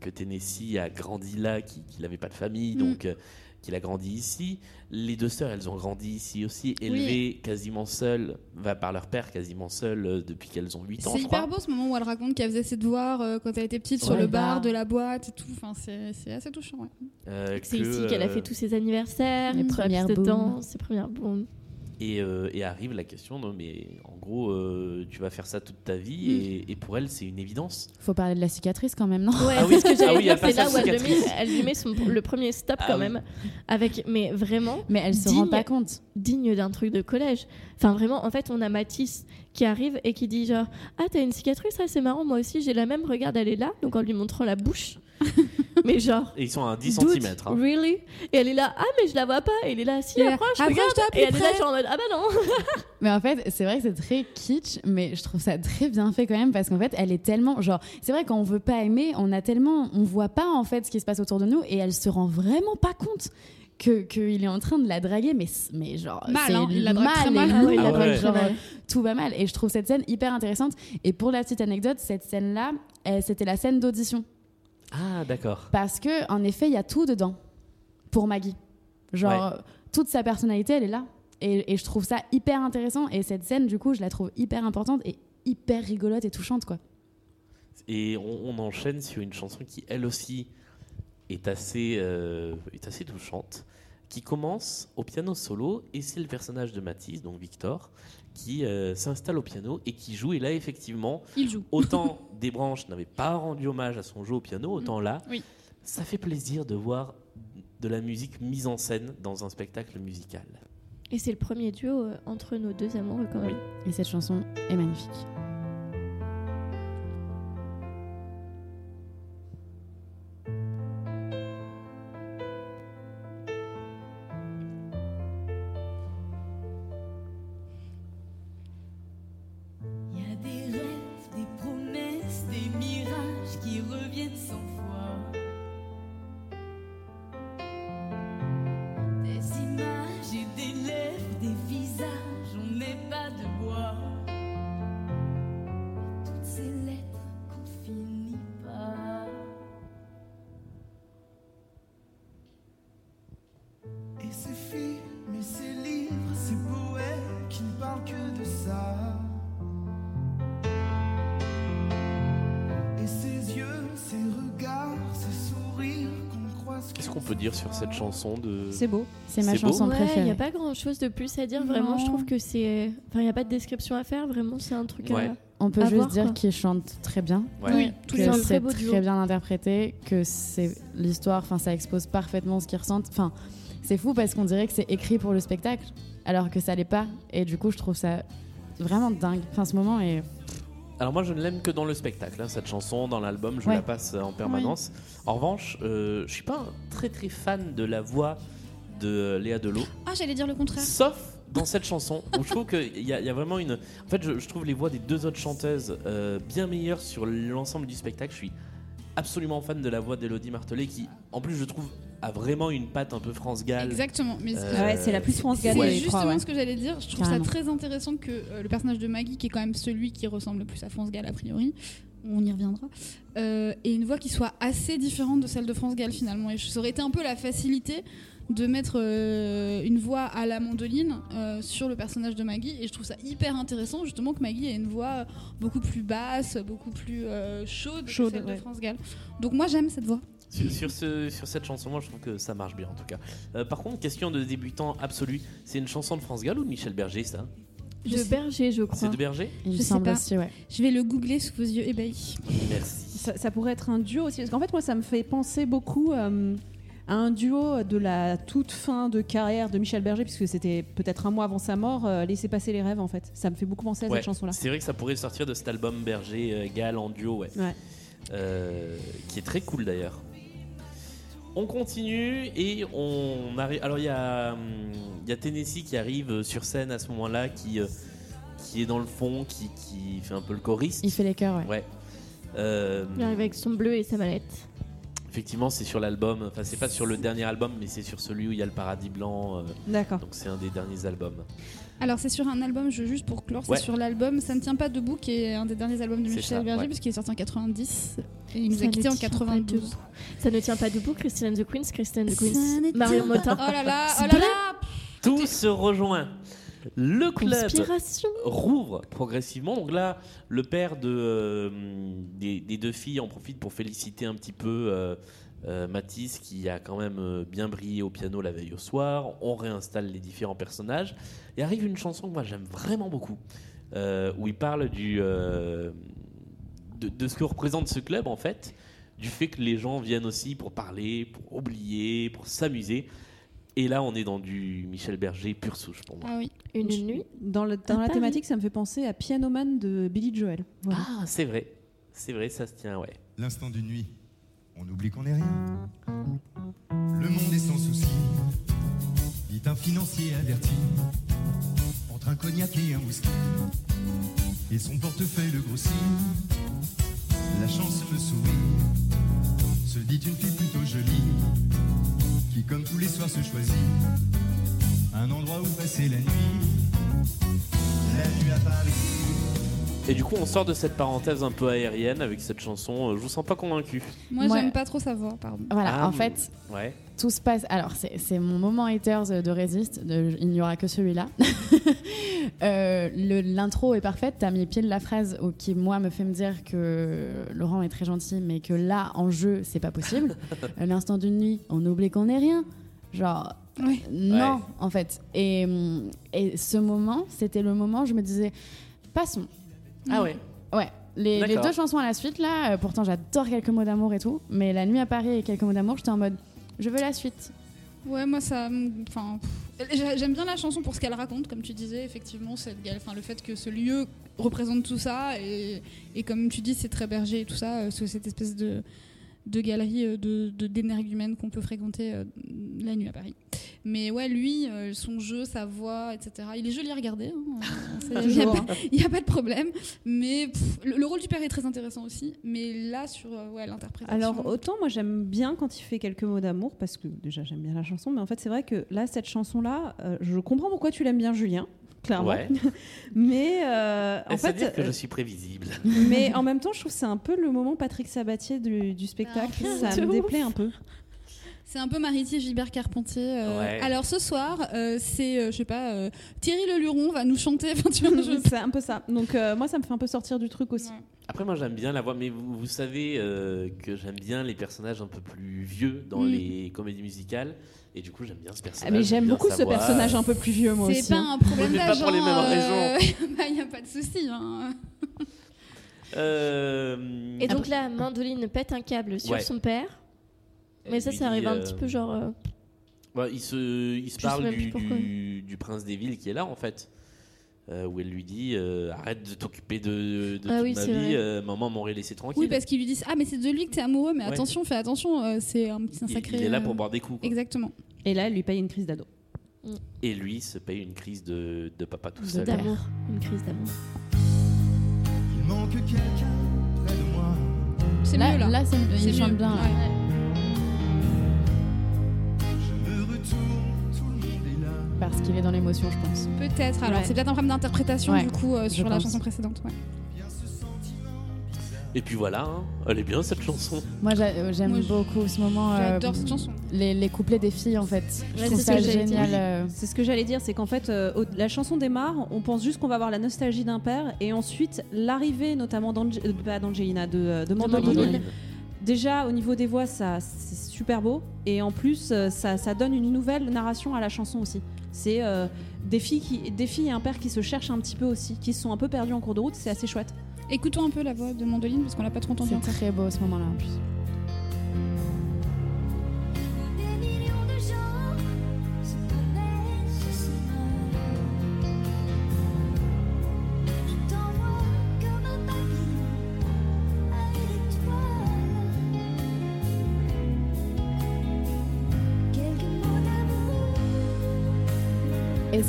que Tennessee a grandi là, qu'il qu'il n'avait pas de famille, Mm. donc euh, qu'il a grandi ici. Les deux sœurs, elles ont grandi ici aussi, élevées quasiment seules, va par leur père quasiment seules euh, depuis qu'elles ont 8 ans. C'est hyper beau ce moment où elle raconte qu'elle faisait ses devoirs euh, quand elle était petite sur Ouais. le bar Bar. de la boîte et tout. Enfin, c'est assez touchant. ouais. Euh, C'est ici qu'elle a fait tous ses anniversaires, Les sur la premières piste de booms. danse, ses premières booms. Et, euh, et arrive la question, non, mais en gros, euh, tu vas faire ça toute ta vie, Mm. et, et pour elle, c'est une évidence. Faut parler de la cicatrice quand même, non Ouais, Ah oui, c'est ce que j'allais ah oui, c'est là où elle, le met- elle lui met son- le premier stop Ah quand oui. même. Avec, mais vraiment, Mais elle se Digne. rend pas compte. digne d'un truc de collège. Enfin, vraiment, en fait, on a Mathis qui arrive et qui dit genre Ah, t'as une cicatrice, ah, c'est marrant, moi aussi j'ai la même, regarde, elle est là. Donc en lui montrant la bouche. mais genre. Et ils sont à 10 dude, cm. Really? Et elle est là, ah, mais je la vois pas. Et il est là, si, là, approche, approche-toi regarde. Et elle est là, près. genre en mode, ah bah non. Mais en fait, c'est vrai que c'est très kitsch, mais je trouve ça très bien fait quand même parce qu'en fait, elle est tellement genre, c'est vrai quand on veut pas aimer, on a tellement, on voit pas en fait ce qui se passe autour de nous et elle se rend vraiment pas compte que qu'il est en train de la draguer, mais mais genre Mal, hein, il la drague mal très et mal. Ah ouais, il la Ah drague ouais. genre, mal. tout va mal et je trouve cette scène hyper intéressante. Et pour la petite anecdote, cette scène là, c'était la scène d'audition Ah, d'accord. parce que en effet, il y a tout dedans pour Maggie. Genre toute sa personnalité, elle est là. Et, et je trouve ça hyper intéressant. Et cette scène, du coup, je la trouve hyper importante et hyper rigolote et touchante, quoi. Et on, on enchaîne sur une chanson qui, elle aussi, est assez, euh, est assez touchante, qui commence au piano solo, et c'est le personnage de Mathis, donc Victor, qui euh, s'installe au piano et qui joue. Et là, effectivement, Il joue. autant des branches n'avaient pas rendu hommage à son jeu au piano, autant là, Oui. ça fait plaisir de voir de la musique mise en scène dans un spectacle musical. Et c'est le premier duo euh, entre nos deux amoureux quand même. Et cette chanson est magnifique. Cette chanson de... C'est beau. C'est ma chanson Ouais, il préférée. n'y a pas grand chose de plus à dire. Vraiment, je trouve que c'est. Enfin, il n'y a pas de description à faire. Vraiment, c'est un truc. Ouais. à- On peut à juste voir, dire quoi. qu'il chante très bien. Ouais. Oui, tous que les C'est très très bien interprété, que c'est l'histoire, enfin ça expose parfaitement ce qu'ils ressentent. Enfin, c'est fou parce qu'on dirait que c'est écrit pour le spectacle, alors que ça l'est pas. Et du coup, je trouve ça vraiment dingue. Enfin, ce moment est. Alors moi je ne l'aime que dans le spectacle, hein, cette chanson, dans l'album, je Ouais. la passe en permanence. En revanche, euh, je suis pas très très fan de la voix de Léa Delot, Ah, j'allais dire le contraire. sauf dans cette chanson où je trouve qu'il y, y a vraiment une... En fait je, je trouve les voix des deux autres chanteuses euh, bien meilleures sur l'ensemble du spectacle. Je suis absolument fan de la voix d'Elodie Martelet qui en plus je trouve a vraiment une patte un peu France Gall. Exactement. Mais Euh, Ah ouais, c'est la plus France C'est Gall des justement trois, ouais. ce que j'allais dire. Je trouve Carrément. ça très intéressant que euh, le personnage de Maggie, qui est quand même celui qui ressemble le plus à France Gall a priori, on y reviendra, euh, ait une voix qui soit assez différente de celle de France Gall finalement. Et ça aurait été un peu la facilité de mettre euh, une voix à la mandoline euh, sur le personnage de Maggie. Et je trouve ça hyper intéressant justement que Maggie ait une voix beaucoup plus basse, beaucoup plus euh, chaude, Chaude, que celle ouais. de France Gall. Donc moi j'aime cette voix. Sur, sur ce- sur cette chanson, moi je trouve que ça marche bien en tout cas. Euh, par contre, question de débutant absolu, c'est une chanson de France Gall ou de Michel Berger ça? De Berger, je crois. C'est de Berger? Il Je sais pas. aussi, ouais. Je vais le googler sous vos yeux ébahis. Merci. Ça, ça pourrait être un duo aussi. Parce qu'en fait, moi, ça me fait penser beaucoup euh, à un duo de la toute fin de carrière de Michel Berger, puisque c'était peut-être un mois avant sa mort, euh, Laissez passer les rêves, en fait. Ça me fait beaucoup penser à Ouais, cette chanson-là. C'est vrai que ça pourrait sortir de cet album Berger euh, Gal en duo, ouais. Ouais. Euh, qui est très cool d'ailleurs. On continue et on arrive. Alors il y a, hum, il y a Tennessee qui arrive sur scène à ce moment-là, qui, euh, qui est dans le fond, qui, qui fait un peu le choriste. Il fait les chœurs, ouais. Ouais. Euh, Il arrive avec son bleu et sa mallette. Effectivement, c'est sur l'album. Enfin, c'est pas sur le dernier album, mais c'est sur celui où il y a le paradis blanc. euh, D'accord. donc c'est un des derniers albums. Alors c'est sur un album, je, juste pour clore, Ouais. c'est sur l'album Ça ne tient pas debout, qui est un des derniers albums de C'est Michel Berger, ouais. puisqu'il est sorti en 90 et il nous Ça a ne quittés en tient pas 92. debout. Ça ne tient pas debout, Christine and the Queens, Christine and the Ça Queens, Marion Motin. Oh là là, oh là là Tout se rejoint. Le club rouvre progressivement. Donc là, le père de, euh, des, des deux filles en profite pour féliciter un petit peu euh, euh, Mathis qui a quand même euh, bien brillé au piano la veille au soir. On réinstalle les différents personnages. Et arrive une chanson que moi j'aime vraiment beaucoup, où il parle du, de, de ce que représente ce club en fait, du fait que les gens viennent aussi pour parler, pour oublier, pour s'amuser. Et là, on est dans du Michel Berger pure souche pour moi. Ah oui. Une nuit. Dans, le- dans À la Paris. thématique, ça me fait penser à Pianoman de Billy Joel. Voilà. Ah, c'est vrai. C'est vrai, ça se tient, ouais. L'instant d'une nuit, on oublie qu'on est rien. Le monde est sans souci, dit un financier averti. Entre un cognac et un whisky, et son portefeuille le grossit. La chance me sourit, se dit une fille plutôt jolie, qui comme tous les soirs se choisit un endroit où passer la nuit. La nuit à Paris. Et du coup, on sort de cette parenthèse un peu aérienne avec cette chanson. Euh, Je vous sens pas convaincu. Moi Moi- j'aime pas trop sa voix, pardon. Voilà, Ah, en fait, Ouais. tout se passe. Alors, c'est mon moment haters de Resist. de- il n'y aura que celui-là. Euh, L'intro est parfaite. T'as mis pile la phrase qui, moi, me fait me dire que Laurent est très gentil, mais que là, en jeu, c'est pas possible. Euh, L'instant d'une nuit, on oublie qu'on est rien. Genre, non, Ouais. en fait. Et, et ce moment, c'était le moment où je me disais, passons. Ah ouais. Ouais. Les, les deux chansons à la suite, là, euh, pourtant j'adore quelques mots d'amour et tout, mais La nuit à Paris et quelques mots d'amour, j'étais en mode, je veux la suite. Ouais, moi ça. me- Enfin, j'aime bien la chanson pour ce qu'elle raconte, comme tu disais, effectivement, cette enfin, le fait que ce lieu représente tout ça, et, et comme tu dis, c'est très berger et tout ça, euh, c'est cette espèce de, de galerie euh, de d'énergumènes qu'on peut fréquenter euh, la nuit à Paris. Mais ouais, lui, euh, son jeu, sa voix, etc. Il est joli à regarder, hein, c'est- il n'y a, y a pas de problème. Mais pff, le, le rôle du père est très intéressant aussi, mais là, sur euh, ouais, l'interprétation. Alors autant moi j'aime bien quand il fait quelques mots d'amour parce que déjà j'aime bien la chanson, mais en fait c'est vrai que là cette chanson là, je comprends pourquoi tu l'aimes bien Julien, clairement. Ouais. mais euh, en fait, dire que je euh, suis prévisible mais en même temps je trouve que c'est un peu le moment Patrick Sabatier du, du spectacle, Ah, ça me ouf. déplaît un peu. C'est un peu Maritier Gilbert Carpentier. euh, Ouais. Alors ce soir, euh, c'est, euh, je sais pas, euh, Thierry Le Luron va nous chanter. C'est un peu ça. Donc euh, moi ça me fait un peu sortir du truc aussi. Après, moi, j'aime bien la voix, mais vous, vous savez euh, que j'aime bien les personnages un peu plus vieux dans Mm. les comédies musicales. Et du coup, j'aime bien ce Ah, personnage. mais j'aime beaucoup ce personnage un peu plus vieux moi C'est aussi. pas hein. un problème mais pas d'agent. pour les mêmes euh, bah, y a pas de souci. hein. Euh, Et donc là, Mandoline pète un câble sur Ouais. son père. Mais ça, ça arrive dit, un euh, petit peu genre. euh, bah, il se, il se parle du, du prince des villes qui est là, en fait. Euh, où elle lui dit euh, arrête de t'occuper de, de Ah toute oui, ma vie, euh, maman m'aurait laissé tranquille. Oui, parce qu'ils lui disent Ah, mais c'est de lui que t'es amoureux, mais Ouais. attention, fais attention, euh, c'est un petit un sacré. il est là pour boire des coups. quoi. Exactement. Et là elle lui paye une crise d'ado. Et lui se paye une crise de, de papa tout de- seul. D'amour. Une crise d'amour. Il manque quelqu'un près de moi. C'est Là, mieux là. là c'est- C'est il chante mieux. bien. là. Ouais. Parce qu'il est dans l'émotion, je pense. Peut-être. Alors, Ouais. c'est peut-être un problème d'interprétation Ouais, du coup euh, je sur la chanson précédente. ouais. Et puis voilà, hein, elle est bien cette chanson. Moi, euh, j'aime Moi, je- beaucoup ce moment. euh, J'adore cette chanson. Les, les couplets des filles, en fait. Je Ouais, trouve c'est ce ça que j'allais génial. C'est ce que j'allais dire, c'est qu'en fait, euh, la chanson démarre, on pense juste qu'on va avoir la nostalgie d'un père, et ensuite l'arrivée, notamment d'Angelina, de, de Mandoline, déjà au niveau des voix, ça c'est super beau, et en plus ça, ça donne une nouvelle narration à la chanson aussi. C'est euh, des filles qui, des filles et un père qui se cherchent un petit peu aussi, qui se sont un peu perdus en cours de route. C'est assez chouette. Écoutons un peu la voix de Mandoline parce qu'on l'a pas trop entendu. C'est très beau à ce moment-là en plus.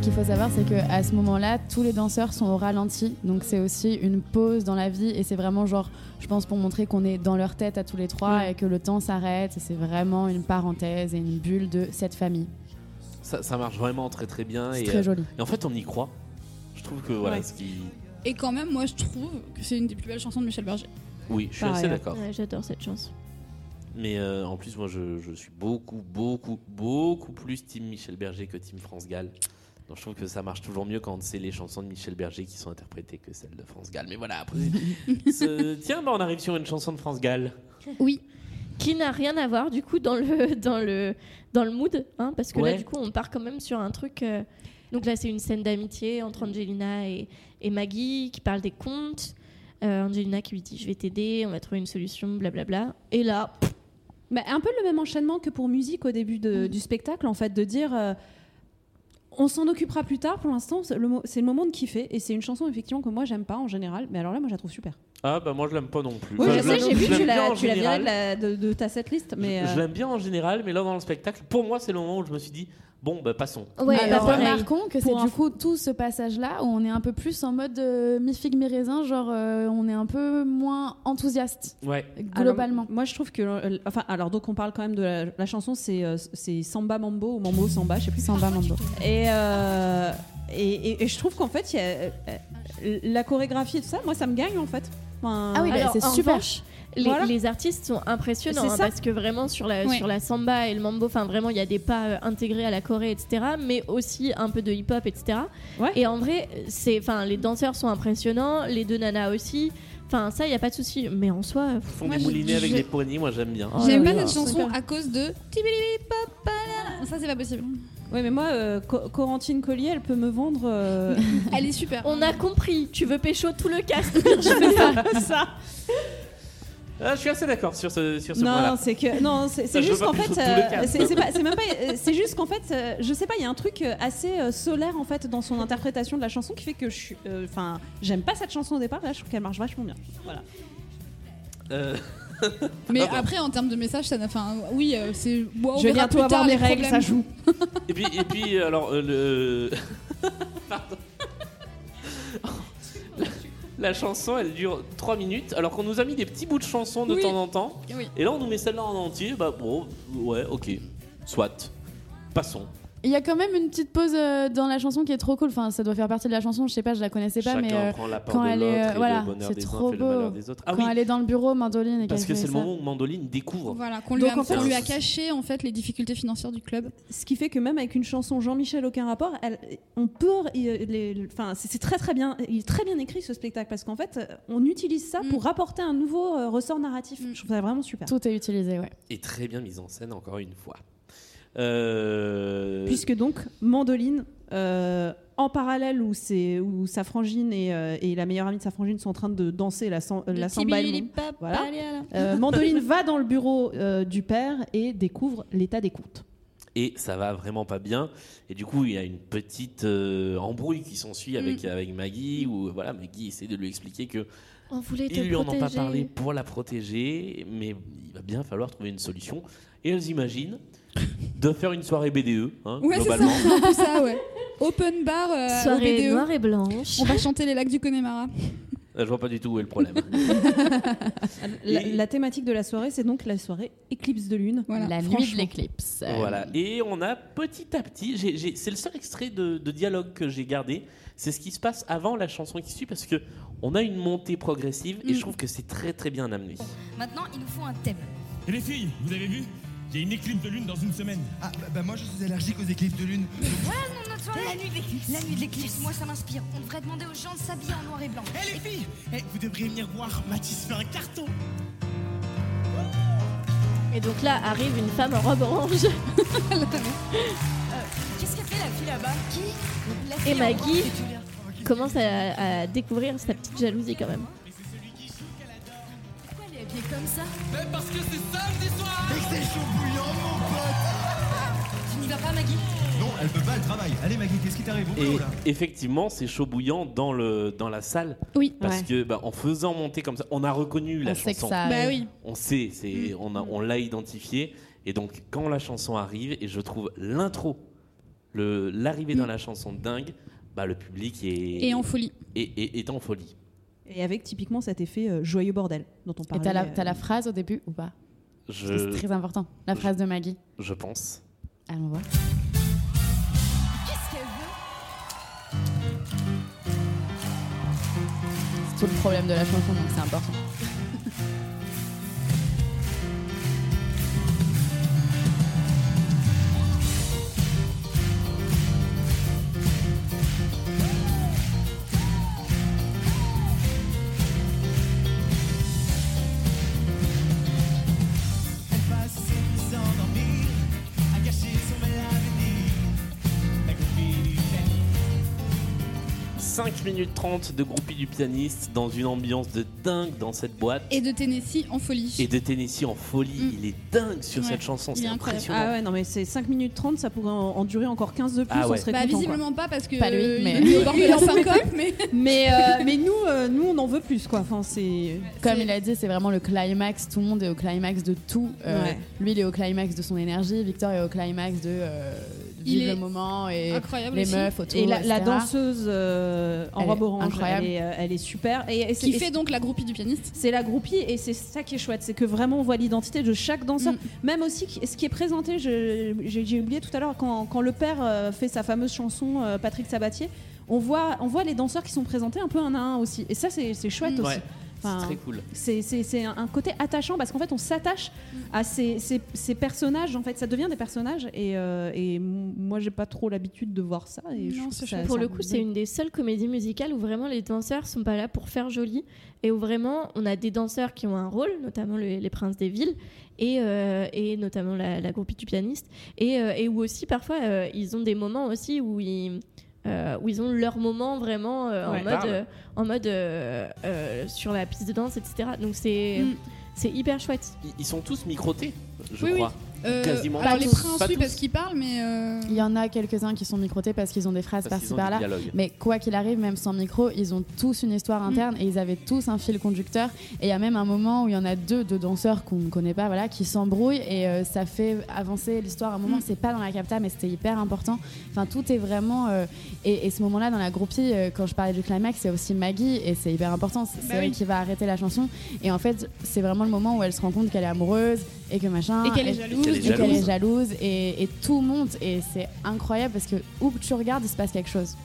Qu'il faut savoir, c'est qu'à ce moment-là, tous les danseurs sont au ralenti. Donc c'est aussi une pause dans la vie. Et c'est vraiment genre, je pense, pour montrer qu'on est dans leur tête à tous les trois Ouais. et que le temps s'arrête. C'est vraiment une parenthèse et une bulle de cette famille. Ça, ça marche vraiment très très bien. C'est et, très euh, joli. Et en fait, on y croit. Je trouve que voilà Ouais. ce qui. Et quand même, moi je trouve que c'est une des plus belles chansons de Michel Berger. Oui, je suis Pareil, assez d'accord. Ouais, J'adore cette chanson. Mais euh, en plus, moi, je, je suis beaucoup, beaucoup, beaucoup plus Team Michel Berger que Team France Gall. Donc, je trouve que ça marche toujours mieux quand c'est les chansons de Michel Berger qui sont interprétées que celles de France Gall. Mais voilà, après. ce- Tiens, bah, on arrive sur une chanson de France Gall. Oui. Qui n'a rien à voir du coup dans le dans le dans le mood, hein, parce que Ouais. là du coup on part quand même sur un truc. euh, donc là c'est une scène d'amitié entre Angelina et, et Maggie qui parle des contes. Euh, Angelina qui lui dit je vais t'aider, on va trouver une solution, blablabla. Et là, Bah, un peu le même enchaînement que pour musique au début de- Mm. du spectacle, en fait, de dire euh, on s'en occupera plus tard. Pour l'instant, c'est le, mo- c'est le moment de kiffer. Et c'est une chanson effectivement que moi j'aime pas en général. Mais alors là, moi je la trouve super. Ah, bah, moi, je l'aime pas non plus. Oui, Enfin, je je sais, j'ai vu je que tu l'as en tu l'as viré de, la- de- de ta setlist. Mais Je euh, l'aime bien en général, mais là, dans le spectacle, pour moi, c'est le moment où je me suis dit bon, bah, passons. ouais, Alors, bah, remarquons que c'est du coup tout ce passage-là où on est un peu plus en mode euh, mi-figue, mi-raisin, genre euh, on est un peu moins enthousiaste Ouais. globalement. Alors, moi je trouve que. euh, enfin, alors donc on parle quand même de la, la chanson, c'est euh, c'est Samba Mambo ou Mambo Samba, je sais plus. Samba Mambo. Et, euh, et, et- et je trouve qu'en fait, il y a, euh, la chorégraphie et tout ça, moi ça me gagne en fait. Enfin, Ah oui, bah, Alors, c'est super. revanche, les, Voilà. les artistes sont impressionnants hein, parce que vraiment sur la, Ouais. sur la samba et le mambo, enfin vraiment il y a des pas euh, intégrés à la Corée, etc. Mais aussi un peu de hip-hop, etc. Ouais. Et en vrai, c'est, enfin les danseurs sont impressionnants, les deux nanas aussi. Enfin ça, il y a pas de souci. Mais en soi, Ils font Moi, des je- moulinets avec je- des poignées, moi, j'aime bien. J'aime là pas cette chanson Super. à cause de. Ça c'est pas possible. Ouais, mais moi, euh, Co- Corentine Collier, elle peut me vendre. euh, Elle est super. on a compris. Tu veux pécho tout le cast. ça. Ah, je suis assez d'accord sur ce, sur ce Non, c'est que non, c'est juste qu'en fait, euh, c'est même pas, euh, c'est juste qu'en fait, euh, je sais pas, il y a un truc assez euh, solaire en fait dans son interprétation de la chanson qui fait que je suis, euh, enfin, j'aime pas cette chanson au départ. Là, je trouve qu'elle marche vachement bien. Voilà. Euh, Mais Ah bon. après, en termes de message, ça n'a. Enfin, oui, c'est. Je vais bientôt plus avoir les règles, ça joue. Et puis, et puis alors, euh, le. Pardon. La, chanson, elle dure 3 minutes, alors qu'on nous a mis des petits bouts de chansons de Oui. temps en temps. Oui. Et là, on nous met celle-là en entier. Bah, bon, ouais, ok. Soit. Passons. Il y a quand même une petite pause euh, dans la chanson qui est trop cool. Enfin, ça doit faire partie de la chanson. Je sais pas, je la connaissais pas, Chacun mais euh, prend la part quand de elle est, euh, voilà, c'est trop beau. des autres. Ah quand oui, elle est dans le bureau, Mandoline et parce que c'est le moment où Mandoline découvre. Voilà, qu'on lui, a, en fait, qu'on lui a caché en fait les difficultés financières du club. Ce qui fait que même avec une chanson Jean-Michel aucun rapport, elle- on peut, les- enfin, c'est très très bien, il est très bien écrit ce spectacle parce qu'en fait, euh, on utilise ça Mm. pour rapporter un nouveau euh, ressort narratif. Mm. Je trouve ça vraiment super. Tout est utilisé, ouais. Et très bien mise en scène, encore une fois. Euh, Puisque donc Mandoline, euh, en parallèle où, c'est- où sa frangine et, euh, et la meilleure amie de sa frangine sont en train de danser la, la samba Voilà. euh, Mandoline va dans le bureau euh, du père et découvre l'état des comptes. et ça va vraiment pas bien. Et du coup, il y a une petite euh, embrouille qui s'ensuit avec, avec Maggie, où voilà, Maggie essaie de lui expliquer que On voulait ils lui en ont pas parlé pour la protéger, mais il va bien falloir trouver une solution. Et elles imaginent de faire une soirée BDE, hein, Ouais, c'est ça, globalement. c'est un peu ça, ouais. Open bar euh, Soirée BDE. noire et blanche. On va chanter les lacs du Connemara. Je vois pas du tout où est le problème. La, Et- la thématique de la soirée, c'est donc la soirée éclipse de lune. Voilà. La nuit de l'éclipse. Euh, Voilà. Et on a petit à petit, j'ai- j'ai- c'est le seul extrait de, de dialogue que j'ai gardé. C'est ce qui se passe avant la chanson qui suit parce que on a une montée progressive et Mm. je trouve que c'est très très bien amené. Maintenant, il nous faut un thème. Et les filles, vous avez vu? Il y a une éclipse de lune dans une semaine. Ah, bah, bah, moi je suis allergique aux éclipses de lune. Voilà le nom de notre soirée. La nuit de l'éclipse. La nuit de l'éclipse. Moi, ça m'inspire. On devrait demander aux gens de s'habiller en noir et blanc. Eh les filles Eh, Vous devriez venir voir Mathis fait un carton Et donc là arrive une femme en robe orange. Qu'est-ce qu'elle fait la fille là-bas? Qui? La fille Et Maggie orange, commence à, à découvrir sa petite jalousie quand même. Comme ça Mais parce que c'est samedi soir Et c'est chaud bouillant, mon pote Tu n'y vas pas, Maggie Non, elle peut pas, elle travaille. Allez, Maggie, qu'est-ce qui t'arrive Et effectivement, c'est chaud bouillant dans, le, dans la salle. Oui. Parce Ouais. que bah, en faisant monter comme ça, on a reconnu la sait que chanson. ça Bah oui. On sait, c'est, on, a- on l'a identifié. Et donc, quand la chanson arrive, et je trouve l'intro, le, l'arrivée dans la chanson dingue, bah, le public est, Et en folie. est, est- est en folie. Et avec typiquement cet effet euh, joyeux bordel dont on Et parlait. t'as la, euh, t'as la phrase au début ou pas? C'est Je, très important. La phrase de Maggie. je pense. Allons voir. Qu'est-ce qu'elle veut? C'est tout le problème de la chanson, donc c'est important. 5 minutes 30 de groupie du pianiste dans une ambiance de dingue dans cette boîte. Et de Tennessee en folie. Et de Tennessee en folie. Mm. Il est dingue sur Ouais, cette chanson, c'est impressionnant. Ah ouais, non, mais c'est 5 minutes 30, ça pourrait en, en durer encore 15 de plus, Ah ouais. on serait Bah content, quoi. visiblement pas parce que Pas lui, euh, mais- il est au bord de Il la en peut syncope, mais Mais, euh, mais nous, euh, nous, on en veut plus, quoi. Enfin, c'est. Comme il a dit, c'est vraiment le climax. Tout le monde est au climax de tout. Euh, Ouais. Lui, il est au climax de son énergie. Victor est au climax de, euh, de Il vivre est le moment et incroyable les aussi. meufs autour. Et la, la danseuse euh, en Elle robe est orange, incroyable. Elle, est, euh, elle est super. Et, qui et fait donc la groupie du pianiste. c'est la groupie et c'est ça qui est chouette, c'est que vraiment on voit l'identité de chaque danseur. Mm. Même aussi ce qui est présenté, j'ai oublié tout à l'heure, quand, quand le père euh, fait sa fameuse chanson euh, Patrick Sabatier, on voit, on voit les danseurs qui sont présentés un peu un à un aussi. Et ça c'est c'est chouette Mm. aussi. Ouais, Enfin, c'est très cool. C'est- un côté attachant parce qu'en fait on s'attache à ces, ces- ces personnages, en fait ça devient des personnages et, euh, et moi j'ai pas trop l'habitude de voir ça. Et Non, ça-. Pour ça le coup, c'est une des seules comédies musicales où vraiment les danseurs sont pas là pour faire joli et où vraiment on a des danseurs qui ont un rôle, notamment le- les princes des villes et, euh, et notamment la, la groupie du pianiste et, euh, et où aussi parfois euh, ils ont des moments aussi où ils euh, où ils ont leur moment vraiment euh, Ouais. en mode, Parle. euh, en mode euh, euh, sur la piste de danse, etc. Donc c'est Mm. c'est hyper chouette. Ils, sont tous microtés, je Oui, oui. Euh, Quasiment alors les princes, Pas oui, tous. parce qu'ils parlent, mais euh, Il y en a quelques-uns qui sont microtés parce qu'ils ont des phrases par-ci par-là. Mais quoi qu'il arrive, même sans micro, ils ont tous une histoire Mm. interne et ils avaient tous un fil conducteur. Et il y a même un moment où il y en a deux, deux danseurs qu'on ne connaît pas, voilà, qui s'embrouillent et euh, ça fait avancer l'histoire. À un moment, Mm. c'est pas dans la capta, mais c'était hyper important. Enfin, tout est vraiment. euh, et, et ce moment-là, dans la groupie, euh, quand je parlais du climax, c'est aussi Maggie et c'est hyper important. C'est Bah elle oui. qui va arrêter la chanson. Et en fait, c'est vraiment le moment où elle se rend compte qu'elle est amoureuse et que machin. et qu'elle est jalouse. et qu'elle est jalouse et, et tout monte et c'est incroyable parce que où que tu regardes il se passe quelque chose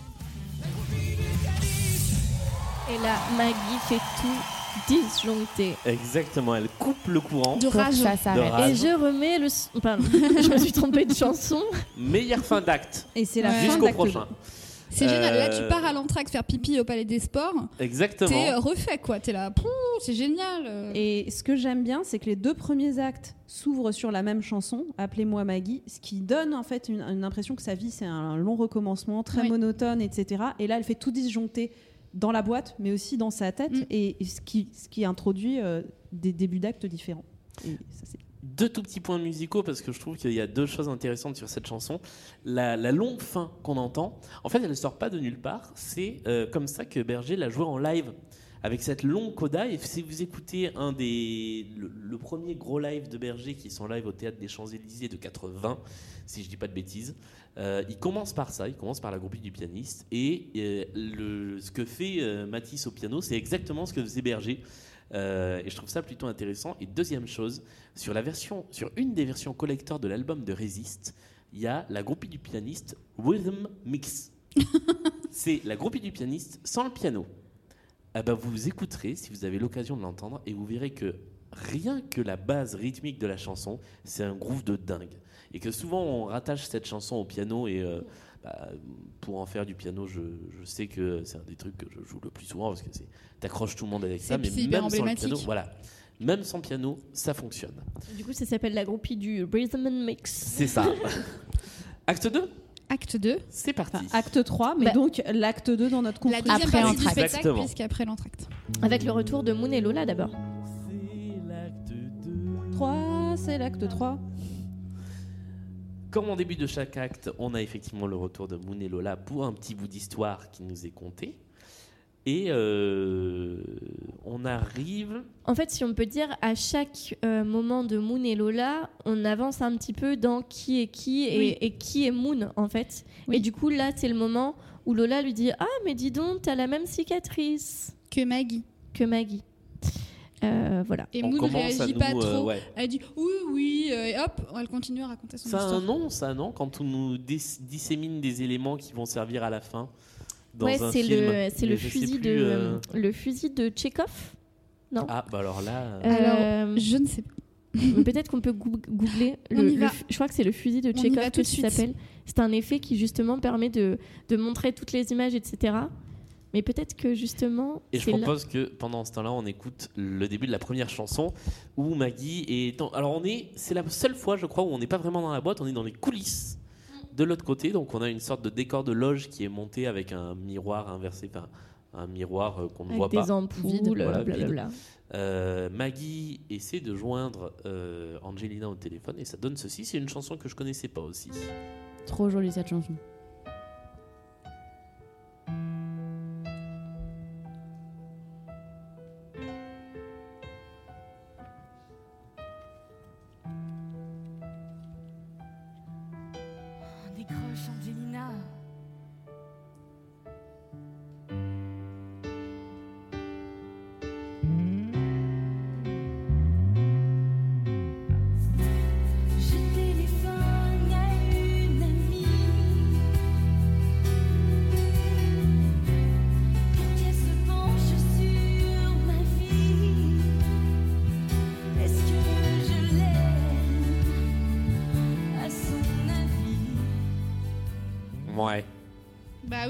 Et là, Maggie fait tout disjoncter. Exactement, elle coupe le courant. De rage. ça s'arrête rage. Et je remets le. Pardon, je me suis trompée de chanson. Meilleure fin d'acte. Et c'est la Ouais. fin Jusqu'au prochain. C'est génial. Là, Euh, tu pars à l'entraque faire pipi au Palais des Sports. Exactement. T'es euh, refait, quoi. T'es là, c'est génial. euh. Et ce que j'aime bien, c'est que les deux premiers actes s'ouvrent sur la même chanson, Appelez-moi Maggie, ce qui donne en fait une, une impression que sa vie c'est un long recommencement, très Oui. monotone, etc. Et là, elle fait tout disjoncter dans la boîte, mais aussi dans sa tête, Mm. et, et ce, qui, ce qui introduit euh, des débuts d'actes différents. Et ça, c'est- Deux tout petits points musicaux parce que je trouve qu'il y a deux choses intéressantes sur cette chanson. La, longue fin qu'on entend, en fait, elle ne sort pas de nulle part. C'est euh, comme ça que Berger l'a joué en live. Avec cette longue coda, et si vous écoutez un des, le, premier gros live de Berger qui sont live au théâtre des Champs-Élysées de 80, si je dis pas de bêtises, euh, il commence par ça, il commence par la groupie du pianiste, et euh, ce que fait Matisse au piano, c'est exactement ce que faisait Berger. Euh, et je trouve ça plutôt intéressant. Et deuxième chose, sur la version, sur une des versions collector de l'album de Resist, il y a la groupie du pianiste Rhythm Mix. c'est la groupie du pianiste sans le piano. Ah bah vous écouterez si vous avez l'occasion de l'entendre et vous verrez que rien que la base rythmique de la chanson, c'est un groove de dingue. Et que souvent on rattache cette chanson au piano et euh, pour en faire du piano, je, je sais que c'est un des trucs que je joue le plus souvent parce que c'est t'accroches tout le monde avec ça, mais c'est hyper même sans le emblématique. piano, voilà. Même sans piano, ça fonctionne. Du coup, ça s'appelle la groupie du Rhythm and Mix. C'est ça. Acte 2 Acte 2. C'est parti. Acte 3, mais Bah- donc l'acte 2 dans notre deuxième Après l'entracte. puisqu'après l'entracte. Avec le retour de Moon et Lola d'abord. C'est l'acte 2. 3, c'est l'acte 3. Comme en début de chaque acte, on a effectivement le retour de Moon et Lola pour un petit bout d'histoire qui nous est conté. Et euh, on arrive. En fait, si on peut dire, à chaque euh, moment de Moon et Lola, on avance un petit peu dans qui est qui et, Oui. et qui est Moon, en fait. Oui. Et du coup, là, c'est le moment où Lola lui dit Ah, mais dis donc, t'as la même cicatrice Que Maggie. que Maggie. Euh, voilà. Et on Moon à réagit nous, pas euh, trop. ouais. Elle dit oui, oui, et hop, elle continue à raconter son Ça a histoire. un nom, ça, non Quand on nous dissémine des éléments qui vont servir à la fin. Dans ouais, un c'est film. le, c'est le fusil plus, de euh, le fusil de Tchekhov. Non? Ah, bah alors là. euh, Euh, Je ne sais pas. Peut-être qu'on peut goo- googler. On Le, y le je crois que c'est le fusil de Tchekhov que de ça suite. s'appelle. C'est un effet qui justement permet de, de montrer toutes les images, etc. Mais peut-être que justement. Et je là- propose que pendant ce temps-là, on écoute le début de la première chanson où Maggie est. dans- Alors on est, c'est la seule fois, je crois, où on n'est pas vraiment dans la boîte, on est dans les coulisses de l'autre côté. Donc on a une sorte de décor de loge qui est monté avec un miroir inversé, enfin un miroir euh, qu'on ne voit des pas. ampoules, Vide, voilà, blablabla. Euh, Maggie essaie de joindre euh, Angelina au téléphone et ça donne ceci. C'est une chanson que je connaissais pas aussi. Trop jolie cette chanson.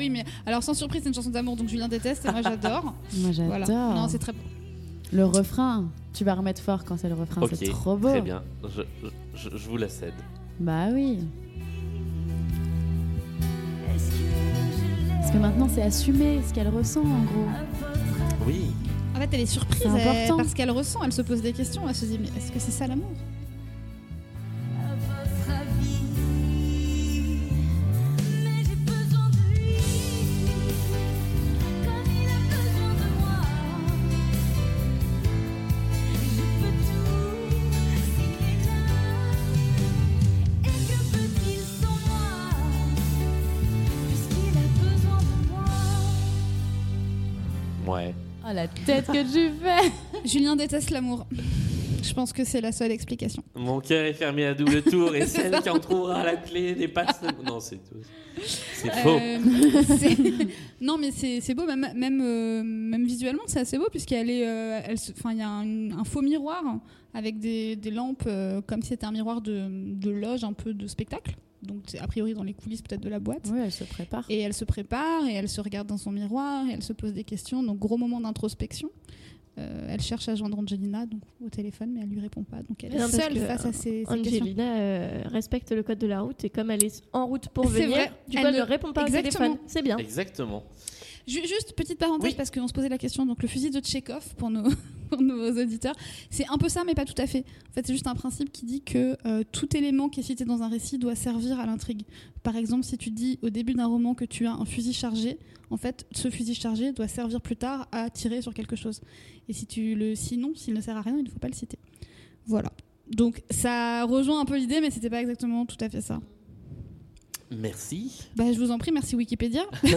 Oui, mais alors sans surprise, c'est une chanson d'amour, donc Julien déteste et moi j'adore. Moi j'adore. Voilà. Non, c'est très beau. Le refrain, tu vas remettre fort quand c'est le refrain, c'est trop beau. Très bien. Je, je- je vous la cède. Bah oui. Parce que maintenant c'est assumer ce qu'elle ressent en gros. Oui. En fait, elle est surprise C'est elle- important. parce qu'elle ressent, elle se pose des questions, elle se dit mais est-ce que c'est ça l'amour? Oh la tête que tu fais Julien déteste l'amour. Je pense que c'est la seule explication. Mon cœur est fermé à double tour et celle qui en trouvera la clé n'est pas. Non, c'est tout. C'est faux. Euh, c'est- non, mais c'est c'est beau, même, même, euh, même visuellement, c'est assez beau, puisqu'elle est. euh, elle se- Enfin, il y a un, un faux miroir avec des, des lampes, euh, comme si c'était un miroir de, de loge, un peu de spectacle. Donc, c'est a priori dans les coulisses peut-être de la boîte. Oui, elle se prépare. Et elle se prépare et elle se regarde dans son miroir et elle se pose des questions. Donc, gros moment d'introspection. Euh, elle cherche à joindre Angelina donc, au téléphone, mais elle lui répond pas. Donc, elle est Non, seule face à ces, ces questions. Angelina euh, respecte le code de la route et comme elle est en route pour venir, vrai, du coup elle ne ne- répond pas Exactement. au téléphone. C'est bien. Exactement. Ju- Juste petite parenthèse parce qu'on se posait la question. Donc le fusil de Tchekhov pour nos, pour nos auditeurs, c'est un peu ça, mais pas tout à fait. En fait, c'est juste un principe qui dit que euh, tout élément qui est cité dans un récit doit servir à l'intrigue. Par exemple, si tu dis au début d'un roman que tu as un fusil chargé, en fait, ce fusil chargé doit servir plus tard à tirer sur quelque chose. Et si tu le sinon, s'il ne sert à rien, il ne faut pas le citer. Voilà. Donc ça rejoint un peu l'idée, mais c'était pas exactement tout à fait ça. Merci. Bah, je vous en prie, merci Wikipédia.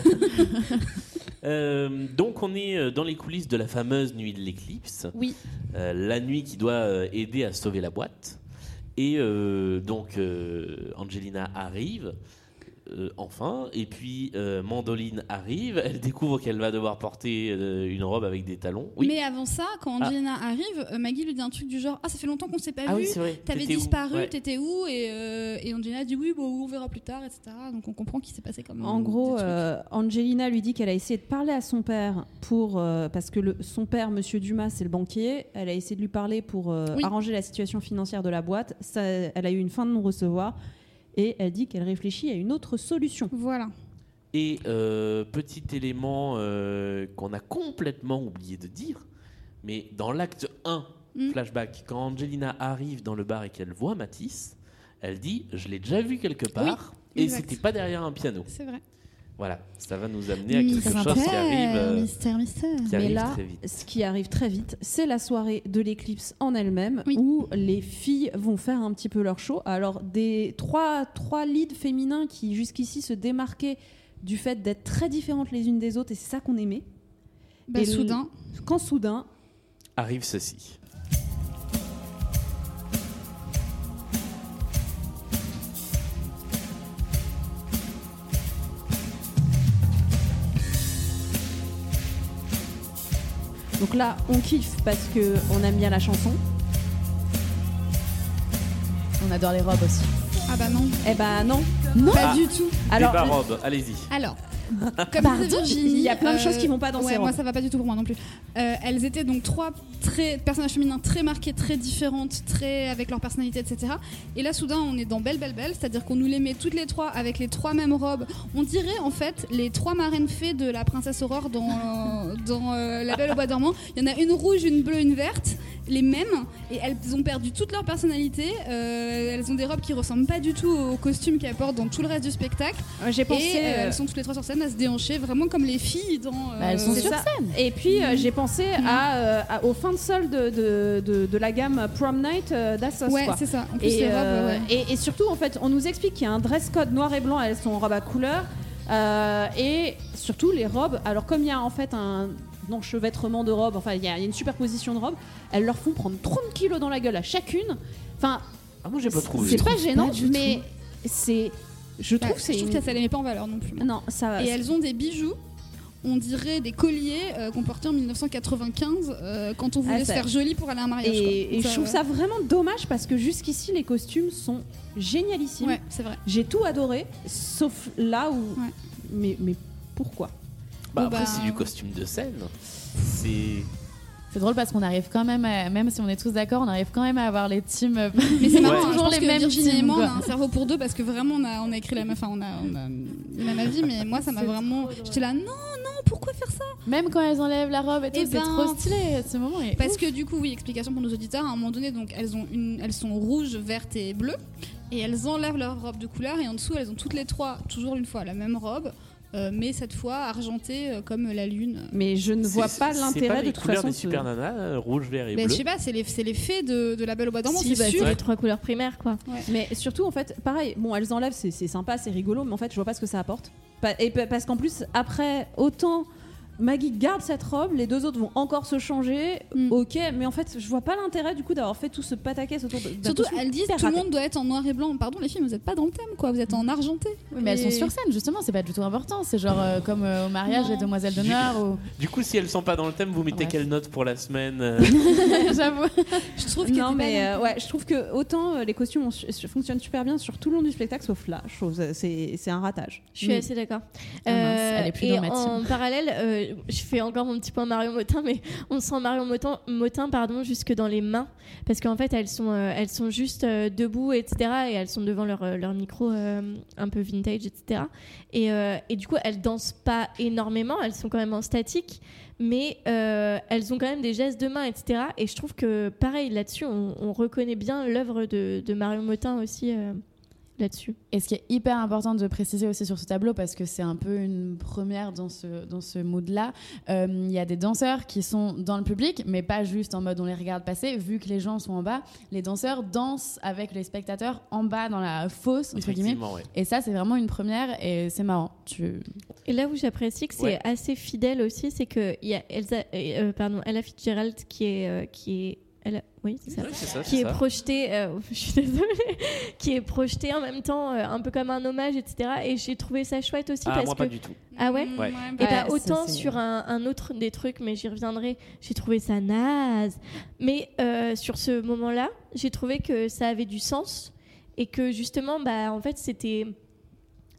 Euh, donc on est euh, dans les coulisses de la fameuse nuit de l'éclipse. Oui. Euh, la nuit qui doit aider à sauver la boîte. Et euh, donc Angelina arrive. Euh, enfin. Et puis euh, Mandoline arrive, elle découvre qu'elle va devoir porter euh, une robe avec des talons. Oui. Mais avant ça, quand Ah. Angelina arrive, euh, Maggie lui dit un truc du genre Ah, ça fait longtemps qu'on s'est pas Ah vu. oui. T'avais disparu, Ouais. t'étais où? Et, euh, et Angelina dit Oui, bon, on verra plus tard, etc. Donc on comprend qu'il s'est passé comme. En gros, euh, Angelina lui dit qu'elle a essayé de parler à son père pour euh, parce que le- son père, Monsieur Dumas, c'est le banquier. Elle a essayé de lui parler pour euh, Oui. arranger la situation financière de la boîte. Ça, elle a eu une fin de non recevoir et elle dit qu'elle réfléchit à une autre solution. Voilà. Et euh, petit élément euh, qu'on a complètement oublié de dire, mais dans l'acte 1, Mm. flashback, quand Angelina arrive dans le bar et qu'elle voit Matisse, elle dit Je l'ai déjà vu quelque part, et exact. c'était pas derrière un piano. C'est vrai. Voilà, ça va nous amener à quelque Mystère, chose qui arrive, euh, mystère, mystère. qui Mais arrive là, très vite. ce qui arrive très vite, c'est la soirée de l'éclipse en elle-même, où les filles vont faire un petit peu leur show. Alors, des trois, trois leads féminins qui jusqu'ici se démarquaient du fait d'être très différentes les unes des autres, et c'est ça qu'on aimait. Bah, Et le- soudain. Quand soudain, Arrive ceci. Donc là, on kiffe parce que on aime bien la chanson. On adore les robes aussi. Ah bah non. Eh bah non. Non. Ah, Pas du tout. Alors, Débat robe, allez-y. Alors, comme Pardon, disait Virginie, il y a plein de choses qui vont pas dans ouais, ces moi ça va pas du tout pour moi non plus. Euh, elles étaient donc trois très personnages féminins très marqués, très différentes, très avec leur personnalité, etc. Et là soudain on est dans Belle Belle Belle, c'est-à-dire qu'on nous les met toutes les trois avec les trois mêmes robes. On dirait en fait les trois marraines fées de la princesse Aurore dans dans euh, La Belle au bois dormant. Il y en a une rouge, une bleue, une verte, les mêmes, et elles ont perdu toute leur personnalité. Euh, elles ont des robes qui ressemblent pas du tout aux costumes qu'elles portent dans tout le reste du spectacle. J'ai pensé, Et, euh, euh, elles sont toutes les trois sur scène à se déhancher, vraiment comme les filles dans. Bah, euh, C'est ça. Et puis j'ai pensé à, euh, à- aux fins de solde de, de, de- de la gamme Prom Night d'Assos. Ouais, c'est ça. En plus, et, les robes, ouais. et, et surtout, en fait, on nous explique qu'il y a un dress code noir et blanc, elles sont en robe à couleur. Euh, et surtout, les robes, alors comme il y a en fait un enchevêtrement de robes, enfin, il y, a il y a une superposition de robes, elles leur font prendre 30 kilos dans la gueule à chacune. Enfin, Ah, moi j'ai pas trouvé. c'est pas gênant, pas mais c'est. Je trouve c'est. je trouve une- que ça les met pas en valeur non plus. Non, ça. Et elles ont des bijoux. On dirait des colliers euh, qu'on portait en 1995 euh, quand on voulait Ah, se ça- faire joli pour aller à un mariage. Et, quoi. et Donc je trouve ça vraiment dommage parce que jusqu'ici les costumes sont génialissimes. Ouais, c'est vrai. J'ai tout adoré, sauf là où. Mais, mais pourquoi? Bah, Bon, après, bah, c'est du costume de scène. C'est. C'est drôle parce qu'on arrive quand même, à- même si on est tous d'accord, on arrive quand même à avoir les teams. Mais c'est marrant, Ouais. toujours je pense les que mêmes Virginie et moi, on a un cerveau pour deux parce que vraiment on a, on a écrit la même, enfin on a, on a le même avis, mais moi ça m'a vraiment. J'étais là, non, non, pourquoi faire ça? Même quand elles enlèvent la robe et tout, Eh c'est ben, trop stylé ce moment. Parce ouf. que du coup, oui, explication pour nos auditeurs, à un moment donné, donc elles, ont une, elles sont rouges, vertes et bleues, et elles enlèvent leur robe de couleur, et en dessous, elles ont toutes les trois, toujours une fois, la même robe, euh, mais cette fois argentée euh, comme la lune. Mais je ne vois pas l'intérêt de toute façon. des ce- super nanas, euh, rouge, vert et Mais bleu. je sais pas, c'est fées de, de la Belle au bois dormant, Si, c'est bah, sûr. c'est les trois couleurs primaires, quoi. Mais surtout, en fait, pareil, bon, elles enlèvent, c'est sympa, c'est rigolo, mais en fait, je vois pas ce que ça apporte. Et pa- parce qu'en plus, après, autant Maggie garde cette robe, les deux autres vont encore se changer, Mm. ok, mais en fait, je vois pas l'intérêt du coup d'avoir fait tout ce pataquès autour de. Surtout, elles disent hyper tout le monde doit être en noir et blanc. Pardon, les filles, vous êtes pas dans le thème, quoi. Vous êtes en argenté. Oui, mais elles sont sur scène, justement, c'est pas du tout important. C'est genre euh, comme euh, au mariage, les demoiselles d'honneur. Ou... Du coup, si elles sont pas dans le thème, vous mettez quelle note pour la semaine euh J'avoue. Je trouve Non, qu'elles étaient mais euh, ouais, je trouve que autant euh, les costumes ont su- fonctionnent super bien sur tout le long du spectacle, sauf là, que c'est c'est un ratage. Je suis assez d'accord. Ah elle est plus et en parallèle, euh, je fais encore mon petit point Marion Motin, mais on sent Marion Motin, pardon, jusque dans les mains, parce qu'en fait, elles sont, euh, elles sont juste euh, debout, etc. Et elles sont devant leur, euh, micro un peu vintage, etc. Et, du coup, elles dansent pas énormément, elles sont quand même en statique, mais elles ont quand même des gestes de main, etc. Et je trouve que, pareil, là-dessus, on, on reconnaît bien l'œuvre de, de Marion Motin aussi là-dessus. Et ce qui est hyper important de préciser aussi sur ce tableau, parce que c'est un peu une première dans ce, dans ce mood-là, euh, il y a des danseurs qui sont dans le public, mais pas juste en mode on les regarde passer, vu que les gens sont en bas. Les danseurs dansent avec les spectateurs en bas dans la fosse, entre guillemets. Ouais. Et ça, c'est vraiment une première et c'est marrant. Tu... Et là où j'apprécie que c'est Ouais. assez fidèle aussi, c'est que il y a Elsa, euh, pardon, Ella Fitzgerald qui est, euh, qui est Elle a- Oui, c'est ça. Ouais, c'est ça, qui est ça. projeté, euh, je suis désolée, qui est projeté en même temps, euh, un peu comme un hommage, etc. Et j'ai trouvé ça chouette aussi Ah, parce moi, que pas du tout. ah ouais. Mm, Ouais. Et Ouais, bah ça, autant sur un, un autre des trucs, mais j'y reviendrai. J'ai trouvé ça naze. Mais euh, sur ce moment-là, j'ai trouvé que ça avait du sens et que justement, bah en fait, c'était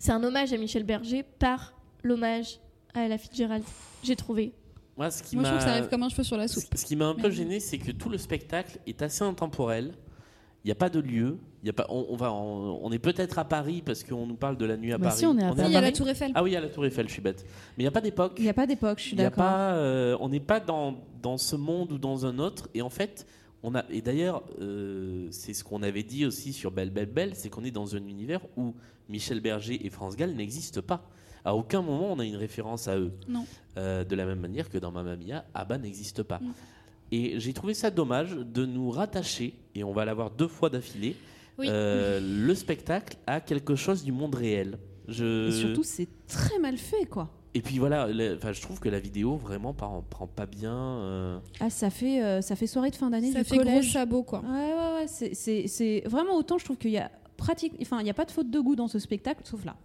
c'est un hommage à Michel Berger par l'hommage à la Fitzgerald. J'ai trouvé. Moi, ce qui Moi, je trouve que ça arrive comme un cheveu sur la soupe. Ce qui m'a un peu Mais- gêné, c'est que tout le spectacle est assez intemporel. Il n'y a pas de lieu. Il y a pas, on, on va, on, on est peut-être à Paris parce qu'on nous parle de la nuit à Bah Paris. si, on est à Si, il y a la Paris Tour Eiffel. Ah oui, il y a la Tour Eiffel, je suis bête. Mais il n'y a pas d'époque. Il n'y a pas d'époque, je suis Il y a d'accord. pas, euh, on n'est pas dans, dans ce monde ou dans un autre. Et en fait, on a, et d'ailleurs, euh, c'est ce qu'on avait dit aussi sur Belle Belle Belle, c'est qu'on est dans un univers où Michel Berger et France Gall n'existent pas. À aucun moment on a une référence à eux. Non. Euh, de la même manière que dans Mamma Mia, Abba n'existe pas. Et j'ai trouvé ça dommage de nous rattacher, et on va l'avoir deux fois d'affilée, Oui. euh, le spectacle à quelque chose du monde réel. Je... Et surtout, c'est très mal fait, quoi. Et puis voilà, enfin, je trouve que la vidéo vraiment prend, prend pas bien. euh, Ah, ça fait, euh, ça fait soirée de fin d'année Ça du fait gros collège. sabot, quoi. Ouais, ouais, ouais. c'est- C'est c'est- vraiment autant, je trouve qu'il y a pratique. Enfin, il n'y a pas de faute de goût dans ce spectacle, sauf là.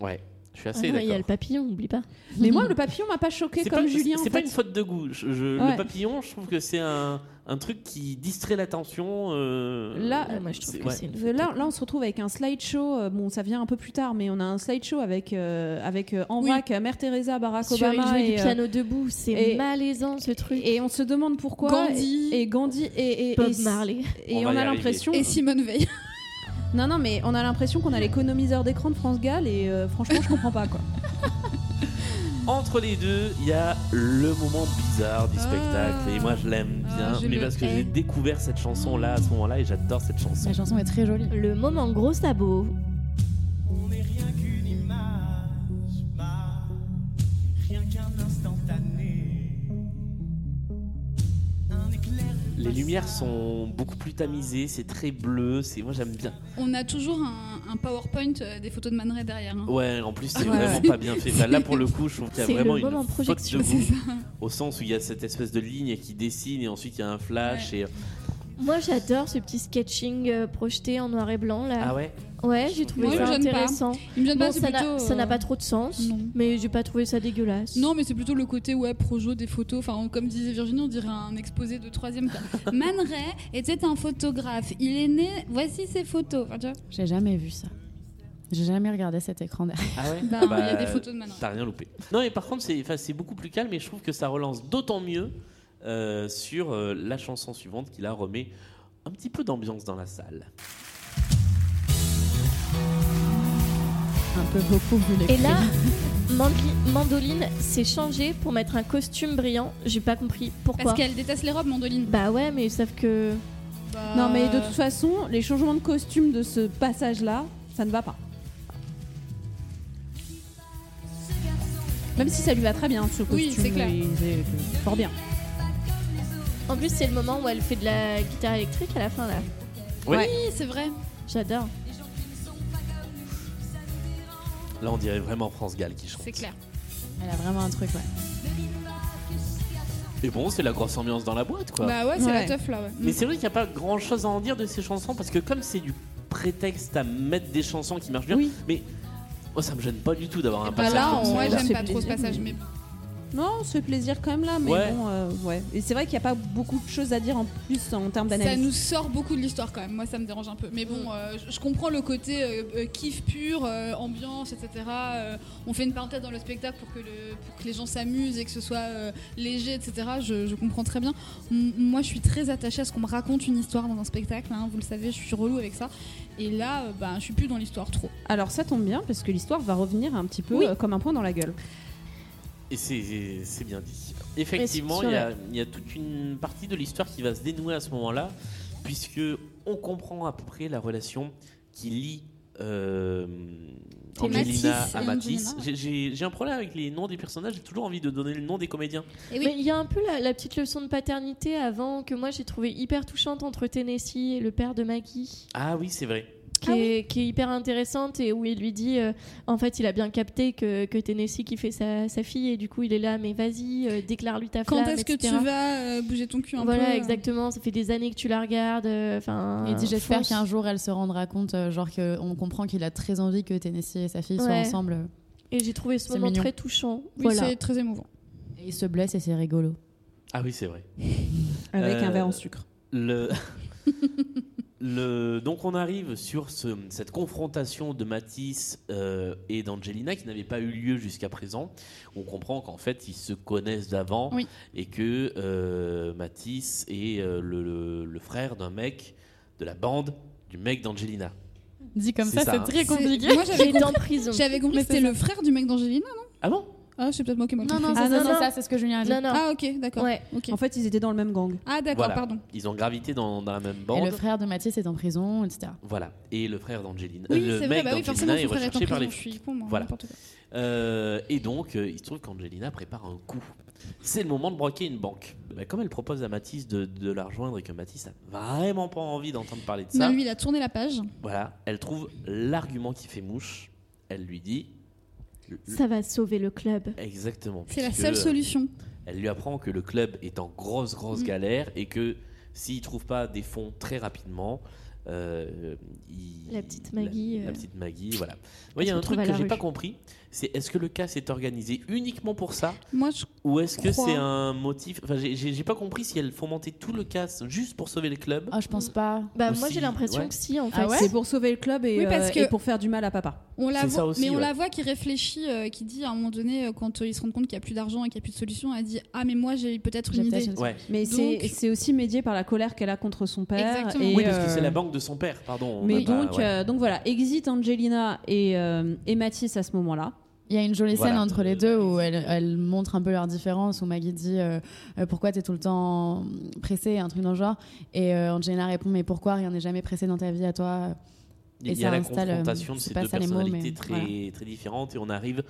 Ouais, je suis Ah assez non, il y a le papillon, n'oublie pas. Mais moi, le papillon m'a pas choqué comme pas, Julien. c'est pas fait. une faute de goût. Je- je- Ouais. Le papillon, je trouve que c'est un, un truc qui distrait l'attention. euh, Là, Ah, moi, je trouve que ouais. c'est une Là, là, on se retrouve avec un slideshow. euh, Bon, ça vient un peu plus tard, mais on a un slideshow avec, euh, avec euh, en Oui. vrac Mère Teresa, Barack Sur il Obama. et, du euh, piano debout, c'est et- malaisant ce truc. et on se demande pourquoi. Gandhi. Et, et Gandhi. Et, et, Bob Marley. Et On on, a l'impression. Et Simone Veil. Non, non, mais on a l'impression qu'on a l'économiseur d'écran de France Gall et euh, franchement, je comprends pas quoi. Entre les deux, il y a le moment bizarre du spectacle. Et moi, je l'aime bien. Ah, je mais le parce que hais. j'ai découvert cette chanson-là à ce moment-là et j'adore cette chanson. La chanson est très jolie. Le moment gros sabot. Les lumières sont beaucoup plus tamisées, c'est très bleu. C'est moi, j'aime bien. On a toujours un, un PowerPoint euh, des photos de Man Ray derrière. hein. Ouais, en plus, c'est Ouais. vraiment pas bien fait. Là, pour le coup, je trouve qu'il y a vraiment une projection, de goût. Au sens où il y a cette espèce de ligne qui dessine et ensuite il y a un flash. Et... Moi j'adore ce petit sketching euh, projeté en noir et blanc là. Ah ouais? Ouais, j'ai trouvé il ça me gêne pas. intéressant. Il me gêne Bon, c'est ça n'a- plutôt. ça n'a euh, pas trop de sens, non. mais j'ai pas trouvé ça dégueulasse. Non, mais c'est plutôt le côté ouais, projo des photos. Enfin, on- comme disait Virginie, on dirait un exposé de troisième. quoi. Man Ray était un photographe. Il est né. Voici ses photos. Enfin, tu vois. J'ai jamais vu ça. J'ai jamais regardé cet écran derrière. Ah ouais? Bah, il y a des photos de Man Ray. T'as rien loupé. Non, mais par contre, c'est enfin, c'est beaucoup plus calme et je trouve que ça relance d'autant mieux euh, sur euh, la chanson suivante qui la remet un petit peu d'ambiance dans la salle. Un peu beaucoup vu les Et là, Mandoline s'est changée pour mettre un costume brillant. J'ai pas compris pourquoi. Parce qu'elle déteste les robes, Mandoline. Bah ouais, mais sauf que. Bah, Non, mais de toute façon, les changements de costume de ce passage-là, ça ne va pas. Même si ça lui va très bien, ce costume. Oui, c'est clair. il est fort bien. En plus, c'est le moment où elle fait de la guitare électrique à la fin là. Oui. C'est vrai. J'adore. Là, on dirait vraiment France Gall qui chante. C'est clair. Elle a vraiment un truc, ouais. Et bon, c'est la grosse ambiance dans la boîte, quoi. Bah ouais, c'est Ouais. la teuf là. Ouais. Mais c'est vrai qu'il n'y a pas grand chose à en dire de ces chansons parce que comme c'est du prétexte à mettre des chansons qui marchent bien, Oui. mais moi ça me gêne pas du tout d'avoir un Bah passage là, comme on- ça. ouais, Ça j'aime pas trop ce passage, mais- mais Non, on se fait plaisir quand même là, mais Ouais. bon, euh, ouais. Et c'est vrai qu'il n'y a pas beaucoup de choses à dire en plus en termes ça d'analyse. nous sort beaucoup de l'histoire quand même. Moi, ça me dérange un peu. Mais bon, euh, je- je comprends le côté euh, euh, kiff pur, euh, ambiance, etc. Euh, on fait une parenthèse dans le spectacle pour que, le- pour que les gens s'amusent et que ce soit euh, léger, etc. Je, je comprends très bien. M- moi, je suis très attachée à ce qu'on me raconte une histoire dans un spectacle. hein, vous le savez, je suis relou avec ça. Et là, euh, bah, je suis plus dans l'histoire trop. Alors ça tombe bien parce que l'histoire va revenir un petit peu Oui. euh, comme un point dans la gueule. Et c'est bien dit. Effectivement, il y, a- la- il y a toute une partie de l'histoire qui va se dénouer à ce moment-là, puisque on comprend à peu près la relation qui lie euh, Angelina Matisse à Matisse. J'ai- un problème avec les noms des personnages, j'ai toujours envie de donner le nom des comédiens. Et oui. Mais il y a un peu la, la petite leçon de paternité avant que moi j'ai trouvé hyper touchante entre Tennessee et le père de Maggie. Ah oui, c'est vrai. Qui, est, qui est hyper intéressante et où il lui dit euh, en fait il a bien capté que, que Tennessee qui fait sa, sa fille et du coup il est là mais vas-y euh, déclare-lui ta Quand flamme est-ce que tu vas euh, bouger ton cul un peu voilà exactement ça fait des années que tu la regardes euh, enfin Il dit j'espère qu'un jour elle se rendra compte, euh, genre qu'on comprend qu'il a très envie que Tennessee et sa fille soient ensemble. et j'ai trouvé ce moment mignon. très touchant Oui, voilà c'est très émouvant. Et il se blesse et c'est rigolo. Ah oui, c'est vrai. Avec un verre en sucre. Le... le... Donc on arrive sur ce- cette confrontation de Matisse euh, et d'Angelina qui n'avait pas eu lieu jusqu'à présent. On comprend qu'en fait ils se connaissent d'avant Oui. et que euh, Matisse est euh, le, le- le frère d'un mec de la bande du mec d'Angelina. Dit comme ça, ça, c'est hein. très compliqué. Moi, j'avais compris, compris Mais que c'était le frère du mec d'Angelina, non? Ah bon? Ah, c'est peut-être moi qui ai mal Non, non, Ah, c'est ça, non. c'est ça, c'est ce que Julien a dit. non non Ah, ok, d'accord. Ouais. En fait, ils étaient dans le même gang. Ah, d'accord, Voilà. pardon. Ils ont gravité dans, dans la même Et bande. le frère de Mathias est en prison, etc. Voilà. Et le frère d'Angelina. Oui, euh, le c'est vrai, mec bah oui, forcément, d'Angelina est frère est en recherché par prison. les Je suis con, moi, Voilà. Euh, et donc, euh, il se trouve qu'Angelina prépare un coup. C'est le moment de broquer une banque. Bah, comme elle propose à Mathis de, de la rejoindre et que Mathis n'a vraiment pas envie d'entendre parler de ça, Non, lui, il a tourné la page. voilà, elle trouve l'argument qui fait mouche. Elle lui dit ça va sauver le club exactement. C'est la seule solution. Elle lui apprend que le club est en grosse, grosse Mm. galère et que s'il trouve pas des fonds très rapidement, euh, il- La petite Maggie, la, la euh, petite Maggie, voilà. Il y a un truc que j'ai pas compris, c'est est-ce que le cas s'est organisé uniquement pour ça Moi, je ou est-ce que c'est un motif Enfin, j'ai- j'ai j'ai pas compris si elle fomentait tout le casse juste pour sauver le club. Ah, je pense pas. bah Ou moi si- j'ai l'impression ouais. que si en fait Ah ouais? C'est pour sauver le club et, Oui, parce euh, que- et pour faire du mal à papa. On la C'est ça voit, aussi, mais on ouais. la voit qui réfléchit, euh, qui dit à un moment donné, euh, quand euh, il se rend compte qu'il n'y a plus d'argent et qu'il n'y a plus de solution, elle dit Ah, mais moi j'ai peut-être J'ai une peut-être idée. une- Ouais. Mais Donc- c'est c'est aussi médié par la colère qu'elle a contre son père. Exactement. Et, Oui, parce que euh, c'est la banque de son père, pardon. on Mais n'a pas- donc, ouais. euh, donc voilà, exit Angelina et, euh, et Mathis à ce moment-là. Il y a une jolie Voilà. scène entre les deux où elle, elle montre un peu leur différence, où Maggie dit euh, euh, pourquoi t'es tout le temps pressée, un truc dans le genre. Et euh, Angelina répond mais pourquoi rien n'est jamais pressé dans ta vie à toi? Il et y a ça la installe, euh, confrontation de ces deux les mots, personnalités mais très, voilà. très différentes et on arrive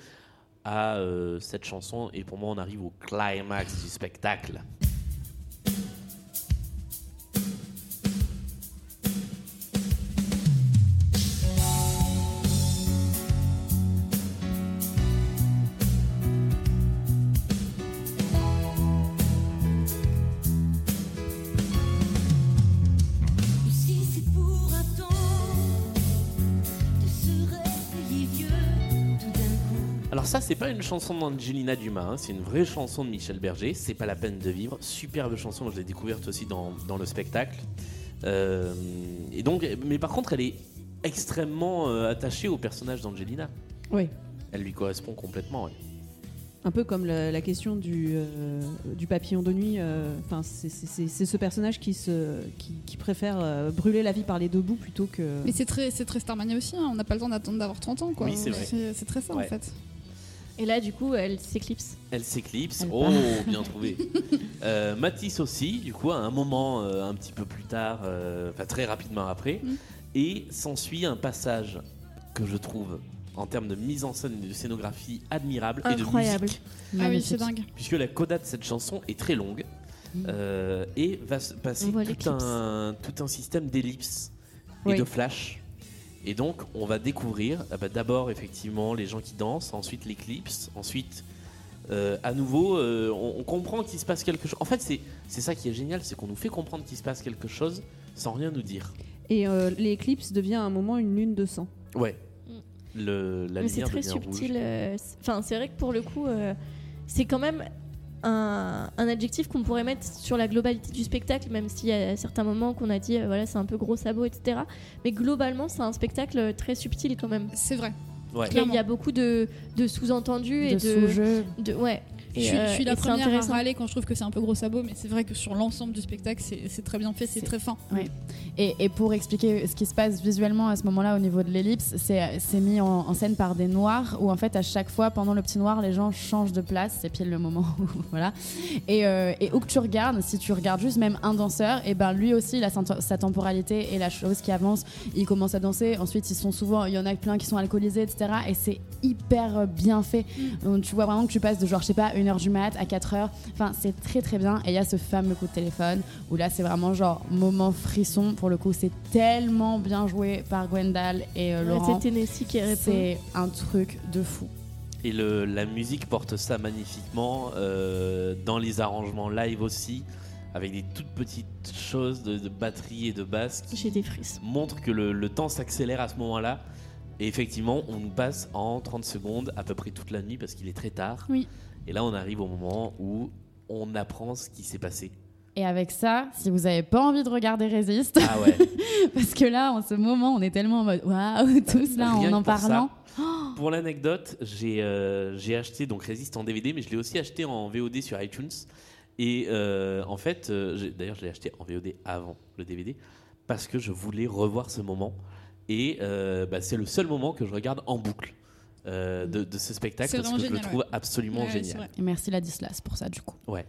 à euh, cette chanson et pour moi on arrive au climax du spectacle. Alors ça c'est pas une chanson d'Angelina Dumas, hein, c'est une vraie chanson de Michel Berger, c'est pas la peine de vivre, superbe chanson, je l'ai découverte aussi dans, dans le spectacle. Euh, et donc, mais par contre elle est extrêmement euh, attachée au personnage d'Angelina. Oui. Elle lui correspond complètement. ouais. Un peu comme la, la question du, euh, du papillon de nuit. euh, Enfin, c'est- ce personnage qui, se, qui, qui préfère euh, brûler la vie par les deux bouts plutôt que. Mais c'est très, c'est très Starmania aussi, hein. on n'a pas le temps d'attendre d'avoir 30 ans. Quoi. Oui, c'est vrai. C'est c'est très ça Ouais. en fait. Et là du coup elle s'éclipse Elle s'éclipse. Oh, bien trouvé. Euh, Matisse aussi, du coup, à un moment euh, un petit peu plus tard, euh, enfin très rapidement après, Mm. et s'ensuit un passage que je trouve, en termes de mise en scène et de scénographie, admirable et de incroyable musique, Ah oui, c'est dingue. puisque la coda de cette chanson est très longue Mm. euh, et va se passer tout un, tout un système d'ellipses et de flash. Et donc, on va découvrir ah bah, d'abord effectivement les gens qui dansent, ensuite l'éclipse, ensuite euh, à nouveau, euh, on, on comprend qu'il se passe quelque chose. En fait, c'est c'est ça qui est génial, c'est qu'on nous fait comprendre qu'il se passe quelque chose sans rien nous dire. Et euh, l'éclipse devient à un moment une lune de sang. Ouais. Le, la mais c'est très subtil euh, enfin c'est vrai que pour le coup euh, c'est quand même un, un adjectif qu'on pourrait mettre sur la globalité du spectacle même s'il y a certains moments qu'on a dit euh, voilà c'est un peu gros sabot etc mais globalement c'est un spectacle très subtil quand même C'est vrai. Ouais. il y a, beaucoup de, de sous-entendus et De de, sous-jeux. de ouais Je Et, suis, euh, je suis la première à râler quand je trouve que c'est un peu gros sabot, mais c'est vrai que sur l'ensemble du spectacle, c'est très bien fait, c'est très fin. Ouais. Et, et pour expliquer ce qui se passe visuellement à ce moment-là au niveau de l'ellipse, c'est mis en, en scène par des noirs où en fait à chaque fois pendant le petit noir les gens changent de place, c'est pile le moment où voilà. Et, euh, et où que tu regardes, si tu regardes juste même un danseur, et ben lui aussi il a sa, sa temporalité et la chose qui avance, il commence à danser. Ensuite ils sont souvent, il y en a plein qui sont alcoolisés etc. Et c'est hyper bien fait. Donc, tu vois vraiment que tu passes de genre je sais pas une 1h du mat, à 4h. Enfin, c'est très très bien. Et il y a ce fameux coup de téléphone où là, c'est vraiment genre moment frisson. Pour le coup, c'est tellement bien joué par Gwendal et euh, Ouais, Laurent. c'est Tennessee qui répond. C'est un truc de fou. Et le, la musique porte ça magnifiquement euh, dans les arrangements live aussi, avec des toutes petites choses de, de batterie et de basse qui J'ai des montrent que le, le temps s'accélère à ce moment-là. Et effectivement, on nous passe en 30 secondes à peu près toute la nuit parce qu'il est très tard. Oui. Et là, on arrive au moment où on apprend ce qui s'est passé. Et avec ça, si vous n'avez pas envie de regarder Résiste, Ah ouais. parce que là, en ce moment, on est tellement en mode waouh, tous là, Rien en en ça. parlant. Pour l'anecdote, j'ai euh, j'ai acheté donc Résiste en DVD, mais je l'ai aussi acheté en VOD sur iTunes. Et euh, en fait, euh, d'ailleurs, je l'ai acheté en VOD avant le DVD parce que je voulais revoir ce moment. Et bah, c'est le seul moment que je regarde en boucle euh, de, de ce spectacle parce que je le trouve ouais. absolument Ouais, génial. Et merci Ladislas pour ça, du coup. Ouais.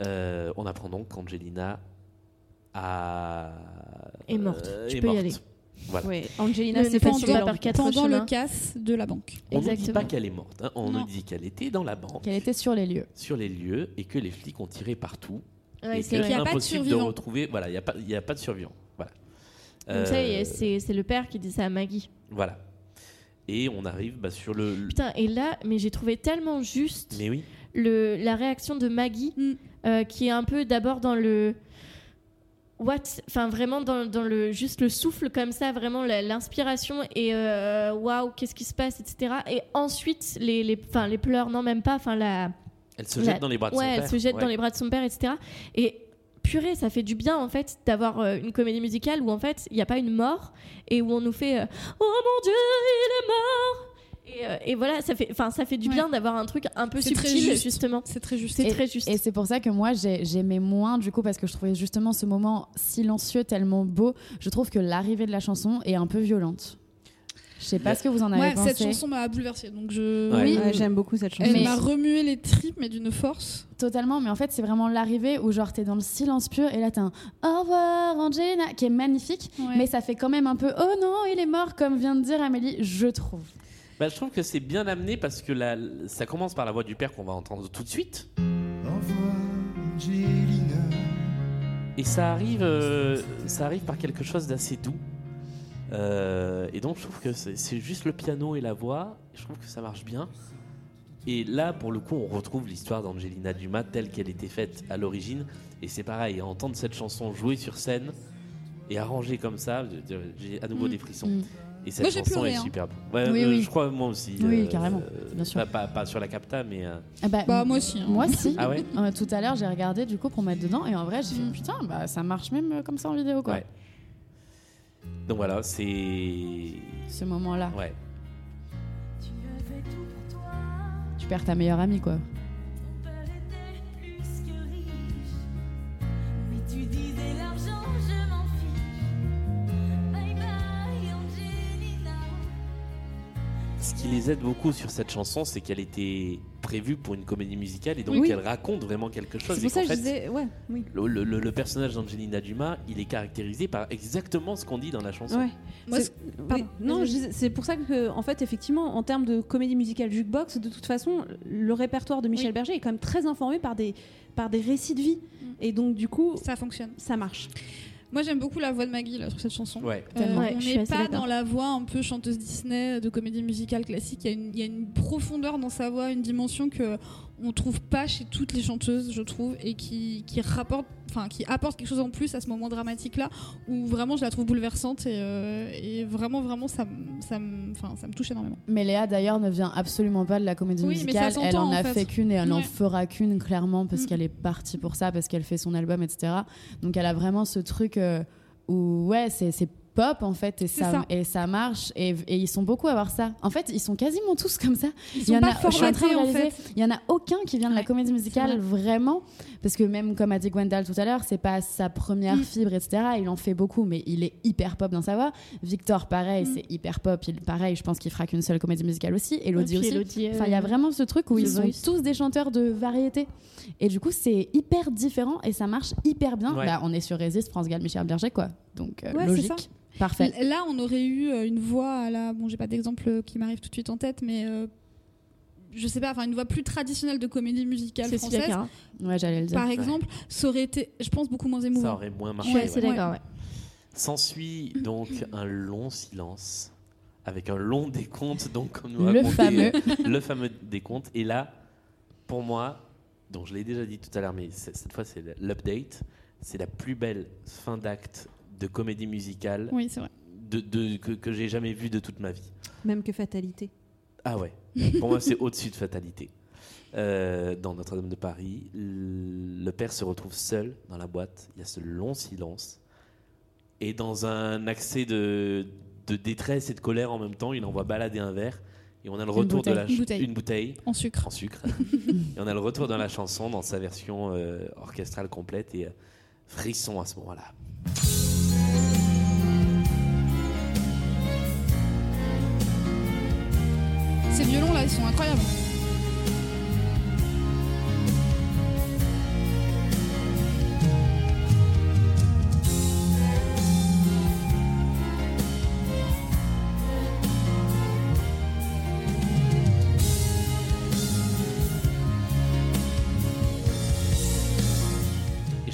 Euh, on apprend donc qu'Angelina a... Est morte. euh, Tu est peux y aller. Voilà. Ouais, Angelina, c'est pas pendant- sur la par banque. quatre Pendant chemins. le casse de la banque. On ne dit pas qu'elle est morte, hein. on Non. nous dit qu'elle était dans la banque, Qu'elle était sur les lieux. sur les lieux, et que les flics ont tiré partout. Ouais, et c'est a pas de impossible de survivants. retrouver. Voilà, il n'y a, pas- a de survivants. Voilà. Euh, c'est c'est le père qui dit ça à Maggie. Voilà. Et on arrive bah, sur le. Putain, et là, mais j'ai trouvé tellement juste Mais oui. le, la réaction de Maggie, euh, qui est un peu d'abord dans le. What Enfin, vraiment dans, dans le. Juste le souffle comme ça, vraiment l'inspiration et euh, waouh, qu'est-ce qui se passe, etc. Et ensuite, les, les, enfin, les pleurs, non, même pas. Enfin, la. Elle se jette la- dans les bras de ouais, son elle père. se jette Ouais. dans les bras de son père, etc. Et purée, ça fait du bien en fait d'avoir euh, une comédie musicale où en fait il n'y a pas une mort et où on nous fait euh, Oh mon Dieu, il est mort et, euh, et voilà, ça fait, enfin, ça fait du bien d'avoir un truc un peu subtil, juste. justement. C'est très juste. C'est Et- très juste. Et c'est pour ça que moi, j'ai- j'aimais moins, du coup, parce que je trouvais justement ce moment silencieux tellement beau. Je trouve que l'arrivée de la chanson est un peu violente. Je sais pas ce que vous en avez Ouais, pensé. cette chanson m'a bouleversée. Donc je. Ouais. Ouais, j'aime beaucoup cette chanson. Elle m'a remué les tripes, mais d'une force. Totalement, mais en fait, c'est vraiment l'arrivée où, genre, t'es dans le silence pur et là, t'as un au revoir, Angelina, qui est magnifique, Ouais. mais ça fait quand même un peu oh non, il est mort, comme vient de dire Amélie, je trouve. Bah, je trouve que c'est bien amené parce que la- ça commence par la voix du père qu'on va entendre tout de suite. Au revoir, Angelina. Et ça arrive, euh, ça arrive par quelque chose d'assez doux. Euh, et donc je trouve que c'est juste le piano et la voix. Je trouve que ça marche bien. Et là, pour le coup, on retrouve l'histoire d'Angelina Dumas telle qu'elle était faite à l'origine. Et c'est pareil, entendre cette chanson jouer sur scène et arrangée comme ça, j'ai à nouveau Mm. des frissons. Mm. Et cette Moi, chanson pleuré, est hein. superbe. Ouais, Oui, euh, oui. Je crois moi aussi. Oui, carrément, bien sûr. Pas, pas- pas sur la capta, mais. euh, Ah bah, Bah, moi aussi, hein. Moi aussi. Ah ouais Euh, tout à l'heure, j'ai regardé du coup pour mettre dedans et en vrai, j'ai Mm. fait putain, bah ça marche même euh, comme ça en vidéo quoi. Ouais. Donc voilà, c'est. Ce moment-là, Ouais. Tu avais tout pour toi, tu perds ta meilleure amie quoi. ton père était plus que riche. Mais tu disais Ce qui les aide beaucoup sur cette chanson, c'est qu'elle était prévue pour une comédie musicale et donc Oui. elle raconte vraiment quelque chose. C'est pour ça que je disais, ouais, oui. le, le- le- le personnage d'Angelina Dumas, il est caractérisé par exactement ce qu'on dit dans la chanson. Ouais. Moi, oui, non, c'est pour ça que, en fait, effectivement, en termes de comédie musicale jukebox, de toute façon, le répertoire de Michel Oui. Berger est quand même très informé par des, par des récits de vie. Mm. Et donc, du coup, Ça fonctionne. ça marche. Moi, j'aime beaucoup la voix de Maggie là, sur cette chanson. Ouais. Euh. Ouais, on n'est pas dans la voix un peu chanteuse Disney de comédie musicale classique. Il y, a une- il y a une profondeur dans sa voix, une dimension que on trouve pas chez toutes les chanteuses, je trouve, et qui, qui rapporte, enfin, qui apporte quelque chose en plus à ce moment dramatique là, où vraiment je la trouve bouleversante et, euh, et vraiment, vraiment, ça, me- ça, enfin, ça me touche énormément. Mais Léa d'ailleurs ne vient absolument pas de la comédie Oui, musicale. Elle en a en fait. fait qu'une et elle en Ouais. fera qu'une clairement parce Mm. qu'elle est partie pour ça, parce qu'elle fait son album, etc. Donc elle a vraiment ce truc euh, où ouais, c'est pop en fait et ça, ça. et ça marche et, et ils sont beaucoup à voir ça. En fait, ils sont quasiment tous comme ça. Ils Il y sont en pas a, je suis en train de formatés en fait. Il y en a aucun qui vient de la Ouais, comédie musicale vraiment, parce que même comme a dit Gwendal tout à l'heure, c'est pas sa première Mm. fibre, etc. Il en fait beaucoup, mais il est hyper pop dans sa voix. Victor, pareil, Mm. c'est hyper pop. Il, pareil, je pense qu'il fera qu'une seule comédie musicale aussi. Elodie aussi. Elodie, euh, Enfin, il y a vraiment ce truc où ils sont tous des chanteurs de variété. Et du coup, c'est hyper différent et ça marche hyper bien. Ouais. Là, on est sur Résiste, France Gall, Michel Berger, quoi. Donc, euh, Ouais, logique. Parfait. Là, on aurait eu euh, une voix à la. Bon, j'ai pas d'exemple qui m'arrive tout de suite en tête, mais euh, je sais pas, enfin une voix plus traditionnelle de comédie musicale française, Cara. Ouais, j'allais le dire. par exemple, ça aurait été, je pense, beaucoup moins émouvant. Ça aurait moins marché. Assez ouais. d'accord, ouais. S'ensuit donc un long silence avec un long décompte, donc comme nous Le fameux. le fameux décompte. Et là, pour moi, donc je l'ai déjà dit tout à l'heure, mais c'est- cette fois c'est l'update, c'est la plus belle fin d'acte de comédie musicale Oui, c'est vrai. de, de- que, que j'ai jamais vue de toute ma vie. Même que Fatalité. Ah ouais, pour moi c'est au-dessus de fatalité. Euh, dans Notre-Dame de Paris, le père se retrouve seul dans la boîte, il y a ce long silence, et dans un accès de, de détresse et de colère en même temps, il envoie balader un verre, et on a le Une retour de bouteille. la Une bouteille. une bouteille En sucre. en sucre, et on a le retour dans la chanson dans sa version euh, orchestrale complète, et euh, frisson à ce moment-là. Ces violons là, ils sont incroyables.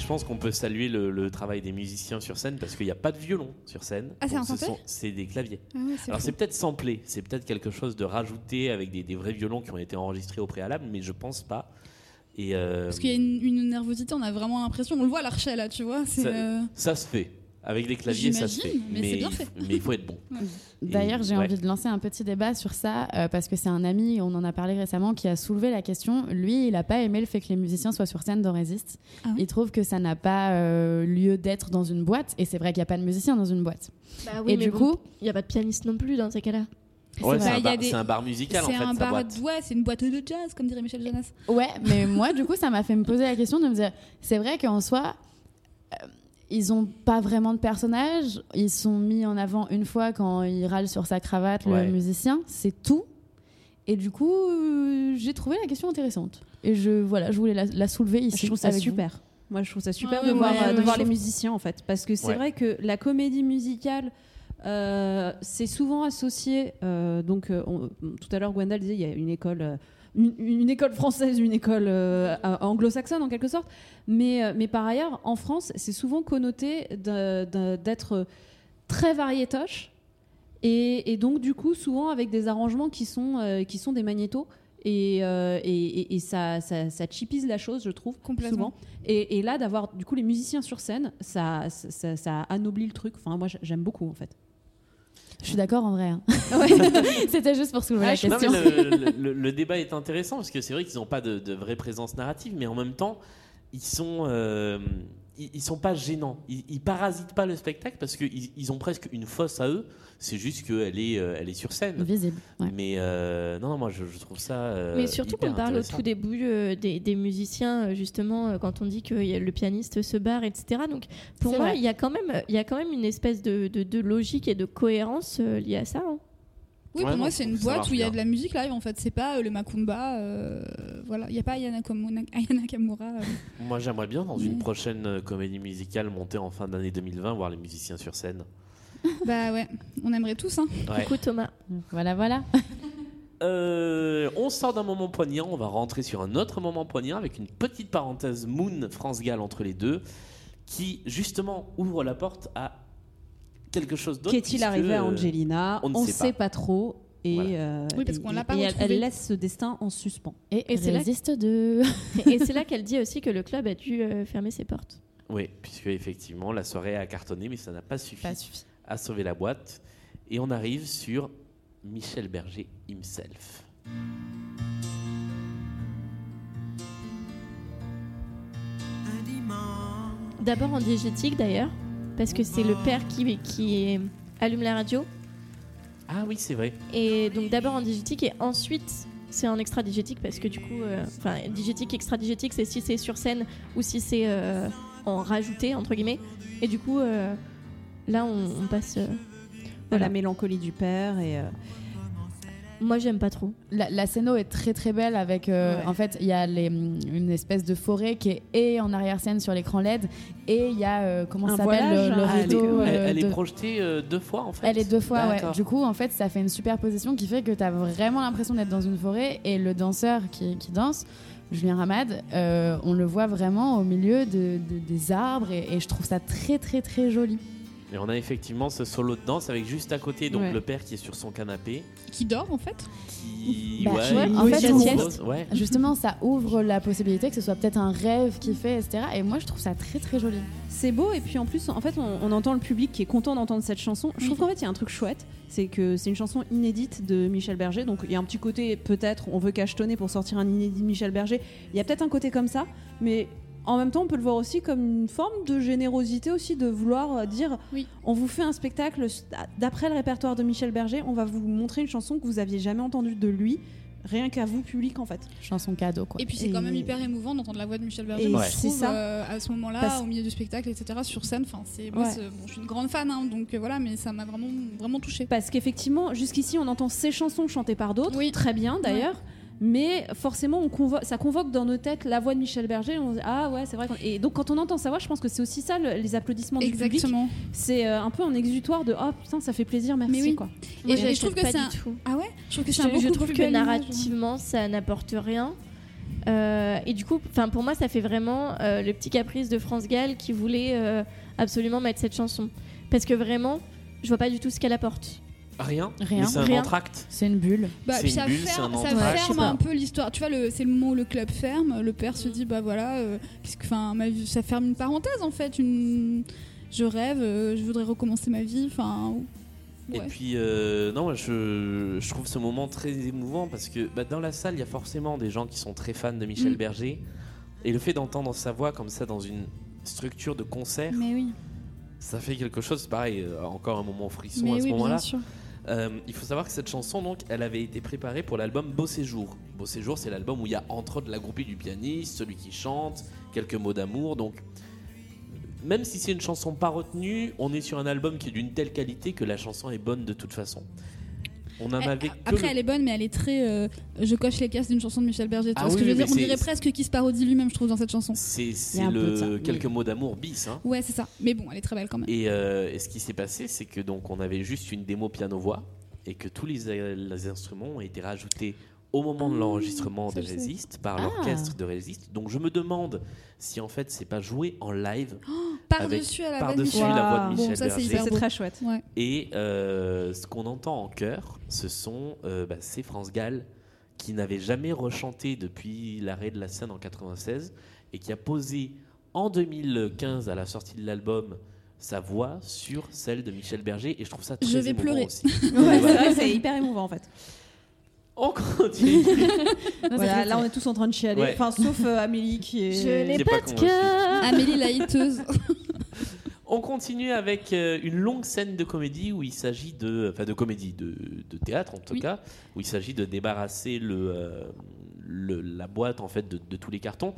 Je pense qu'on peut saluer le, le travail des musiciens sur scène parce qu'il n'y a pas de violon sur scène. Ah, c'est un ce sont- C'est des claviers. Ah ouais, Alors c'est peut-être samplé, c'est peut-être quelque chose de rajouté avec des, des vrais violons qui ont été enregistrés au préalable, mais je pense pas. Et euh, Parce qu'il y a une, une nervosité, on a vraiment l'impression, on le voit à l'archet là, tu vois. Ça, euh, ça se fait. Avec les claviers, ça se fait. Mais il- faut être bon. D'ailleurs, j'ai ouais. envie de lancer un petit débat sur ça euh, parce que c'est un ami, on en a parlé récemment, qui a soulevé la question. Lui, il n'a pas aimé le fait que les musiciens soient sur scène dans Resist. Ah ouais il trouve que ça n'a pas euh, lieu d'être dans une boîte. Et c'est vrai qu'il n'y a pas de musiciens dans une boîte. Bah oui, et mais du bon, coup, il n'y a pas de pianiste non plus dans ces cas-là. Ouais, c'est Bah, un, des- c'est un bar musical en c'est fait, un bar, boîte. ouais, c'est une boîte de jazz, comme dirait Michel Jonas. Ouais, mais moi, du coup, ça m'a fait me poser la question de me dire, c'est vrai qu'en soi, ils ont pas vraiment de personnage. Ils sont mis en avant une fois quand il râle sur sa cravate, Ouais. le musicien. C'est tout. Et du coup, euh, j'ai trouvé la question intéressante. Et je, voilà, je voulais la, la soulever ici. Je trouve ça avec vous. super. Moi, je trouve ça super Ouais, de ouais, voir, ouais, euh, de ouais, voir je les musiciens en fait, parce que c'est Ouais. vrai que la comédie musicale, euh, c'est souvent associé. euh, donc, on- tout à l'heure, Gwendal disait il y a une école. Une, une école française, une école euh, euh, anglo-saxonne en quelque sorte, mais, euh, mais par ailleurs, en France, c'est souvent connoté d'être très variétoche, et, et donc du coup, souvent avec des arrangements qui sont, euh, qui sont des magnétos, et, euh, et, ça, ça, ça chipise la chose, je trouve, Complètement. souvent. Et, et là, d'avoir du coup les musiciens sur scène, ça, ça, ça, ça anoblit le truc. Enfin, moi, j'aime beaucoup en fait. Je suis d'accord en vrai. hein. C'était juste pour soulever Ah, la question. le, le- le- le débat est intéressant parce que c'est vrai qu'ils n'ont pas de, de vraie présence narrative, mais en même temps, ils sont, euh, ils, ils sont pas gênants. Ils, ils parasitent pas le spectacle parce qu'ils ils ont presque une fosse à eux. C'est juste qu'elle est, euh, elle est sur scène. Visible. ouais. Mais euh, non, non, moi je, je trouve ça. euh, Mais surtout qu'on parle au tout début euh, des, des musiciens, justement, quand on dit que le pianiste se barre, etc. Donc pour moi, il y, a quand même- il y a quand même une espèce de, de- de logique et de cohérence euh, liée à ça. hein. Oui, Ouais, pour moi, c'est une boîte où il y a de la musique live en fait. C'est pas euh, le Macumba. euh, voilà, il n'y a pas Ayana, Nakamura. euh. Moi j'aimerais bien dans une prochaine comédie musicale montée en fin d'année 2020 voir les musiciens sur scène. bah ouais, on aimerait tous. Hein. Ouais. Coucou Thomas. Voilà, voilà. Euh, on sort d'un moment poignant, on va rentrer sur un autre moment poignant avec une petite parenthèse Moon France-Gall entre les deux qui justement ouvre la porte à quelque chose d'autre. Qu'est-il arrivé à Angelina on ne sait sait pas. pas, trop. Et, Voilà. euh, Oui, parce qu'on l'a pas et elle, laisse ce destin en suspens. Et, Et c'est là- résiste de. et c'est là qu'elle dit aussi que le club a dû euh, fermer ses portes. Oui, puisque effectivement la soirée a cartonné, mais ça n'a pas suffi Pas suffi. à sauver la boîte. Et on arrive sur Michel Berger himself. D'abord en diégétique d'ailleurs, parce que c'est le père qui, qui allume la radio. Ah oui, c'est vrai. Et donc d'abord en digétique et ensuite c'est en extra digétique parce que du coup, euh, enfin digétique, extra digétique, c'est si c'est sur scène ou si c'est euh, en rajouté entre guillemets. Et du coup, euh, là on, on passe. euh, de Voilà. la mélancolie du père et, euh, Moi, j'aime pas trop. La, la scéno est très très belle avec euh, Ouais. en fait il y a les, une espèce de forêt qui est et en arrière-scène sur l'écran LED et il y a euh, comment ça s'appelle le, hein. Elle est, rideau elle- euh, est projetée euh, deux fois en fait. Elle est deux fois, ouais. Du coup, en fait, ça fait une superposition qui fait que tu as vraiment l'impression d'être dans une forêt et le danseur qui, qui danse, Julien Ramad, euh, on le voit vraiment au milieu de, de- des arbres et, et je trouve ça très, très, très joli. Et on a effectivement ce solo de danse avec juste à côté donc Ouais. le père qui est sur son canapé. Qui dort en fait Qui. Bah, ouais, ouais, en fait, ouais. Justement, ça ouvre la possibilité que ce soit peut-être un rêve qu'il fait, etc. Et moi, je trouve ça très, très joli. C'est beau et puis en plus en fait on, on entend le public qui est content d'entendre cette chanson. Je trouve qu'en fait il y a un truc chouette, c'est que c'est une chanson inédite de Michel Berger. Donc il y a un petit côté peut-être on veut cachetonner pour sortir un inédit de Michel Berger. Il y a peut-être un côté comme ça, mais en même temps on peut le voir aussi comme une forme de générosité aussi de vouloir euh, dire on vous fait un spectacle d'après le répertoire de Michel Berger, on va vous montrer une chanson que vous aviez jamais entendue de lui. Rien qu'à vous, public, en fait. Chanson cadeau, quoi. Et puis c'est quand même hyper émouvant d'entendre la voix de Michel Berger. Ouais. c'est ça. euh, à ce moment-là, Parce- au milieu du spectacle, etc., sur scène. Enfin, c'est moi, Ouais. c'est- bon, je suis une grande fan, hein, donc euh, voilà, mais ça m'a vraiment, vraiment touchée. Parce qu'effectivement, jusqu'ici, on entend ces chansons chantées par d'autres, très bien d'ailleurs. Mais forcément, on convo- ça convoque dans nos têtes la voix de Michel Berger. On se dit, ah ouais, c'est vrai. Et donc, quand on entend sa voix, je pense que c'est aussi ça le- les applaudissements du public. Exactement. C'est euh, un peu un exutoire de oh putain, ça fait plaisir, merci Mais oui. quoi. Et Moi, je- je trouve que c'est un-. Ah ouais? Je trouve que Je, c'est un je trouve plus que image. narrativement, ça n'apporte rien. Euh, et du coup, enfin pour moi, ça fait vraiment euh, le petit caprice de France Gall qui voulait euh, absolument mettre cette chanson. Parce que vraiment, je vois pas du tout ce qu'elle apporte. Rien. Rien. C'est un Rien. entracte. C'est une bulle. Bah, C'est puis une ça bulle, ferme, un ça ferme peu l'histoire. Tu vois, c'est le moment où le club ferme. Le père se dit, bah voilà, euh, qu'est-ce que, enfin, ma vie- ça ferme une parenthèse en fait. Une, je rêve, euh, je voudrais recommencer ma vie. Enfin, Et puis, euh, non, moi, je, je trouve ce moment très émouvant parce que bah, dans la salle, il y a forcément des gens qui sont très fans de Michel Mm. Berger. Et le fait d'entendre sa voix comme ça dans une structure de concert, Mais oui. ça fait quelque chose, pareil, euh, encore un moment frisson Mais à ce oui, moment-là. Euh, il faut savoir que cette chanson, donc, elle avait été préparée pour l'album Beau Séjour. Beau Séjour, c'est l'album où il y a entre autres la groupie du pianiste, celui qui chante, quelques mots d'amour. Donc, même si c'est une chanson pas retenue, on est sur un album qui est d'une telle qualité que la chanson est bonne de toute façon. On en avait que Après, le- elle est bonne, mais elle est très. euh, je coche les cases d'une chanson de Michel Berger. Ah vois ce oui, que je veux oui, dire? mais On dirait presque qu'il se parodie lui-même, je trouve, dans cette chanson. C'est Il y c'est a un peu de ça, le oui. quelques mots d'amour bis. hein. Ouais, c'est ça. Mais bon, elle est très belle quand même. Et, euh, et ce qui s'est passé, c'est que donc on avait juste une démo piano-voix et que tous les, les instruments ont été rajoutés au moment de l'enregistrement ça, de. Résiste par Ah. l'orchestre de Résiste. Donc je me demande si en fait c'est pas joué en live Par-dessus la voix de par-dessus Michel. la voix de Bon, Michel ça, c'est très chouette. Ouais. Et euh, ce qu'on entend en chœur, ce sont euh, bah, c'est France Gall qui n'avait jamais rechanté depuis l'arrêt de la scène en 96 et qui a posé en 2015 à la sortie de l'album sa voix sur celle de Michel Berger et je trouve ça très Je vais émouvant pleurer. aussi. Ouais, c'est vrai, c'est hyper émouvant en fait. On continue. Voilà, là, on est tous en train de chialer. Ouais. Enfin, sauf euh, Amélie qui est. Je n'ai pas, pas de cœur. Amélie la hiteuse. On continue avec euh, une longue scène de comédie où il s'agit de, enfin de comédie, de, de théâtre en tout Oui. cas, où il s'agit de débarrasser le, euh, le- la boîte en fait de, de tous les cartons.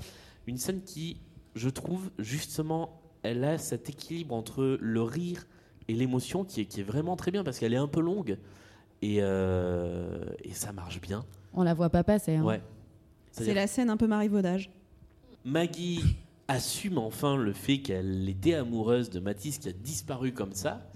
Une scène qui, je trouve justement, elle a cet équilibre entre le rire et l'émotion qui est, qui est vraiment très bien parce qu'elle est un peu longue et, euh, et ça marche bien. On la voit pas passer. hein. Ouais. C'est la scène un peu marivaudage. Maggie assume enfin le fait qu'elle était amoureuse de Mathis qui a disparu comme ça.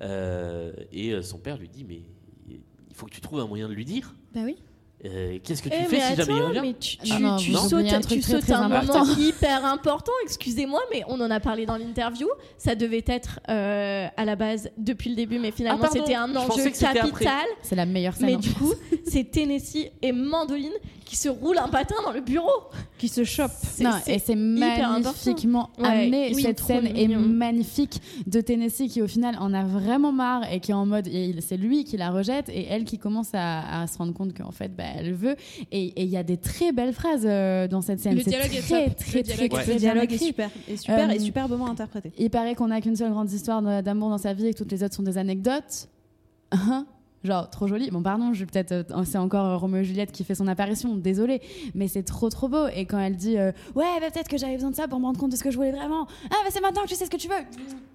Euh, et euh, son père lui dit Mais il faut que tu trouves un moyen de lui dire. bah oui. Euh, Qu'est-ce que tu Eh, fais mais si jamais il revient mais tu, tu, Non, non, tu vous sautes, un truc tu très, sautes très un important. moment hyper important. Excusez-moi, mais on en a parlé dans l'interview. Ça devait être euh, à la base depuis le début, mais finalement Ah, c'était un je enjeu capital. C'est la meilleure scène. Mais du coup, c'est Tennessee et Mandoline qui se roulent un patin dans le bureau. Qui se chope. C'est- Non, c'est et c'est magnifiquement. Ouais, amené. oui, Cette scène est magnifique de Tennessee qui au final en a vraiment marre et qui est en mode, c'est lui qui la rejette et elle qui commence à, à se rendre compte qu'en fait, bah, elle veut. Et il y a des très belles phrases euh, dans cette scène. Le dialogue est très, très, Le très, dialogue très, Le dialogue est super, et super Euh, et superbement interprété. Il paraît qu'on n'a qu'une seule grande histoire de- d'amour dans sa vie et que toutes les autres sont des anecdotes. Hein? Genre, trop joli. Bon, pardon, je peut-être. euh, c'est encore euh, Roméo et Juliette qui fait son apparition, désolé. Mais c'est trop, trop beau. Et quand elle dit euh, Ouais, bah, peut-être que j'avais besoin de ça pour me rendre compte de ce que je voulais vraiment. Ah, bah, c'est maintenant que tu sais ce que tu veux.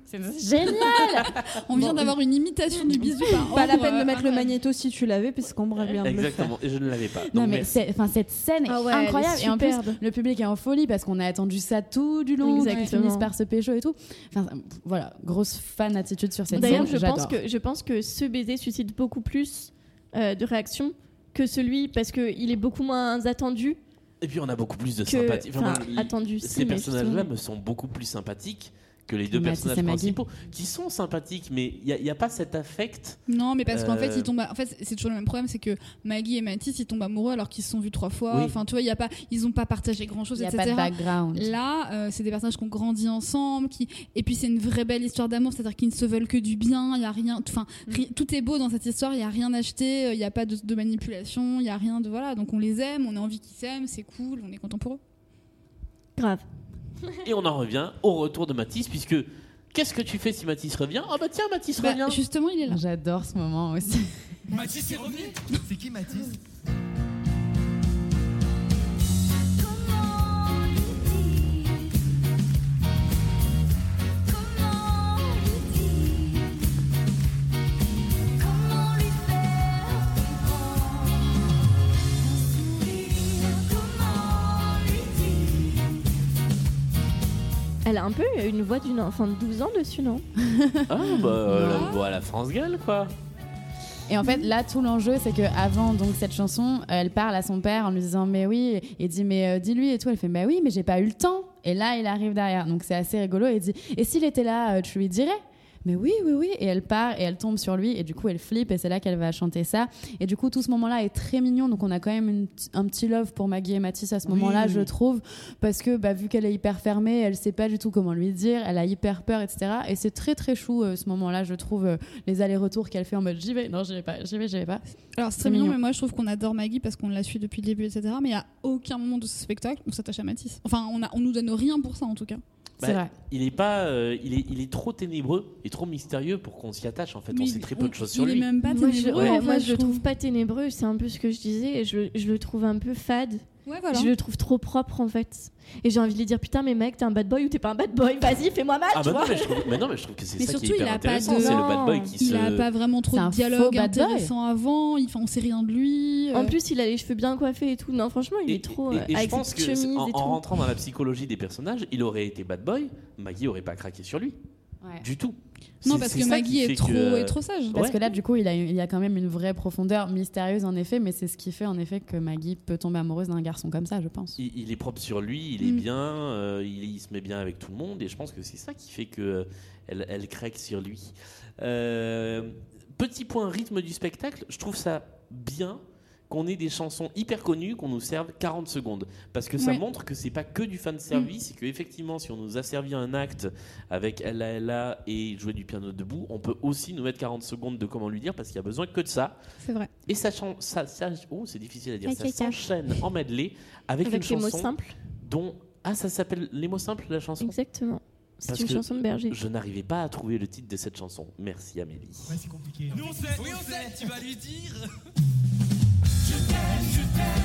C'est génial On vient d'avoir une imitation du bisou. par Pas la peine de euh, mettre le magnéto si tu l'avais, puisqu'on me faire. Exactement, et je ne l'avais pas. Non mais enfin cette scène est Ah ouais, est incroyable et en plus le public est en folie parce qu'on a attendu ça tout du long, ils finissent par se pécho et tout. Enfin voilà, grosse fan attitude sur cette D'ailleurs, scène. je pense, j'adore. que, je pense que ce baiser suscite beaucoup plus euh, de réactions que celui parce qu'il est beaucoup moins attendu. Et puis on a beaucoup plus de sympathie. enfin, attendu, si, Ces mais personnages-là me sont beaucoup plus sympathiques que les deux Mathis personnages principaux, qui sont sympathiques, mais il n'y a, pas cet affect. Non, mais parce qu'en fait, Euh, ils tombent. à- En fait, c'est toujours le même problème, c'est que Maggie et Mathis, ils tombent amoureux alors qu'ils se sont vus trois fois. Oui. Enfin, tu vois, il y a pas, ils ont pas partagé grand chose, Il y a etc. pas de background. Là, euh, c'est des personnages qui ont grandi ensemble, qui et puis c'est une vraie belle histoire d'amour, c'est-à-dire qu'ils ne se veulent que du bien. Il y a rien, enfin, ri- tout est beau dans cette histoire. Il y a rien acheté, euh, il y a pas de, de manipulation, il y a rien de voilà. Donc on les aime, on a envie qu'ils s'aiment, c'est cool, on est content pour eux. Grave. Et on en revient au retour de Matisse, puisque qu'est-ce que tu fais si Matisse revient? Ah bah tiens, Matisse Bah, revient. justement, il est là. J'adore ce moment aussi. Mathis est revenu? C'est qui Mathis? Elle a un peu une voix d'une enfant de 12 ans dessus, non Ah bah euh, voilà, France Gall quoi. Et en fait, là, tout l'enjeu, c'est que avant donc cette chanson, elle parle à son père en lui disant mais oui, et dit mais euh, dis-lui et tout. Elle fait mais oui, mais j'ai pas eu le temps. Et là, il arrive derrière, donc c'est assez rigolo. Et il dit et s'il était là, euh, tu lui dirais? Mais oui, oui, oui. Et elle part et elle tombe sur lui. Et du coup, elle flippe et c'est là qu'elle va chanter ça. Et du coup, tout ce moment-là est très mignon. Donc, on a quand même une un petit love pour Maggie et Mathis à ce Oui. moment-là, je trouve. Parce que bah, vu qu'elle est hyper fermée, elle sait pas du tout comment lui dire. Elle a hyper peur, etc. Et c'est très, très chou euh, ce moment-là, je trouve. euh, les allers-retours qu'elle fait en mode j'y vais, non, j'y vais pas, j'y vais, j'y vais pas. Alors c'est très mignon, mignon. mais moi je trouve qu'on adore Maggie parce qu'on la suit depuis le début, etc. Mais à aucun moment de ce spectacle on s'attache à Mathis. Enfin, on, a, on nous donne rien pour ça en tout cas. Bah, vrai. Il est pas, euh, il est, il est trop ténébreux et trop mystérieux pour qu'on s'y attache. En fait, on sait très peu de choses sur il lui. est même pas Moi, je, ténébreux. ouais, en fait, moi, je le trouve. trouve pas ténébreux, c'est un peu ce que je disais. Je le trouve un peu fade. Ouais, voilà. Je le trouve trop propre en fait. Et j'ai envie de lui dire putain, mais mec, t'es un bad boy ou t'es pas un bad boy? Vas-y, fais-moi mal, Ah tu bah non, mais je trouve, mais non, mais je trouve que c'est ça qui est surtout, il hyper a pas intéressant. de- C'est le bad boy qui Il se. a pas vraiment trop de un dialogue bad boy. intéressant avant. Il- Enfin, on sait rien de lui. euh. En plus, il a les cheveux bien coiffés et tout. Non, franchement, il Et, est trop. et- euh, et je avec pense ses que en, et en tout. rentrant dans la psychologie des personnages, il aurait été bad boy, Maggie aurait pas craqué sur lui Ouais. du tout. Non, parce que Maggie est trop, que, est trop sage. Parce Ouais. que là, du coup, il a, il y a quand même une vraie profondeur mystérieuse, en effet, mais c'est ce qui fait, en effet, que Maggie peut tomber amoureuse d'un garçon comme ça, je pense. Il, il est propre sur lui, il est Mm. bien, euh, il, il se met bien avec tout le monde, et je pense que c'est ça qui fait que euh, elle, elle craque sur lui. Euh, petit point rythme du spectacle, je trouve ça bien qu'on ait des chansons hyper connues qu'on nous serve 40 secondes. Parce que ça montre que c'est pas que du fan service et que effectivement si on nous a servi un acte avec Ella Ella et jouer du piano debout on peut aussi nous mettre 40 secondes de comment lui dire parce qu'il y a besoin que de ça. C'est vrai. et ça, ça, ça oh, c'est difficile à dire. Ça s'enchaîne en medley avec, Avec une les mots chanson simples. dont ah ça s'appelle les mots simples la chanson? Exactement. C'est une que chanson de berger. je n'arrivais pas à trouver le titre de cette chanson. Merci Amélie. Ouais, c'est compliqué. Nous on sait, oui on sait, tu vas lui dire. C'est une super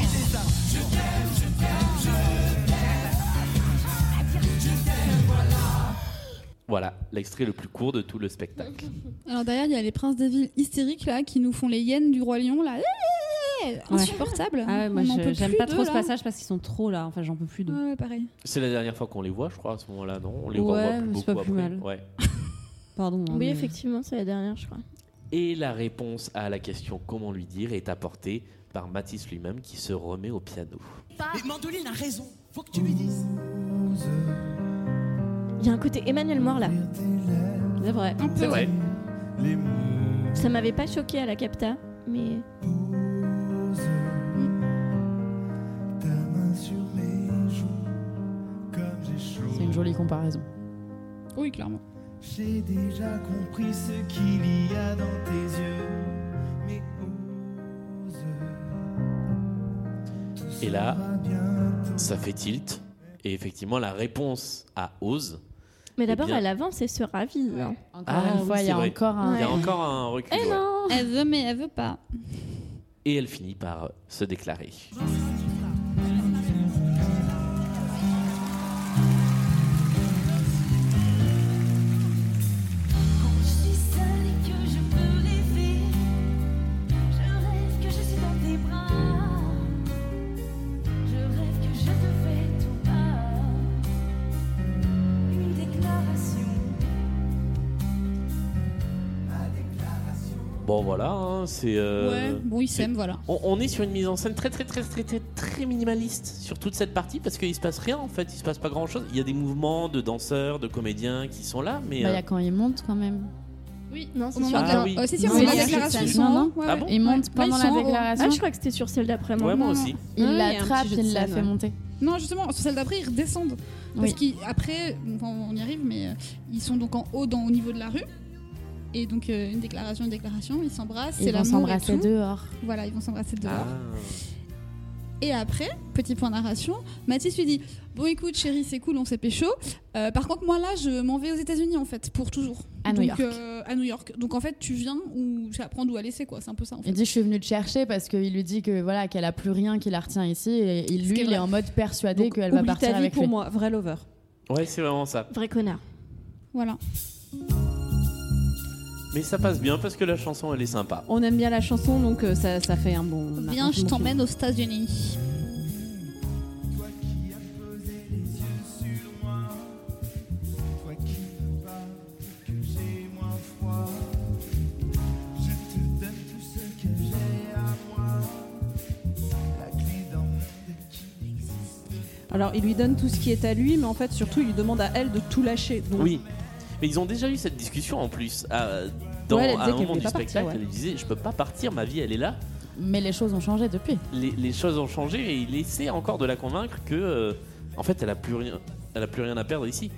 idée ça. Voilà l'extrait le plus court de tout le spectacle. Alors derrière, il y a les princes des villes hystériques là qui nous font les hyènes du roi lion là. Insupportable. Ah ouais, moi On n'en je- peut j'aime plus pas d'eux, trop ce là. passage parce qu'ils sont trop là. Enfin, j'en peux plus d'eux. Ouais, ouais, pareil. c'est la dernière fois qu'on les voit je crois à ce moment-là non? On les Ouais, revoit mais c'est pas plus après mal. ouais Pardon. hein, Oui, mais- effectivement, c'est la dernière, je crois. et la réponse à la question comment lui dire est apportée par Mathis lui-même qui se remet au piano Mais Mandoline a raison, faut que tu lui dises. Il y a un côté Emmanuel Moore là. C'est vrai. C'est vrai Ça m'avait pas choqué à la capta, mais jolie comparaison. Oui, clairement. J'ai déjà compris ce qu'il y a dans tes yeux. Mais ose. Et là, ça fait tilt. Et effectivement, la réponse à Ose Mais d'abord, Eh bien- elle avance et se ravise. hein. Encore Ah une oui, fois, il y a vrai. encore un. Il y a encore un recul. Eh ouais. non Elle veut, mais elle veut pas. Et elle finit par se déclarer. Bon voilà, hein, c'est. euh, Ouais, bon, ils c'est- s'aiment, voilà. On, on est sur une mise en scène très très très très très, très minimaliste sur toute cette partie parce qu'il se passe rien en fait, il se passe pas grand chose. Il y a des mouvements de danseurs, de comédiens qui sont là, mais. Bah, il y euh, a quand il monte quand même. Oui, Non, c'est sûr. Ah oui. Euh, moment de il y la déclaration, c'est- ils sont non, non. Ouais, Ah bon Il monte Ouais, pendant ils la déclaration. Ah, je crois que c'était sur celle d'après moi. Ouais, moi non, aussi. Il l'attrape, il l'a fait monter. Non, justement, sur celle d'après, ils redescendent. Parce Oui. qu'après, enfin, on y arrive, mais euh, ils sont donc en haut dans, au niveau de la rue. Et donc, euh, une déclaration, une déclaration, ils s'embrassent, c'est Ils vont s'embrasser dehors. Voilà, ils vont s'embrasser dehors. Ah. Et après, petit point narration, Mathis lui dit Bon, écoute, chérie, c'est cool, on s'est pécho. Euh, par contre, moi là, je m'en vais aux États-Unis en fait, pour toujours. À New Donc, York. euh, à New York. Donc en fait, tu viens ou tu apprends d'où à laisser, quoi? C'est un peu ça en fait. Il dit je suis venue te chercher parce qu'il lui dit que voilà qu'elle a plus rien qui la retient ici et il- lui il est en mode persuadé qu'elle va partir ta vie avec pour lui. moi, vrai lover. Ouais, c'est vraiment ça. Vrai connard. Voilà. Mais ça passe bien parce que la chanson elle est sympa. On aime bien la chanson, donc euh, ça, ça fait un bon. Viens, un je bon t'emmène aux États-Unis. Alors, il lui donne tout ce qui est à lui, mais en fait, surtout, il lui demande à elle de tout lâcher. Donc, Oui. Mais ils ont déjà eu cette discussion en plus. à- dans, Ouais, elle à un moment du partir, spectacle, ouais. elle disait Je peux pas partir, ma vie elle est là. Mais les choses ont changé depuis. Les, les choses ont changé et il essaie encore de la convaincre que, euh, en fait, elle a plus rien, elle a plus rien à perdre ici.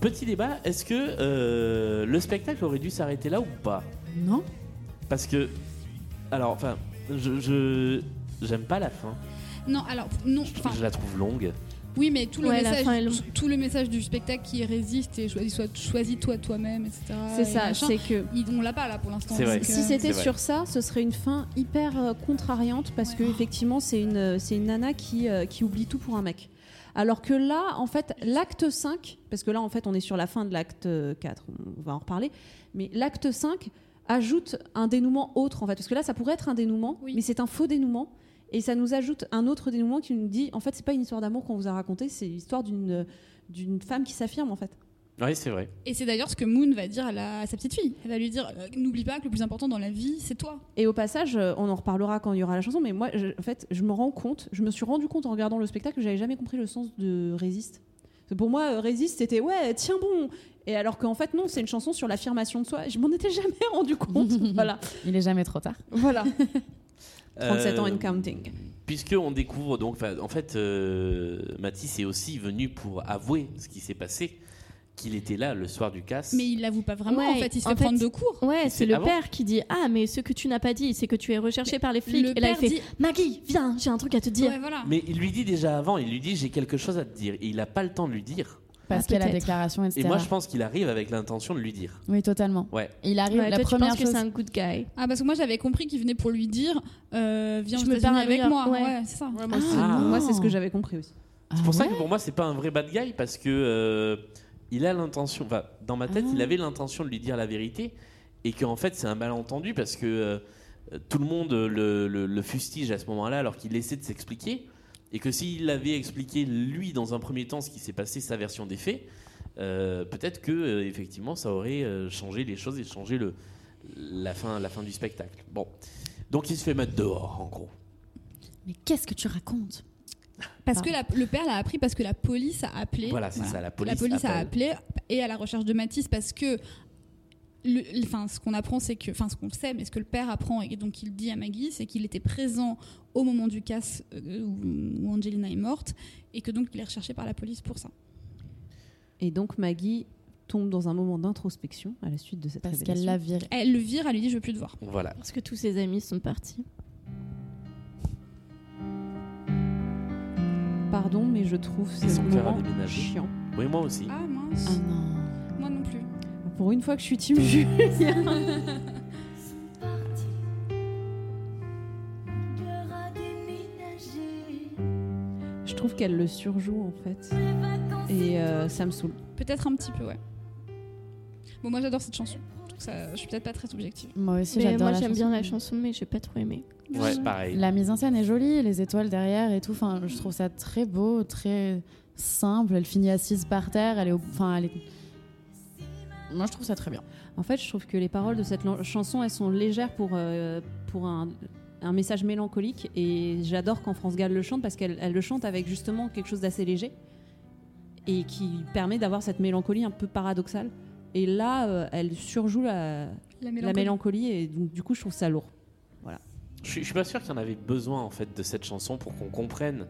Petit débat est-ce que euh, le spectacle aurait dû s'arrêter là ou pas? Non. Parce que, alors, enfin, je, je- j'aime pas la fin. Non, alors, non. Enfin, Je la trouve longue. Oui, mais tout le, Ouais, message, fin est longue. tout le message du spectacle qui résiste et choisis, soit- choisis-toi toi-même, etc. C'est et ça, c'est que. il- on l'a pas là pour l'instant. Donc, Si euh, c'était sur ça, ce serait une fin hyper euh, contrariante parce que effectivement c'est une c'est une nana qui euh, qui oublie tout pour un mec. Alors que là, en fait, l'acte 5, parce que là, en fait, on est sur la fin de l'acte euh, 4, on va en reparler, mais l'acte 5 ajoute un dénouement autre, en fait, parce que là, ça pourrait être un dénouement, Oui. mais c'est un faux dénouement, et ça nous ajoute un autre dénouement qui nous dit, en fait, c'est pas une histoire d'amour qu'on vous a raconté, c'est l'histoire d'une d'une femme qui s'affirme, en fait. Oui, c'est vrai. Et c'est d'ailleurs ce que Moon va dire à, la- à sa petite fille. Elle va lui dire euh, N'oublie pas que le plus important dans la vie, c'est toi. Et au passage, euh, on en reparlera quand il y aura la chanson, mais moi, je- en fait, je me rends compte, je me suis rendu compte en regardant le spectacle que j'avais jamais compris le sens de Résiste. Pour moi, euh, Résiste, c'était ouais, tiens bon. Et alors qu'en fait, non, c'est une chanson sur l'affirmation de soi. Je m'en étais jamais rendu compte. voilà. Il est jamais trop tard. Voilà. 37 ans Euh, and counting. Puisque on découvre donc, en fait, euh, Mathis est aussi venu pour avouer ce qui s'est passé, qu'il était là le soir du casse. Mais il l'avoue pas vraiment, Ouais, en fait, il se fait fait, prendre de court. Ouais, c'est le ah père qui dit Ah, mais ce que tu n'as pas dit, c'est que tu es recherché par les flics. le Et là, il père fait dit- Maggie, viens, j'ai un truc à te dire. Ouais, voilà. Mais il lui dit déjà avant, il lui dit j'ai quelque chose à te dire, et il n'a pas le temps de lui dire. Parce Ah, qu'il y a la déclaration, etc. Et moi, je pense qu'il arrive avec l'intention de lui dire. Oui, totalement. Ouais. Il arrive, Ouais, la toi, tu première penses que chose. c'est un good guy. Ah, parce que moi j'avais compris qu'il venait pour lui dire euh, Viens Je me à avec moi. ouais. Ouais, c'est ça. moi, Ah, c'est- moi, c'est ce que j'avais compris aussi. C'est Ah pour ça ouais que pour moi, c'est pas un vrai bad guy parce que euh, il a l'intention. Enfin, dans ma tête, Ah. il avait l'intention de lui dire la vérité et qu'en fait, c'est un malentendu parce que euh, tout le monde le, le- le fustige à ce moment-là alors qu'il essaie de s'expliquer et que s'il avait expliqué lui dans un premier temps ce qui s'est passé, sa version des faits, euh, peut-être que euh, effectivement, ça aurait euh, changé les choses et changé le la fin la fin du spectacle. Bon, donc il se fait mettre dehors en gros. Mais qu'est-ce que tu racontes? Parce que la- le père l'a appris parce que la police a appelé. Voilà, c'est ça, la police a appelle. appelé et à la recherche de Matisse parce que. Le- le- Enfin, ce qu'on apprend, c'est que, enfin, ce qu'on sait, mais ce que le père apprend et donc il dit à Maggie, c'est qu'il était présent au moment du casse euh, où, où Angelina est morte et que donc il est recherché par la police pour ça. Et donc, Maggie tombe dans un moment d'introspection à la suite de cette Parce révélation. qu'elle l'a viré. Elle le vire, elle lui dit, je veux plus te voir. Voilà. Parce que tous ses amis sont partis. Pardon, mais je trouve ce moment déménagé. chiant. Oui, moi aussi. Ah mince. Ah non. Pour une fois que je suis team Julien. Je trouve qu'elle le surjoue en fait. Et euh, ça me saoule. Peut-être un petit peu, ouais. Bon, moi j'adore cette chanson. Ça- je suis peut-être pas très objective. Moi aussi, Mais j'adore moi j'aime chanson. bien la chanson, mais j'ai pas trop aimé. Ouais, pareil. La mise en scène est jolie, les étoiles derrière et tout. Enfin, je trouve ça très beau, très simple. Elle finit assise par terre. Elle est, au- enfin, elle est. Moi, je trouve ça très bien. En fait, je trouve que les paroles de cette chanson, elles sont légères pour, euh, pour un, un message mélancolique. Et j'adore quand France Gall le chante parce qu'elle elle le chante avec justement quelque chose d'assez léger et qui permet d'avoir cette mélancolie un peu paradoxale. Et là, euh, elle surjoue la, La la mélancolie. et donc, du coup, je trouve ça lourd. Voilà. Je suis, je suis pas sûr qu'il y en avait besoin en fait de cette chanson pour qu'on comprenne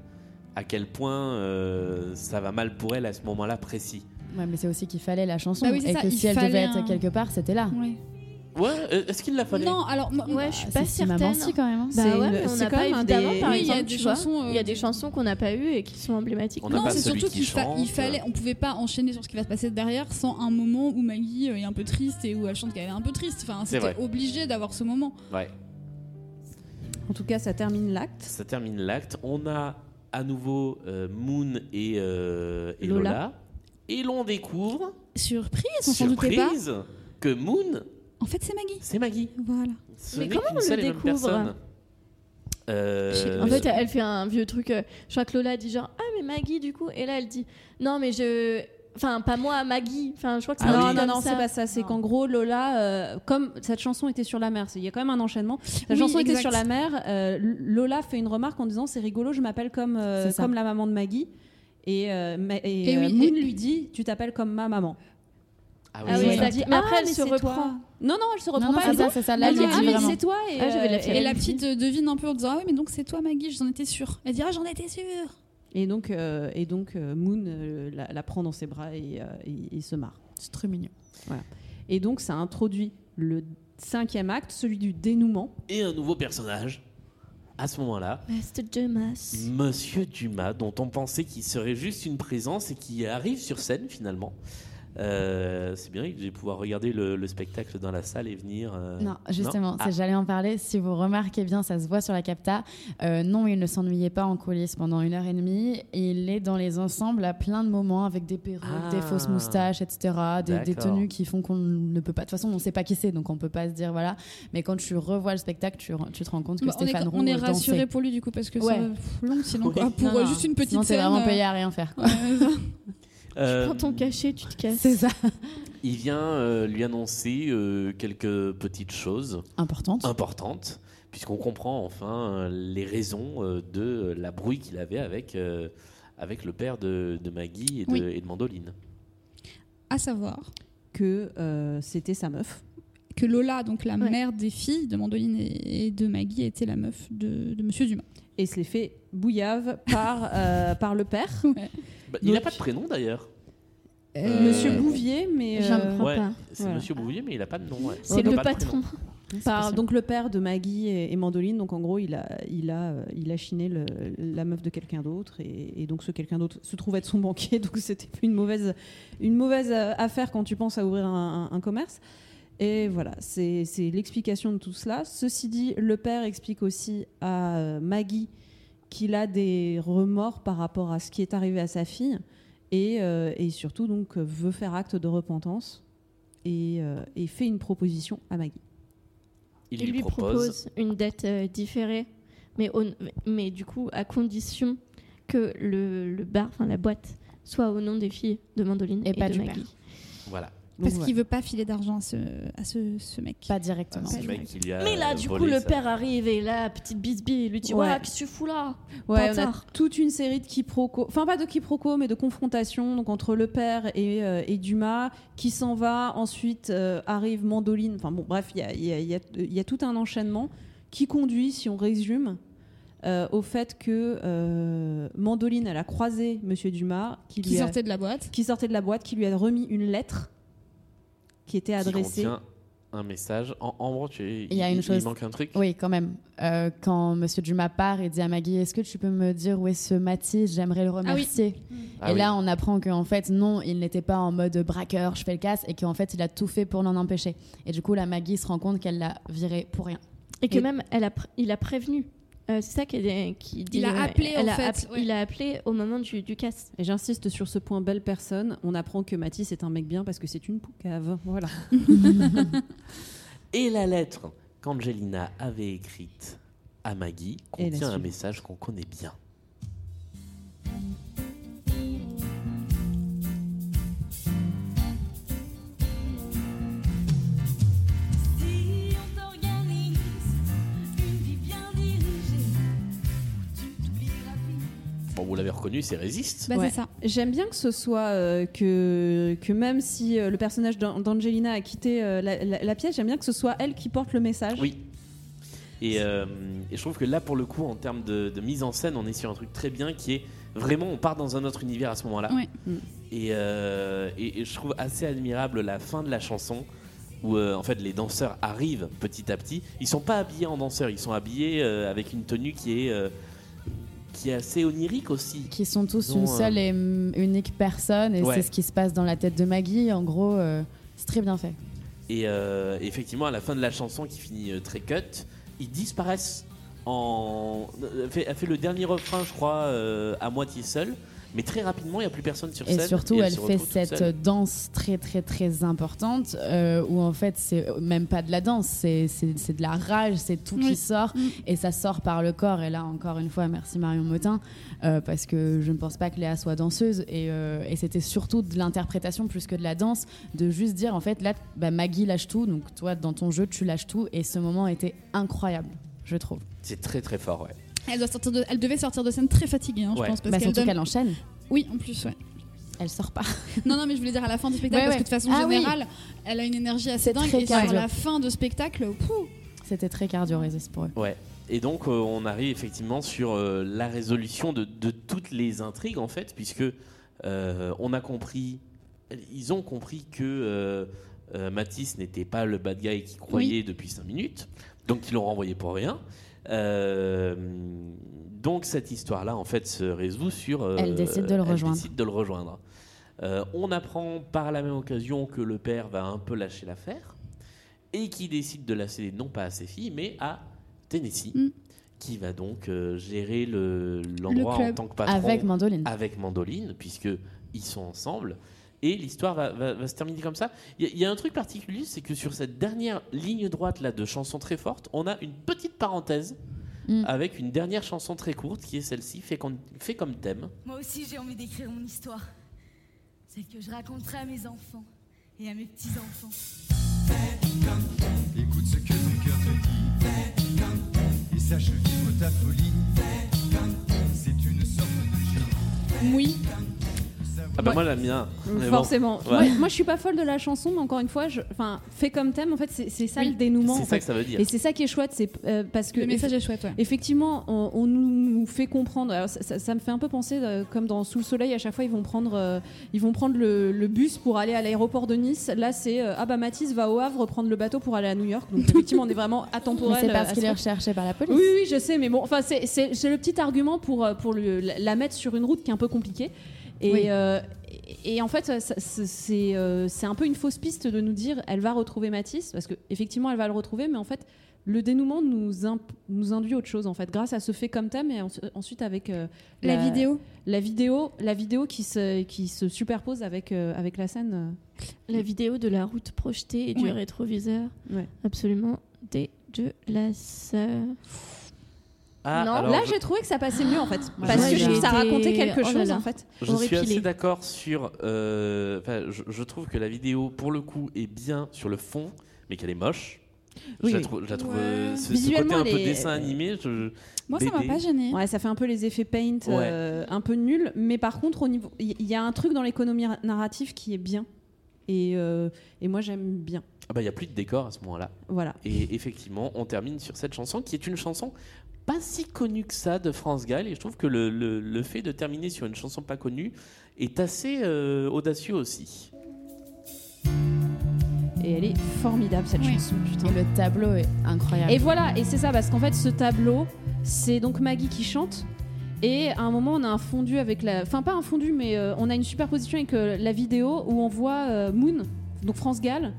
à quel point euh, ça va mal pour elle à ce moment-là précis. Ouais, mais c'est aussi qu'il fallait la chanson Bah oui, et ça, que si elle fallait devait être quelque part, c'était là. Ouais. Ouais, euh, est-ce qu'il l'a fallu Non, alors moi- Ouais, je suis Ah, pas certaine. si, quand même, hein. Bah C'est ouais, une- mais on n'a quand pas même un évidemment des- par Oui, il y a exemple, des chansons, euh, il y a des chansons qu'on n'a pas eues et qui sont emblématiques. On non, c'est surtout qui qu'il fa- fallait, on pouvait pas enchaîner sur ce qui va se passer derrière sans un moment où Maggie euh, est un peu triste et où elle chante qu'elle est un peu triste. Enfin, c'était obligé d'avoir ce moment. Ouais. En tout cas, ça termine l'acte. Ça termine l'acte. On a à nouveau euh, Moon et, euh, et Lola. Lola. Et l'on découvre, Surprise, on s'en doutait pas. surprise, que Moon, En fait, c'est Maggie. c'est Maggie. Voilà. Ce Mais comment on le découvre. Euh, En fait, elle fait un vieux truc. euh, je crois que Lola dit genre Ah, mais Maggie, du coup. Et là, elle dit Non, mais je. Enfin, pas moi, Maggie. Enfin, je crois que c'est Ah non, non, non, ça. c'est pas ça. C'est qu'en gros, Lola, euh, comme cette chanson était sur la mer, c'est- il y a quand même un enchaînement. La Oui, chanson était sur la mer. euh, Lola fait une remarque en disant C'est rigolo, je m'appelle comme, euh, comme la maman de Maggie. Et, euh, ma- et, Et euh, oui, Moon et- lui dit Tu t'appelles comme ma maman. Ah Ah oui, exact. dit, Mais après, Ah, elle se reprend. toi. Non, non, elle se reprend Non, non, pas. c'est elle ça, dit- c'est ça. Là, elle dit Ah, mais c'est toi. Et, Ah, la euh. Et petite euh, devine un peu en disant Ah oui, mais donc c'est toi Maggie, j'en étais sûre. Elle dit Ah, j'en étais sûre. Et donc, euh, et donc euh, Moon euh, la, la prend dans ses bras et, euh, et- et se marre. C'est très mignon. Et donc, ça introduit le cinquième acte, celui du dénouement. Et un nouveau personnage. À ce moment-là, Dumas. Monsieur Dumas, dont on pensait qu'il serait juste une présence et qui arrive sur scène finalement. Euh, c'est bien, je vais pouvoir regarder le, le spectacle dans la salle et venir. euh, Non, justement, Ah, c'est- j'allais en parler. Si vous remarquez bien, ça se voit sur la capta. Euh, non, il ne s'ennuyait pas en coulisses pendant une heure et demie. Il est dans les ensembles à plein de moments avec des perruques, Ah. des fausses moustaches, etc. Des, des tenues qui font qu'on ne peut pas. De toute façon, on ne sait pas qui c'est, donc on peut pas se dire voilà. Mais quand tu revois le spectacle, tu, tu te rends compte que Bah, est, Stéphane on Roux est dansait. rassuré pour lui du coup parce que Ouais. pff, long sinon Oui. quoi. Pour Non, euh, non. juste une petite Sinon, t'es scène. vraiment euh, payé à rien faire. quoi. ouais, euh, Prends ton cachet, tu te casses. C'est ça. il vient euh, lui annoncer euh, quelques petites choses Importante. importantes, puisqu'on comprend enfin les raisons euh, de la brouille qu'il avait avec, euh, avec le père de, de Maggie et de, Oui. et de Mandoline. À savoir Que euh, c'était sa meuf. que Lola, donc la Ouais. mère des filles de Mandoline et et de Maggie, était la meuf de, de Monsieur Dumas. Et se les fait bouillave par, euh, par le père. Ouais. Bah, il n'a pas de prénom d'ailleurs. Euh, Monsieur Bouvier, mais. J'en euh, prends Ouais, pas. c'est Voilà. Monsieur Bouvier, mais il n'a pas de nom. ouais. C'est le patron. par donc le père de Maggie et, et Mandoline. Donc en gros, il a, il a, euh, il a chiné le- la meuf de quelqu'un d'autre. Et, et donc ce quelqu'un d'autre se trouve être son banquier. Donc c'était une mauvaise, une mauvaise euh, affaire quand tu penses à ouvrir un, un- un commerce. Et voilà, c'est l'explication de tout cela. Ceci dit, le père explique aussi à euh, Maggie qu'il a des remords par rapport à ce qui est arrivé à sa fille et, euh, et surtout donc veut faire acte de repentance et, euh, et fait une proposition à Maggie. Il, Il lui propose une dette euh, différée, mais, au- mais du coup, à condition que le, le bar, enfin la boîte, soit au nom des filles de Mandoline et, Et pas de du Maggie. Voilà. Parce Donc, qu'il veut pas filer d'argent à ce, à ce, ce mec. Pas directement. Ce mec, il a Mais là, du coup, le père arrive et là, petite bisbille, il lui dit Ouais. Ouais, qu'est-ce que tu fous là Ouais, on a Bâtard. toute une série de quiproquos, enfin pas de quiproquos, mais de confrontations donc entre le père et, euh, et Dumas qui s'en va. Ensuite euh, arrive Mandoline. Enfin bon, bref, il y a, il y a- y a- il y a tout un enchaînement qui conduit, si on résume, euh, au fait que euh, Mandoline, elle a croisé Monsieur Dumas, qui, Qui lui a- sortait de la boîte. qui sortait de la boîte, qui lui a remis une lettre qui était qui adressée. contient un message. En, en gros, tu, Il y a une chose. manque un truc. Oui, quand même. Euh, quand Monsieur Dumas part et dit à Maggie, est-ce que tu peux me dire où est ce Mathis? J'aimerais le remercier. Ah et là, on apprend qu'en fait, non, il n'était pas en mode braqueur, je fais le casse, et qu'en fait, il a tout fait pour l'en empêcher. Et du coup, la Maggie se rend compte qu'elle l'a viré pour rien. Et que même, elle a pr- il a prévenu. Euh, c'est ça qui, est- qui dit. Il a euh, appelé, elle en a fait, app- ouais. Il a appelé au moment du, du casse. Et j'insiste sur ce point, belle personne. On apprend que Mathis est un mec bien parce que c'est une poucave. Voilà. Et la lettre qu'Angelina avait écrite à Maggie contient un message qu'on connaît bien. Bon, vous l'avez reconnu, c'est Résiste. Bah, Ouais. c'est ça. J'aime bien que ce soit euh, que, que même si euh, le personnage d'An- d'Angelina a quitté euh, la, la- la pièce, j'aime bien que ce soit elle qui porte le message. Oui. Et, euh, et je trouve que là, pour le coup, en termes de, de mise en scène, on est sur un truc très bien qui est vraiment, on part dans un autre univers à ce moment-là. Ouais. Et, euh, et- et je trouve assez admirable la fin de la chanson où euh, en fait les danseurs arrivent petit à petit. Ils sont pas habillés en danseurs, ils sont habillés euh, avec une tenue qui est euh, qui est assez onirique aussi. Qui sont tous une euh, seule et unique personne, et Ouais. c'est ce qui se passe dans la tête de Maggie. En gros, euh, c'est très bien fait. Et euh, effectivement, à la fin de la chanson qui finit très cut, ils disparaissent. En... Elle, fait, elle fait le dernier refrain, je crois, à moitié seule. Mais très rapidement, il n'y a plus personne sur scène. Et surtout, et elle, fait cette danse très, très, très importante euh, où en fait, c'est même pas de la danse, c'est c'est- c'est de la rage, c'est tout qui sort Mm. et ça sort par le corps. Et là, encore une fois, merci Marion Motin euh, parce que je ne pense pas que Léa soit danseuse et, euh, et c'était surtout de l'interprétation plus que de la danse, de juste dire en fait, là, bah, Maggie lâche tout, donc toi, dans ton jeu, tu lâches tout et ce moment était incroyable, je trouve. C'est très très fort, ouais. Elle, doit sortir de- elle devait sortir de scène très fatiguée, hein, je pense. Parce Bah, qu'elle surtout donne- qu'elle enchaîne, Oui, en plus, ouais. elle sort pas. Non, non, mais je voulais dire à la fin du spectacle, Ouais, parce ouais. que de façon Ah oui. générale, elle a une énergie assez dingue. Et sur cardio. la fin de spectacle, C'était très cardio pour eux. Ouais. Et donc, euh, on arrive effectivement sur euh, la résolution de, de toutes les intrigues, en fait, puisque euh, on a compris, ils ont compris que euh, euh, Matisse n'était pas le bad guy qui croyait depuis 5 minutes, donc ils l'ont renvoyé pour rien. Euh, donc, cette histoire-là, en fait, se résout sur. euh, Elle décide de le elle rejoindre. décide de le rejoindre. Euh, on apprend par la même occasion que le père va un peu lâcher l'affaire et qui décide de la céder non pas à ses filles, mais à Tennessee, Mm. qui va donc gérer le- l'endroit en tant que patron Avec Mandoline. avec Mandoline, puisque ils sont ensemble. Et l'histoire va, va- va se terminer comme ça. Il y, a- il y a un truc particulier, c'est que sur cette dernière ligne droite là de chansons très fortes, on a une petite parenthèse Mm. avec une dernière chanson très courte qui est celle-ci, fait, comme- fait comme thème. Moi aussi, j'ai envie d'écrire mon histoire. Celle que je raconterai à mes enfants et à mes petits-enfants. Écoute ce que ton cœur te dit. Et sache vivre ta folie. C'est une sorte de génie. oui. Ah bah Ouais. moi la mienne. Bon, Forcément. ouais. Moi, moi, je suis pas folle de la chanson, mais encore une fois, je... enfin, fait comme thème, en fait, c'est c'est ça Oui. le dénouement. C'est ça fait. que ça veut dire. Et c'est ça qui est chouette, c'est euh, parce que Le message est chouette, ouais. Effectivement, on, on nous fait comprendre. alors ça, ça- ça me fait un peu penser, euh, comme dans Sous le soleil, à chaque fois ils vont prendre, euh, ils vont prendre le, le bus pour aller à l'aéroport de Nice. Là, c'est euh, ah bah Mathis va au Havre prendre le bateau pour aller à New York. Donc effectivement, on est vraiment atemporel. c'est parce qu'il est recherché par la police. Oui, oui, je sais, mais bon, enfin, c'est- c'est c'est le petit argument pour, pour le- la mettre sur une route qui est un peu compliquée. Et, Oui. euh, et- en fait, c'est euh, c'est un peu une fausse piste de nous dire elle va retrouver Matisse, parce qu'effectivement, elle va le retrouver, mais en fait, le dénouement nous, induit autre chose, en fait, grâce à ce fait comme thème, et en- ensuite avec euh, La vidéo. La vidéo, la vidéo qui, se, qui se superpose avec, avec la scène. La vidéo de la route projetée et du rétroviseur. Ouais. Absolument dégueulasse. Ah, Non, alors Là, je- j'ai trouvé que ça passait mieux, en fait, Moi, parce que je- ça racontait quelque oh chose, là. en fait. Je suis assez d'accord sur. euh, je, je trouve que la vidéo, pour le coup, est bien sur le fond, mais qu'elle est moche. Oui, je la trouve, je la trouve, Ouais. euh, ce, côté un peu dessin animé. je- Moi, ça m'a BD. pas gêné. Ouais, ça fait un peu les effets paint euh, un peu nuls, mais par contre, au niveau, il y, y a un truc dans l'économie ra- narrative qui est bien. Et, euh, et moi, j'aime bien. Ah bah, il n'y a plus de décor à ce moment-là. Voilà. Et effectivement, on termine sur cette chanson qui est une chanson pas si connue que ça de France Gall. Et je trouve que le, le- le fait de terminer sur une chanson pas connue est assez euh, audacieux aussi. et elle est formidable cette chanson. Putain. Et le tableau est incroyable. Et voilà, et c'est ça, parce qu'en fait, ce tableau, c'est donc Maggie qui chante. Et à un moment, on a un fondu avec la. Enfin, pas un fondu, mais euh, on a une superposition avec euh, la vidéo où on voit euh, Moon, donc France Gall.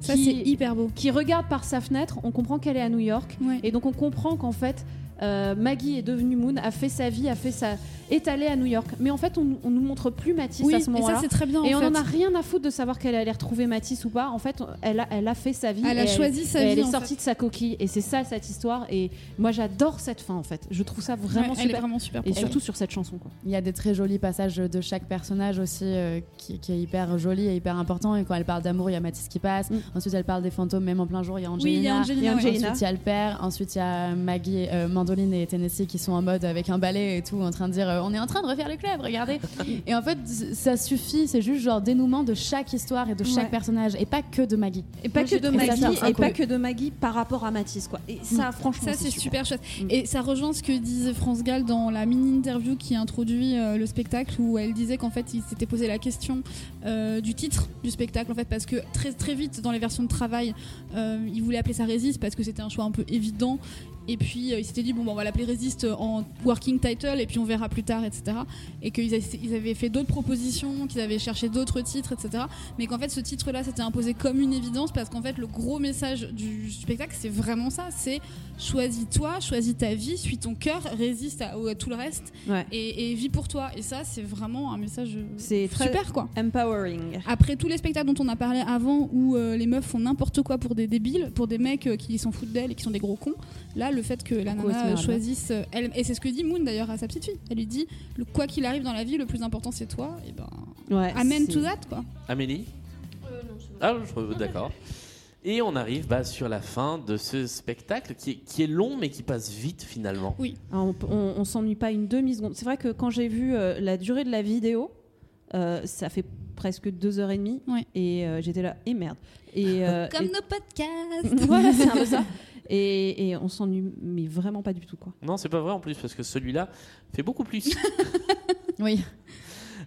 Ça, c'est hyper beau. Qui regarde par sa fenêtre, on comprend qu'elle est à New York. Et donc, on comprend qu'en fait, euh, Maggie est devenue Moon, a fait sa vie, a fait sa. est allée à New York. Mais en fait, on, on nous montre plus Matisse Oui, à ce et ça, moment-là. c'est très bien, Et en on en fait. a rien à foutre de savoir qu'elle allait retrouver Matisse ou pas. En fait, elle a, elle a fait sa vie. Elle a choisi sa et vie, Elle est sortie de sa coquille. Et c'est ça, cette histoire. Et moi, j'adore cette fin, en fait. Je trouve ça vraiment Ouais, elle est super. vraiment super Et surtout sur cette chanson, quoi. Il y a des très jolis passages de chaque personnage aussi euh, qui, qui est hyper joli et hyper important. Et quand elle parle d'amour, il y a Mathis qui passe. Ensuite, elle parle des fantômes, même en plein jour, il y a Angelina. Oui, il y a Angelina. Ensuite, il y a le père. Ensuite, il y a Maggie, euh, Mandoline et Tennessee qui sont en mode avec un balai et tout, en train de dire euh, On est en train de refaire le club, regardez. et en fait, ça suffit. C'est juste genre dénouement de chaque histoire et de chaque Ouais. personnage. Et pas que de Maggie. Et pas Moi, que de ça Maggie, et pas que de Maggie par rapport à Matisse, quoi. Et ça, franchement, Ça, c'est super chouette. Et ça rejoint ce que disait France Gall dans la mini-interview qui introduit euh, le spectacle, où elle disait qu'en fait, il s'était posé la question euh, du titre du spectacle, en fait, parce que très, très vite, dans les versions de travail, euh, il voulait appeler ça Résiste parce que c'était un choix un peu évident. Et puis euh, il s'était dit bon, bon, on va l'appeler Résiste en working title et puis on verra plus tard, etc. Et qu'ils avaient, ils avaient fait d'autres propositions, qu'ils avaient cherché d'autres titres, etc. Mais qu'en fait ce titre-là s'était imposé comme une évidence parce qu'en fait le gros message du spectacle c'est vraiment ça, c'est choisis-toi, choisis ta vie, suis ton cœur, résiste à, à tout le reste Ouais. et, et vis pour toi. Et ça c'est vraiment un message C'est très super quoi. Empowering. Après tous les spectacles dont on a parlé avant où euh, les meufs font n'importe quoi pour des débiles, pour des mecs euh, qui s'en foutent d'elles et qui sont des gros cons, là le fait que la Pourquoi nana choisisse euh, elle et c'est ce que dit Moon d'ailleurs à sa petite fille. Elle lui dit le, quoi qu'il arrive dans la vie, le plus important c'est toi. Et ben Ouais, amen to that quoi. Amélie Ah, je- d'accord. Et on arrive bah, sur la fin de ce spectacle qui est, qui est long mais qui passe vite finalement. Oui. Ah, on on, on s'ennuie pas une demi-seconde. C'est vrai que quand j'ai vu euh, la durée de la vidéo, euh, ça fait presque deux heures et demie. Et euh, j'étais là, et merde. Et, euh, Comme et- nos podcasts. voilà, c'est un peu ça. Et, et on s'ennuie, mais vraiment pas du tout, quoi. Non, c'est pas vrai en plus parce que celui-là fait beaucoup plus. Oui.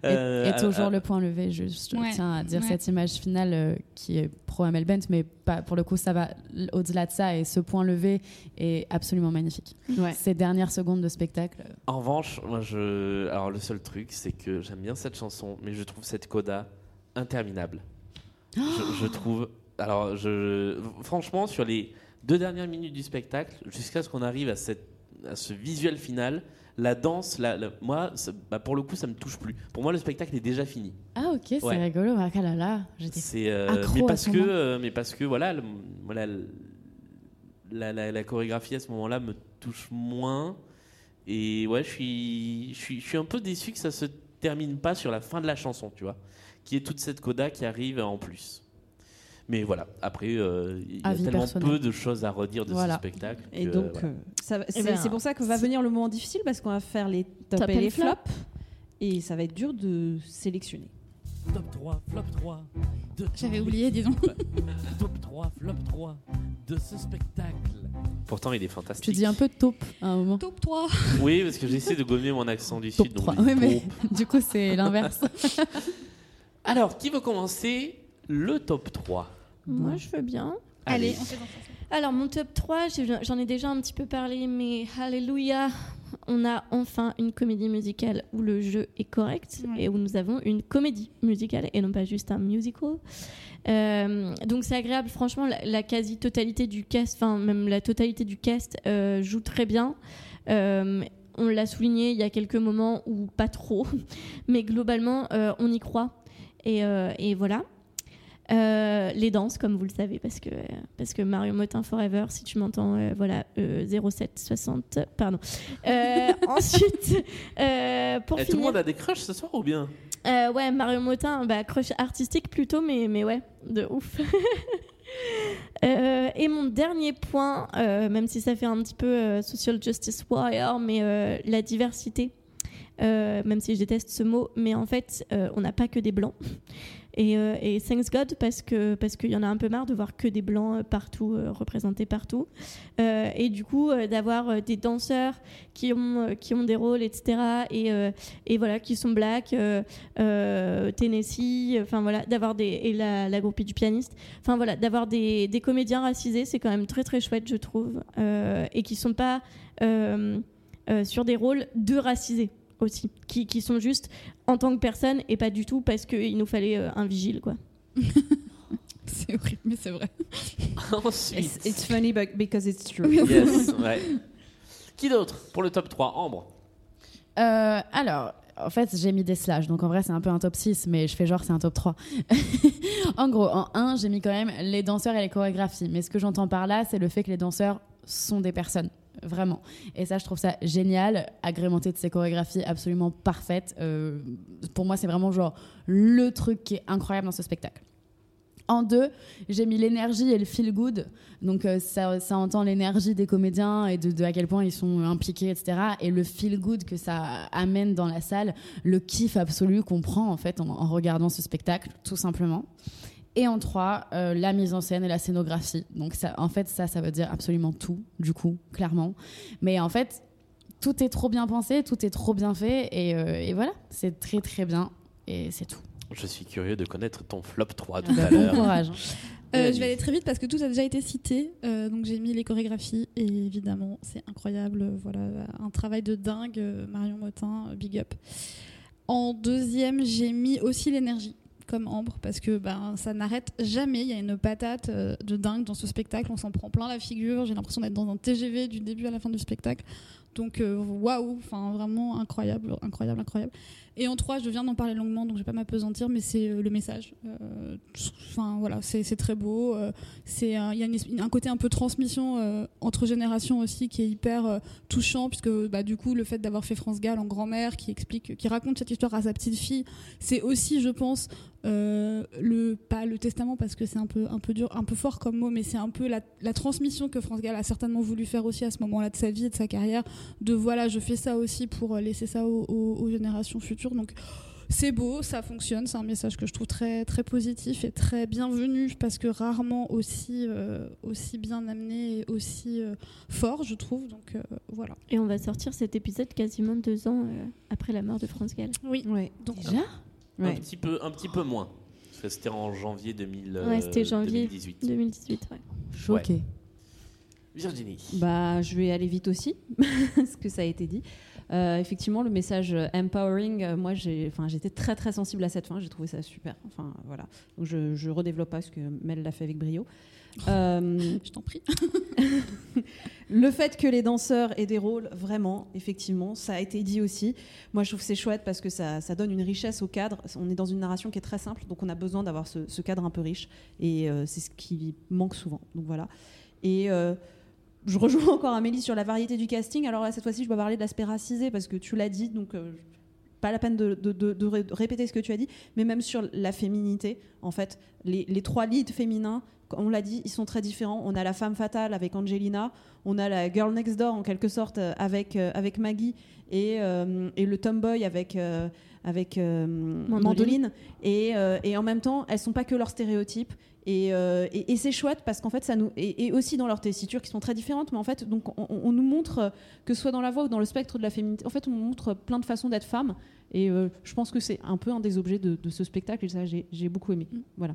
Et, Euh, et toujours euh, le point levé, je, je Ouais. tiens à dire Ouais. cette image finale euh, qui est pro Amel Bent, mais pas, pour le coup, ça va au-delà de ça. Et ce point levé est absolument magnifique. Ouais. Ces dernières secondes de spectacle. En revanche, moi je. Alors le seul truc, c'est que j'aime bien cette chanson, mais je trouve cette coda interminable. je, je trouve. Alors, je. Franchement, sur les deux dernières minutes du spectacle, jusqu'à ce qu'on arrive à, cette, à ce visuel final, la danse, la, la- moi, ça- bah, pour le coup, ça me touche plus. Pour moi, le spectacle est déjà fini. Ah, ok, c'est Ouais. rigolo. Ah là là, j'étais C'est euh, accro mais parce ce que euh, mais parce que voilà le- voilà le- la, la- la chorégraphie à ce moment-là me touche moins et ouais je suis je suis je suis un peu déçu que ça se termine pas sur la fin de la chanson tu vois qui est toute cette coda qui arrive en plus mais voilà après euh, il y a Avis tellement personnel. peu de choses à redire de Voilà. ce spectacle Et que, donc, voilà. euh, Eh c'est ben, c'est pour ça que va venir le moment difficile parce qu'on va faire les top, Top et and les flop. flops. Et ça va être dur de sélectionner. Top 3, flop 3. de J'avais oublié, dis donc. Top 3, flop 3 de ce spectacle. pourtant il est Tu fantastique dis un peu taupe à un moment. Top 3. oui parce que j'essaie de gommer mon accent du sud donc Trois. je dis Ouais, mais du coup, c'est l'inverse. alors qui veut commencer le top 3 Moi, je veux bien. Allez. on fait dans ça. Alors, mon top 3, j'ai- j'en ai déjà un petit peu parlé, mais Alléluia, on a enfin une comédie musicale où le jeu est correct Ouais. et où nous avons une comédie musicale et non pas juste un musical. Euh, donc, c'est agréable. Franchement, la, la quasi-totalité du cast, enfin, même la totalité du cast euh, joue très bien. Euh, on l'a souligné, il y a quelques moments où pas trop, mais globalement, euh, on y croit. Et, euh, et voilà. Euh, les danses, comme vous le savez, parce que, parce que Mario Motin Forever, si tu m'entends, euh, voilà, euh, 0760, pardon. Euh, ensuite, euh, pour Eh, tout le finir, monde a des crushs ce soir ou bien? Euh, ouais, Mario Motin, bah, crush artistique plutôt, mais, mais ouais, de ouf. Euh, et mon dernier point, euh, même si ça fait un petit peu euh, social justice warrior, mais euh, la diversité, Euh, même si je déteste ce mot, mais en fait, euh, on n'a pas que des blancs. Et, euh, et thanks God parce que parce qu'il y en a un peu marre de voir que des blancs euh, partout euh, représentés partout. Et du coup d'avoir des danseurs qui ont qui ont des rôles etc et et voilà qui sont black Tennessee enfin voilà d'avoir des et la, la groupie du pianiste. Enfin voilà d'avoir des, des comédiens racisés c'est quand même très très chouette je trouve et qui sont pas sur des rôles de racisés aussi qui, qui sont juste en tant que personne et pas du tout parce qu'il nous fallait euh, un vigile quoi C'est horrible, mais c'est vrai. Ensuite. It's, it's funny but because it's true. Yes, ouais. Qui d'autre pour le top 3 Ambre Euh, alors, en fait, j'ai mis des slash, donc en vrai, c'est un peu un top 6, mais je fais genre c'est un top 3. en gros, en 1, j'ai mis quand même les danseurs et les chorégraphies. Mais ce que j'entends par là, c'est le fait que les danseurs sont des personnes. Vraiment. Et ça, je trouve ça génial, agrémenté de ces chorégraphies absolument parfaites. Euh, pour moi, c'est vraiment genre le truc qui est incroyable dans ce spectacle. En deux, j'ai mis l'énergie et le feel good. Donc euh, ça, entend l'énergie des comédiens et de, à quel point ils sont impliqués, etc. Et le feel good que ça amène dans la salle, le kiff absolu qu'on prend en fait en regardant ce spectacle, tout simplement. Et en trois, euh, la mise en scène et la scénographie. Donc ça, en fait, ça, ça veut dire absolument tout, du coup, clairement. Mais en fait, tout est trop bien pensé, tout est trop bien fait, et, euh, et voilà, c'est très très bien, et c'est tout. Je suis curieux de connaître ton flop 3 tout Bah, à bon l'heure. courage. Euh, je vais aller très vite parce que tout a déjà été cité. Euh, donc j'ai mis les chorégraphies et évidemment c'est incroyable. Voilà un travail de dingue. Marion Motin, big up. En deuxième j'ai mis aussi l'énergie comme Ambre parce que ben ça n'arrête jamais. Il y a une patate euh, de dingue dans ce spectacle. On s'en prend plein la figure. J'ai l'impression d'être dans un TGV du début à la fin du spectacle. Donc euh, waouh, enfin vraiment incroyable, incroyable, incroyable. Et en trois, je viens d'en parler longuement, donc je vais pas m'apesantir, mais c'est euh, le message. Euh, Enfin voilà, c'est très beau. euh, c'est il y a un côté un peu transmission entre générations aussi qui est hyper touchant, puisque bah, du coup le fait d'avoir fait France Gall en grand-mère, qui explique, qui raconte cette histoire à sa petite fille, c'est aussi, je pense, le pas le testament parce que c'est un peu un peu dur, un peu fort comme mot, mais c'est un peu la, transmission que France Gall a certainement voulu faire aussi à ce moment-là de sa vie et de sa carrière. De voilà, je fais ça aussi pour laisser ça aux générations futures. Donc c'est beau, ça fonctionne, c'est un message que je trouve très très positif et très bienvenu parce que rarement aussi euh, aussi bien amené et aussi euh, fort, je trouve. Donc euh, voilà. et on va sortir cet épisode quasiment deux ans euh, après la mort de France Gall Oui. Ouais. Donc Déjà? Un, petit peu, un petit peu moins. Parce que c'était en janvier 2000, euh, ouais c'était janvier 2018. 2018 ouais. Choqué. Virginie. Bah, je vais aller vite aussi, parce que ça a été dit. Euh, effectivement, le message euh, empowering, euh, moi, j'étais très très sensible à cette fin. J'ai trouvé ça super. Enfin, voilà. Donc, je, je redéveloppe pas ce que Mel l'a fait avec brio. Euh, je t'en prie. le fait que les danseurs aient des rôles, vraiment, effectivement, ça a été dit aussi. Moi, je trouve c'est chouette parce que ça, ça donne une richesse au cadre. On est dans une narration qui est très simple, donc on a besoin d'avoir ce, ce cadre un peu riche. Et c'est ce qui manque souvent. Donc voilà. Et je rejoins encore Amélie sur la variété du casting. Alors là, cette fois-ci, je dois parler de l'aspect racisé parce que tu l'as dit, donc euh, pas la peine de, de- de- de ré- répéter ce que tu as dit, mais même sur la féminité, en fait, les, les trois leads féminins, on l'a dit, ils sont très différents. On a la femme fatale avec Angelina, on a la girl next door en quelque sorte euh, avec, euh, avec Maggie et, euh, et le tomboy avec, euh, avec Mandoline. Mandoline. Et, et en même temps, elles sont pas que leurs stéréotypes. Et, euh, et- et c'est chouette parce qu'en fait, ça nous. Et, et aussi dans leurs tessitures qui sont très différentes, mais en fait, donc, on, on nous montre, euh, que ce soit dans la voix ou dans le spectre de la féminité, en fait, on nous montre plein de façons d'être femme. Et euh, je pense que c'est un peu un des objets de, de ce spectacle, et ça, j'ai beaucoup aimé. Voilà.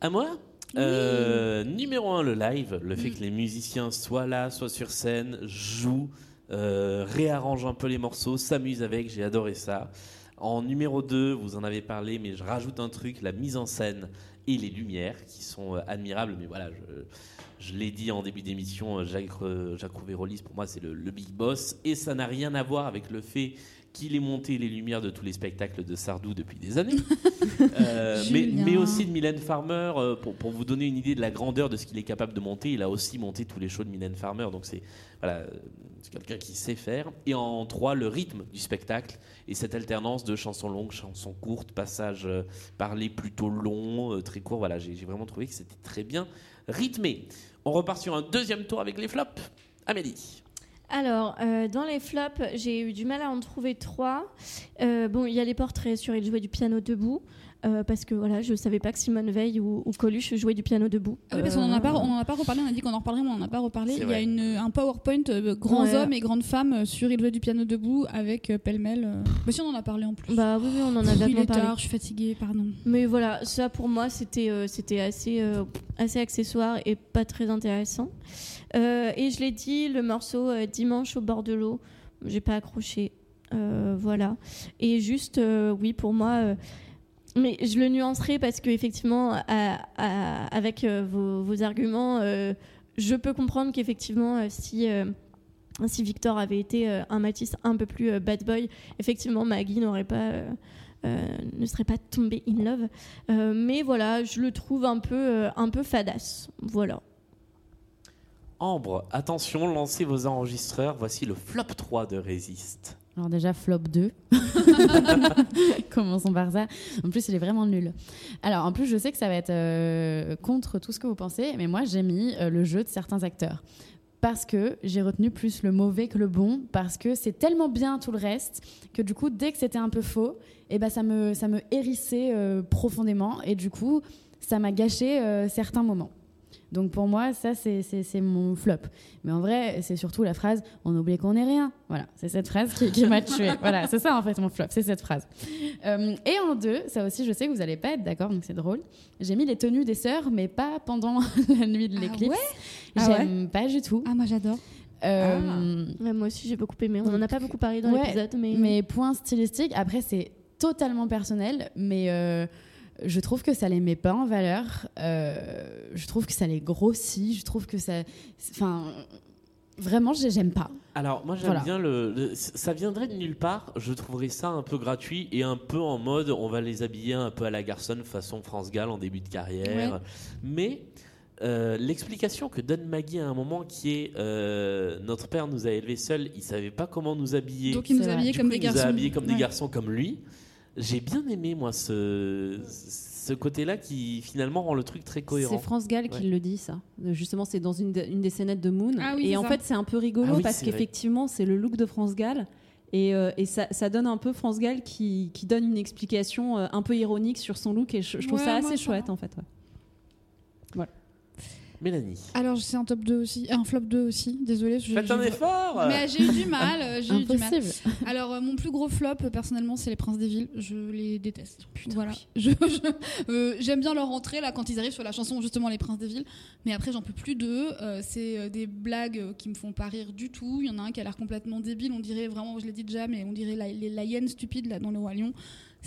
À moi Euh, Numéro 1, le live. Le fait que les musiciens soient là, soient sur scène, jouent, euh, réarrangent un peu les morceaux, s'amusent avec. J'ai adoré ça. En numéro 2, vous en avez parlé, mais je rajoute un truc la mise en scène et les lumières qui sont euh, admirables. Mais voilà, je, l'ai dit en début d'émission, euh, Jacques, euh, Jacques pour moi, c'est le big boss. Et ça n'a rien à voir avec le fait qu'il ait monté les lumières de tous les spectacles de Sardou depuis des années. Euh, mais, aussi de Mylène Farmer, euh, pour, pour vous donner une idée de la grandeur de ce qu'il est capable de monter, il a aussi monté tous les shows de Mylène Farmer, donc c'est voilà, quelqu'un qui sait faire. Et en trois, le rythme du spectacle et cette alternance de chansons longues, chansons courtes, passages euh, parlés plutôt longs, très courts. Voilà, j'ai vraiment trouvé que c'était très bien rythmé. On repart sur un deuxième tour avec les flops. Amélie. Alors, euh, dans les flops, j'ai eu du mal à en trouver trois. Euh, bon, il y a les portraits sur Il jouait du piano debout. Euh, parce que voilà, je savais pas que Simone Veil ou, ou Coluche jouaient du piano debout. Ah oui, parce qu'on en a Euh, pas, on en a pas reparlé. On a dit qu'on en reparlerait, mais on en a pas reparlé. Il y a une, un PowerPoint euh, grands Ouais. hommes et grandes femmes euh, sur il jouait du piano debout avec euh, pêle-mêle. euh. Bah si on en a parlé en plus. Bah oui, oui, on en a Il est parlé. tard, je suis fatiguée, pardon. Mais voilà, ça pour moi c'était euh, c'était assez euh, assez accessoire et pas très intéressant. Euh, et je l'ai dit, le morceau euh, Dimanche au bord de l'eau, j'ai pas accroché. Euh, voilà. Et juste, euh, oui, pour moi. Mais je le nuancerai parce que effectivement, à- à- avec euh, vos, arguments, euh, je peux comprendre qu'effectivement, euh, si si Victor avait été un Matisse un peu plus bad boy, effectivement, Maggie n'aurait pas, ne serait pas tombée in love. Mais voilà, je le trouve un peu, un peu fadasse. Voilà. Ambre, attention, lancez vos enregistreurs. Voici le flop 3 de Résiste. Alors déjà, flop 2. Commençons par ça. En plus, il est vraiment nul. Alors, en plus, je sais que ça va être euh, contre tout ce que vous pensez, mais moi, j'ai mis euh, le jeu de certains acteurs. Parce que j'ai retenu plus le mauvais que le bon, parce que c'est tellement bien tout le reste, que du coup, dès que c'était un peu faux, eh ben, ça, me, ça me hérissait euh, profondément, et du coup, ça m'a gâché certains moments. Donc pour moi, ça, c'est- mon flop. Mais en vrai, c'est surtout la phrase « on oublie qu'on n'est rien ». Voilà, c'est cette phrase qui, qui m'a tué. Voilà, c'est ça en fait mon flop, c'est cette phrase. Euh, et en deux, ça aussi, je sais que vous n'allez pas être d'accord, donc c'est drôle. J'ai mis les tenues des sœurs, mais pas pendant la nuit de l'éclipse. Ah ouais? J'aime pas du tout. Ah, moi j'adore. Euh, Ouais, moi aussi, j'ai beaucoup aimé. On en a pas beaucoup parlé dans Ouais, l'épisode, mais... mais point stylistique, après, c'est totalement personnel, mais euh, je trouve que ça les met pas en valeur. Euh, je trouve que ça les grossit. Je trouve que ça. Enfin, vraiment, j'ai- j'aime pas. Alors, moi, j'aime Voilà. bien le, le- Ça viendrait de nulle part. Je trouverais ça un peu gratuit et un peu en mode on va les habiller un peu à la garçonne façon France Gall en début de carrière. Ouais. Mais. euh, L'explication que donne Maggie à un moment qui est euh, notre père nous a élevés seuls, il savait pas comment nous habiller. Donc, il nous habillait Du comme des il nous a garçons. habillés comme des garçons comme lui. J'ai bien aimé moi ce, ce côté-là qui finalement rend le truc très cohérent. C'est France Gall qui le dit, ça. Justement, c'est dans une, de- une des scénettes de Moon. Ah oui, et en ça. fait, c'est un peu rigolo Ah oui, parce qu'effectivement, c'est le look de France Gall. Et, euh, et ça, ça donne un peu France Gall qui, qui donne une explication euh, un peu ironique sur son look. Et je, je trouve Ouais, ça assez chouette, en fait. ouais. Mélanie. Alors, c'est un top 2 aussi, un flop 2 aussi, désolé. Faites un effort Mais j'ai eu du mal, euh, j'ai eu du mal. Impossible. Alors, euh, mon plus gros flop, euh, personnellement, c'est les Princes des Villes. Je les déteste. voilà. Je- je- euh, J'aime bien leur entrée, là, quand ils arrivent sur la chanson, justement, les Princes des Villes. Mais après, j'en peux plus d'eux. Euh, c'est des blagues qui me font pas rire du tout. Il y en a un qui a l'air complètement débile. On dirait vraiment, je l'ai dit déjà, mais on dirait la, les- la hyène stupide, là, dans le Roi Lion.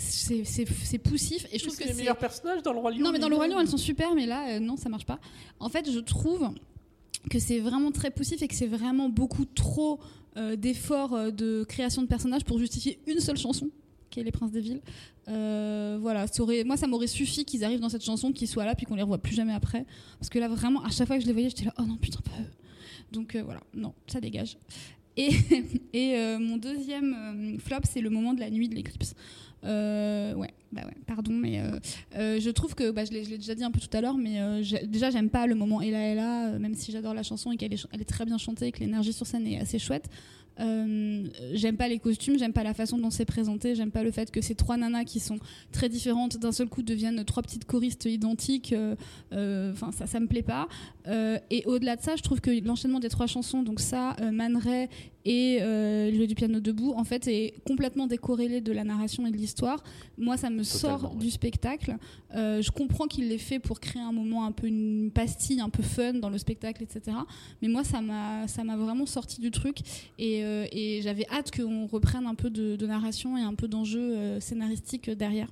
C'est poussif. Et je trouve c'est que les c'est. meilleurs personnages dans le Roi Lion. Non, mais dans le les Roi. Lion, elles sont super, mais là, euh, non, ça marche pas. En fait, je trouve que c'est vraiment très poussif et que c'est vraiment beaucoup trop euh, d'efforts euh, de création de personnages pour justifier une seule chanson qui est Les Princes des Villes. Euh, voilà, ça aurait- moi ça m'aurait suffi qu'ils arrivent dans cette chanson, qu'ils soient là, puis qu'on les revoit plus jamais après. Parce que là vraiment, à chaque fois que je les voyais, j'étais là, oh non putain pas eux. Donc voilà, non, ça dégage. Et, et mon deuxième flop, c'est le moment de la nuit de l'éclipse. Euh, ouais, bah ouais, pardon, mais euh, euh, je trouve que, bah, je l'ai déjà dit un peu tout à l'heure, mais déjà j'aime pas le moment Ella Ella, même si j'adore la chanson et qu'elle est, est très bien chantée et que l'énergie sur scène est assez chouette. J'aime pas les costumes, j'aime pas la façon dont c'est présenté, j'aime pas le fait que ces trois nanas qui sont très différentes d'un seul coup deviennent trois petites choristes identiques. Enfin, ça, ça me plaît pas. Et au-delà de ça, je trouve que l'enchaînement des trois chansons, donc ça, Man Ray et euh, jouer du piano debout, en fait, est complètement décorrélé de la narration et de l'histoire. Moi, ça me sort du spectacle. Euh, je comprends qu'il l'ait fait pour créer un moment un peu une pastille, un peu fun dans le spectacle, etc. Mais moi, ça m'a, ça m'a vraiment sorti du truc et, euh, et j'avais hâte qu'on reprenne un peu de, de narration et un peu d'enjeu euh, scénaristique derrière.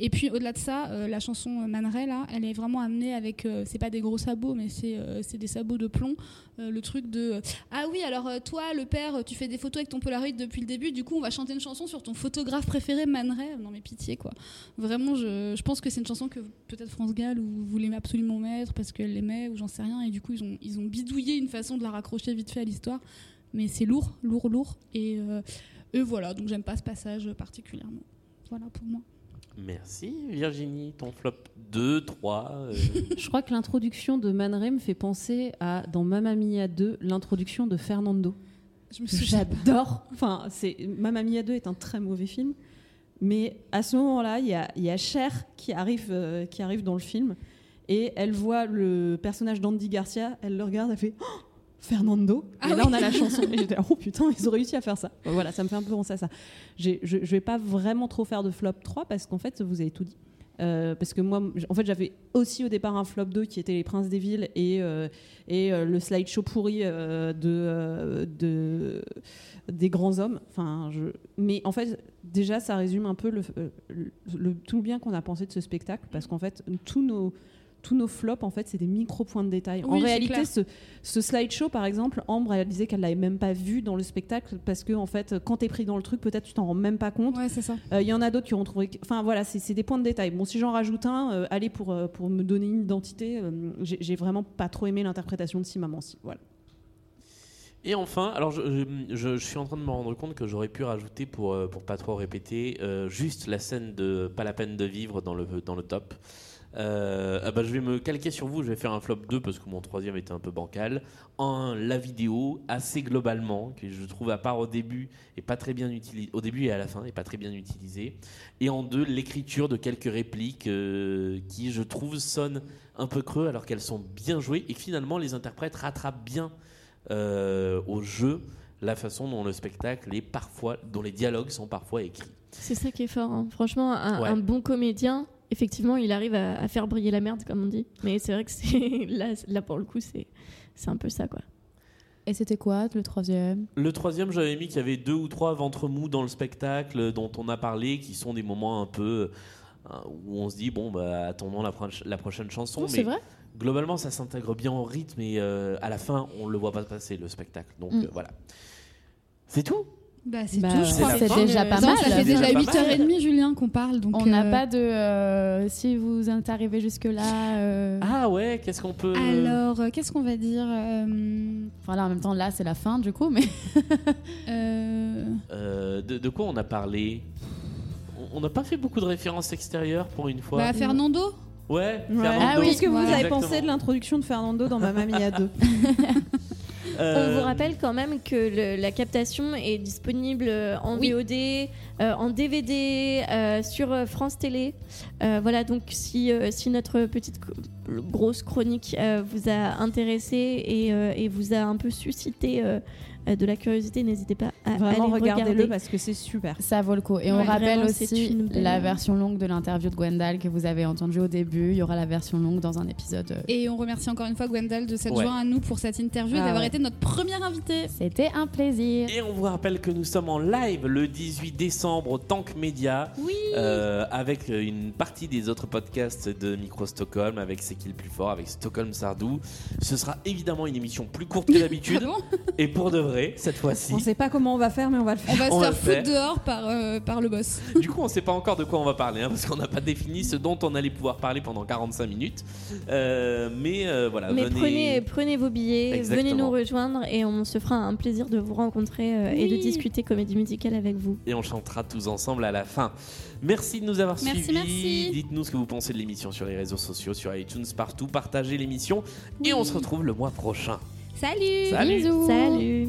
Et puis au-delà de ça, la chanson Man Ray, là, elle est vraiment amenée avec, c'est pas des gros sabots, mais c'est c'est des sabots de plomb. Le truc de ah oui alors toi le père tu fais des photos avec ton Polaroid depuis le début du coup on va chanter une chanson sur ton photographe préféré Man Ray. Non mais pitié quoi. Vraiment je, je pense que c'est une chanson que peut-être France Gall ou vous voulez absolument mettre parce qu'elle l'aimait ou j'en sais rien et du coup ils ont, ils ont bidouillé une façon de la raccrocher vite fait à l'histoire. Mais c'est lourd lourd lourd et, euh, et voilà donc j'aime pas ce passage particulièrement. Voilà pour moi. Merci Virginie, ton flop 2, 3. euh, Je crois que l'introduction de Man Ray me fait penser à, dans Mamma Mia 2, l'introduction de Fernando. J'adore. Enfin, c'est Mamma Mia 2 est un très mauvais film, Mais à ce moment-là, il y a, il y a Cher qui arrive, euh, qui arrive dans le film et elle voit le personnage d'Andy Garcia, elle le regarde, elle fait Oh, Fernando. Ah et là, oui. on a la chanson. Et j'étais oh putain, ils ont réussi à faire ça. Voilà, ça me fait un peu penser à ça. Je, je vais pas vraiment trop faire de flop 3 parce qu'en fait, vous avez tout dit. Euh, parce que moi, en fait, j'avais aussi au départ un flop 2 qui était Les Princes des Villes et, euh, et euh, le slideshow pourri de, de, des grands hommes. Enfin. Mais en fait, déjà, ça résume un peu le- tout le bien qu'on a pensé de ce spectacle parce qu'en fait, tous nos tous nos flops, en fait, c'est des micro points de détail. Oui, en réalité, ce, ce slideshow, par exemple, Ambre, elle disait qu'elle l'avait même pas vu dans le spectacle parce que, en fait, quand t'es pris dans le truc, peut-être tu t'en rends même pas compte. Ouais, c'est ça. Euh, Il y en a d'autres qui ont trouvé. que- Enfin, voilà, c'est des points de détail. Bon, si j'en rajoute un, euh, allez, pour, euh, pour me donner une identité, euh, j'ai vraiment pas trop aimé l'interprétation de Si Maman Si. Voilà. Et enfin, alors je, je- je- je suis en train de me rendre compte que j'aurais pu rajouter, pour, pour pas trop répéter, euh, juste la scène de Pas la peine de vivre dans le, dans le top. Euh, ah bah, je vais me calquer sur vous, je vais faire un flop 2 parce que mon troisième était un peu bancal. En la vidéo, assez globalement, que je trouve à part au début et pas très bien utilisé, au début et à la fin, et pas très bien utilisé. Et en deux, l'écriture de quelques répliques euh, qui, je trouve, sonnent un peu creux alors qu'elles sont bien jouées et que finalement les interprètes rattrapent bien euh, au jeu la façon dont le spectacle est parfois, dont les dialogues sont parfois écrits. C'est ça qui est fort. hein. Franchement, un, Ouais. un bon comédien, effectivement, il arrive à, à faire briller la merde, comme on dit. Mais c'est vrai que c'est là, là pour le coup, c'est c'est un peu ça, quoi. Et c'était quoi le troisième? Le troisième, j'avais mis qu'il y avait deux ou trois ventres mous dans le spectacle dont on a parlé, qui sont des moments un peu euh, où on se dit bon bah attendons la, proche- la prochaine chanson. Non, c'est vrai Globalement, ça s'intègre bien au rythme et euh, à la fin, on le voit pas passer le spectacle. Donc Mm. euh, voilà. C'est tout? Bah, c'est Bah, tout, je c'est crois. C'est déjà pas Non, mal. Ça fait déjà déjà pas 8h30, Julien, qu'on parle. Donc, On n'a euh, pas de. euh, si vous êtes arrivé jusque-là. euh, Ah ouais, qu'est-ce qu'on peut. Alors, euh, qu'est-ce qu'on va dire euh, Enfin, là, en même temps, là, c'est la fin, du coup, mais. euh, Euh, de, de quoi on a parlé? On- n'a pas fait beaucoup de références extérieures pour une fois. bah, Fernando? Ouais, Ouais. Fernando. Qu'est-ce que vous avez Exactement. pensé de l'introduction de Fernando dans Mamma Mia 2 On Euh, vous rappelle quand même que le- la captation est disponible euh, en Oui. VOD, euh, en DVD, euh, sur France Télé. Euh, voilà, donc si, si notre petite grosse chronique vous a intéressé et, et vous a un peu suscité de la curiosité, n'hésitez pas à Vraiment, aller regardez-le regarder. parce que c'est super. Ça vaut le coup. Et on rappelle vraiment, aussi belle- la version longue de l'interview de Gwendal que vous avez entendue au début. Il y aura la version longue dans un épisode. euh, Et on remercie encore une fois Gwendal de s'être Ouais. joint à nous pour cette interview et Ah d'avoir ouais. été notre première invitée. C'était un plaisir. Et on vous rappelle que nous sommes en live le 18 décembre au Tank Media. Oui. euh, avec euh, une partie des autres podcasts de Micro Stockholm, avec C'est qui le plus fort, avec Stockholm Sardou. Ce sera évidemment une émission plus courte que d'habitude. Ah bon et pour de vrai, cette fois-ci. On sait pas comment on va faire, mais on va le faire. On va On se faire foutre faire. dehors par, euh, par le boss. Du coup, on ne sait pas encore de quoi on va parler, hein, parce qu'on n'a pas défini ce dont on allait pouvoir parler pendant 45 minutes. Euh, mais euh, voilà, Mais venez. prenez, prenez vos billets, Exactement. venez nous rejoindre et on se fera un plaisir de vous rencontrer euh, et de discuter comédie musicale avec vous. Et on chantera tous ensemble à la fin. Merci de nous avoir Merci, suivis. merci. Dites-nous ce que vous pensez de l'émission sur les réseaux sociaux, sur iTunes, partout. Partagez l'émission. Et on se retrouve le mois prochain. Salut Salut. Bisous. Salut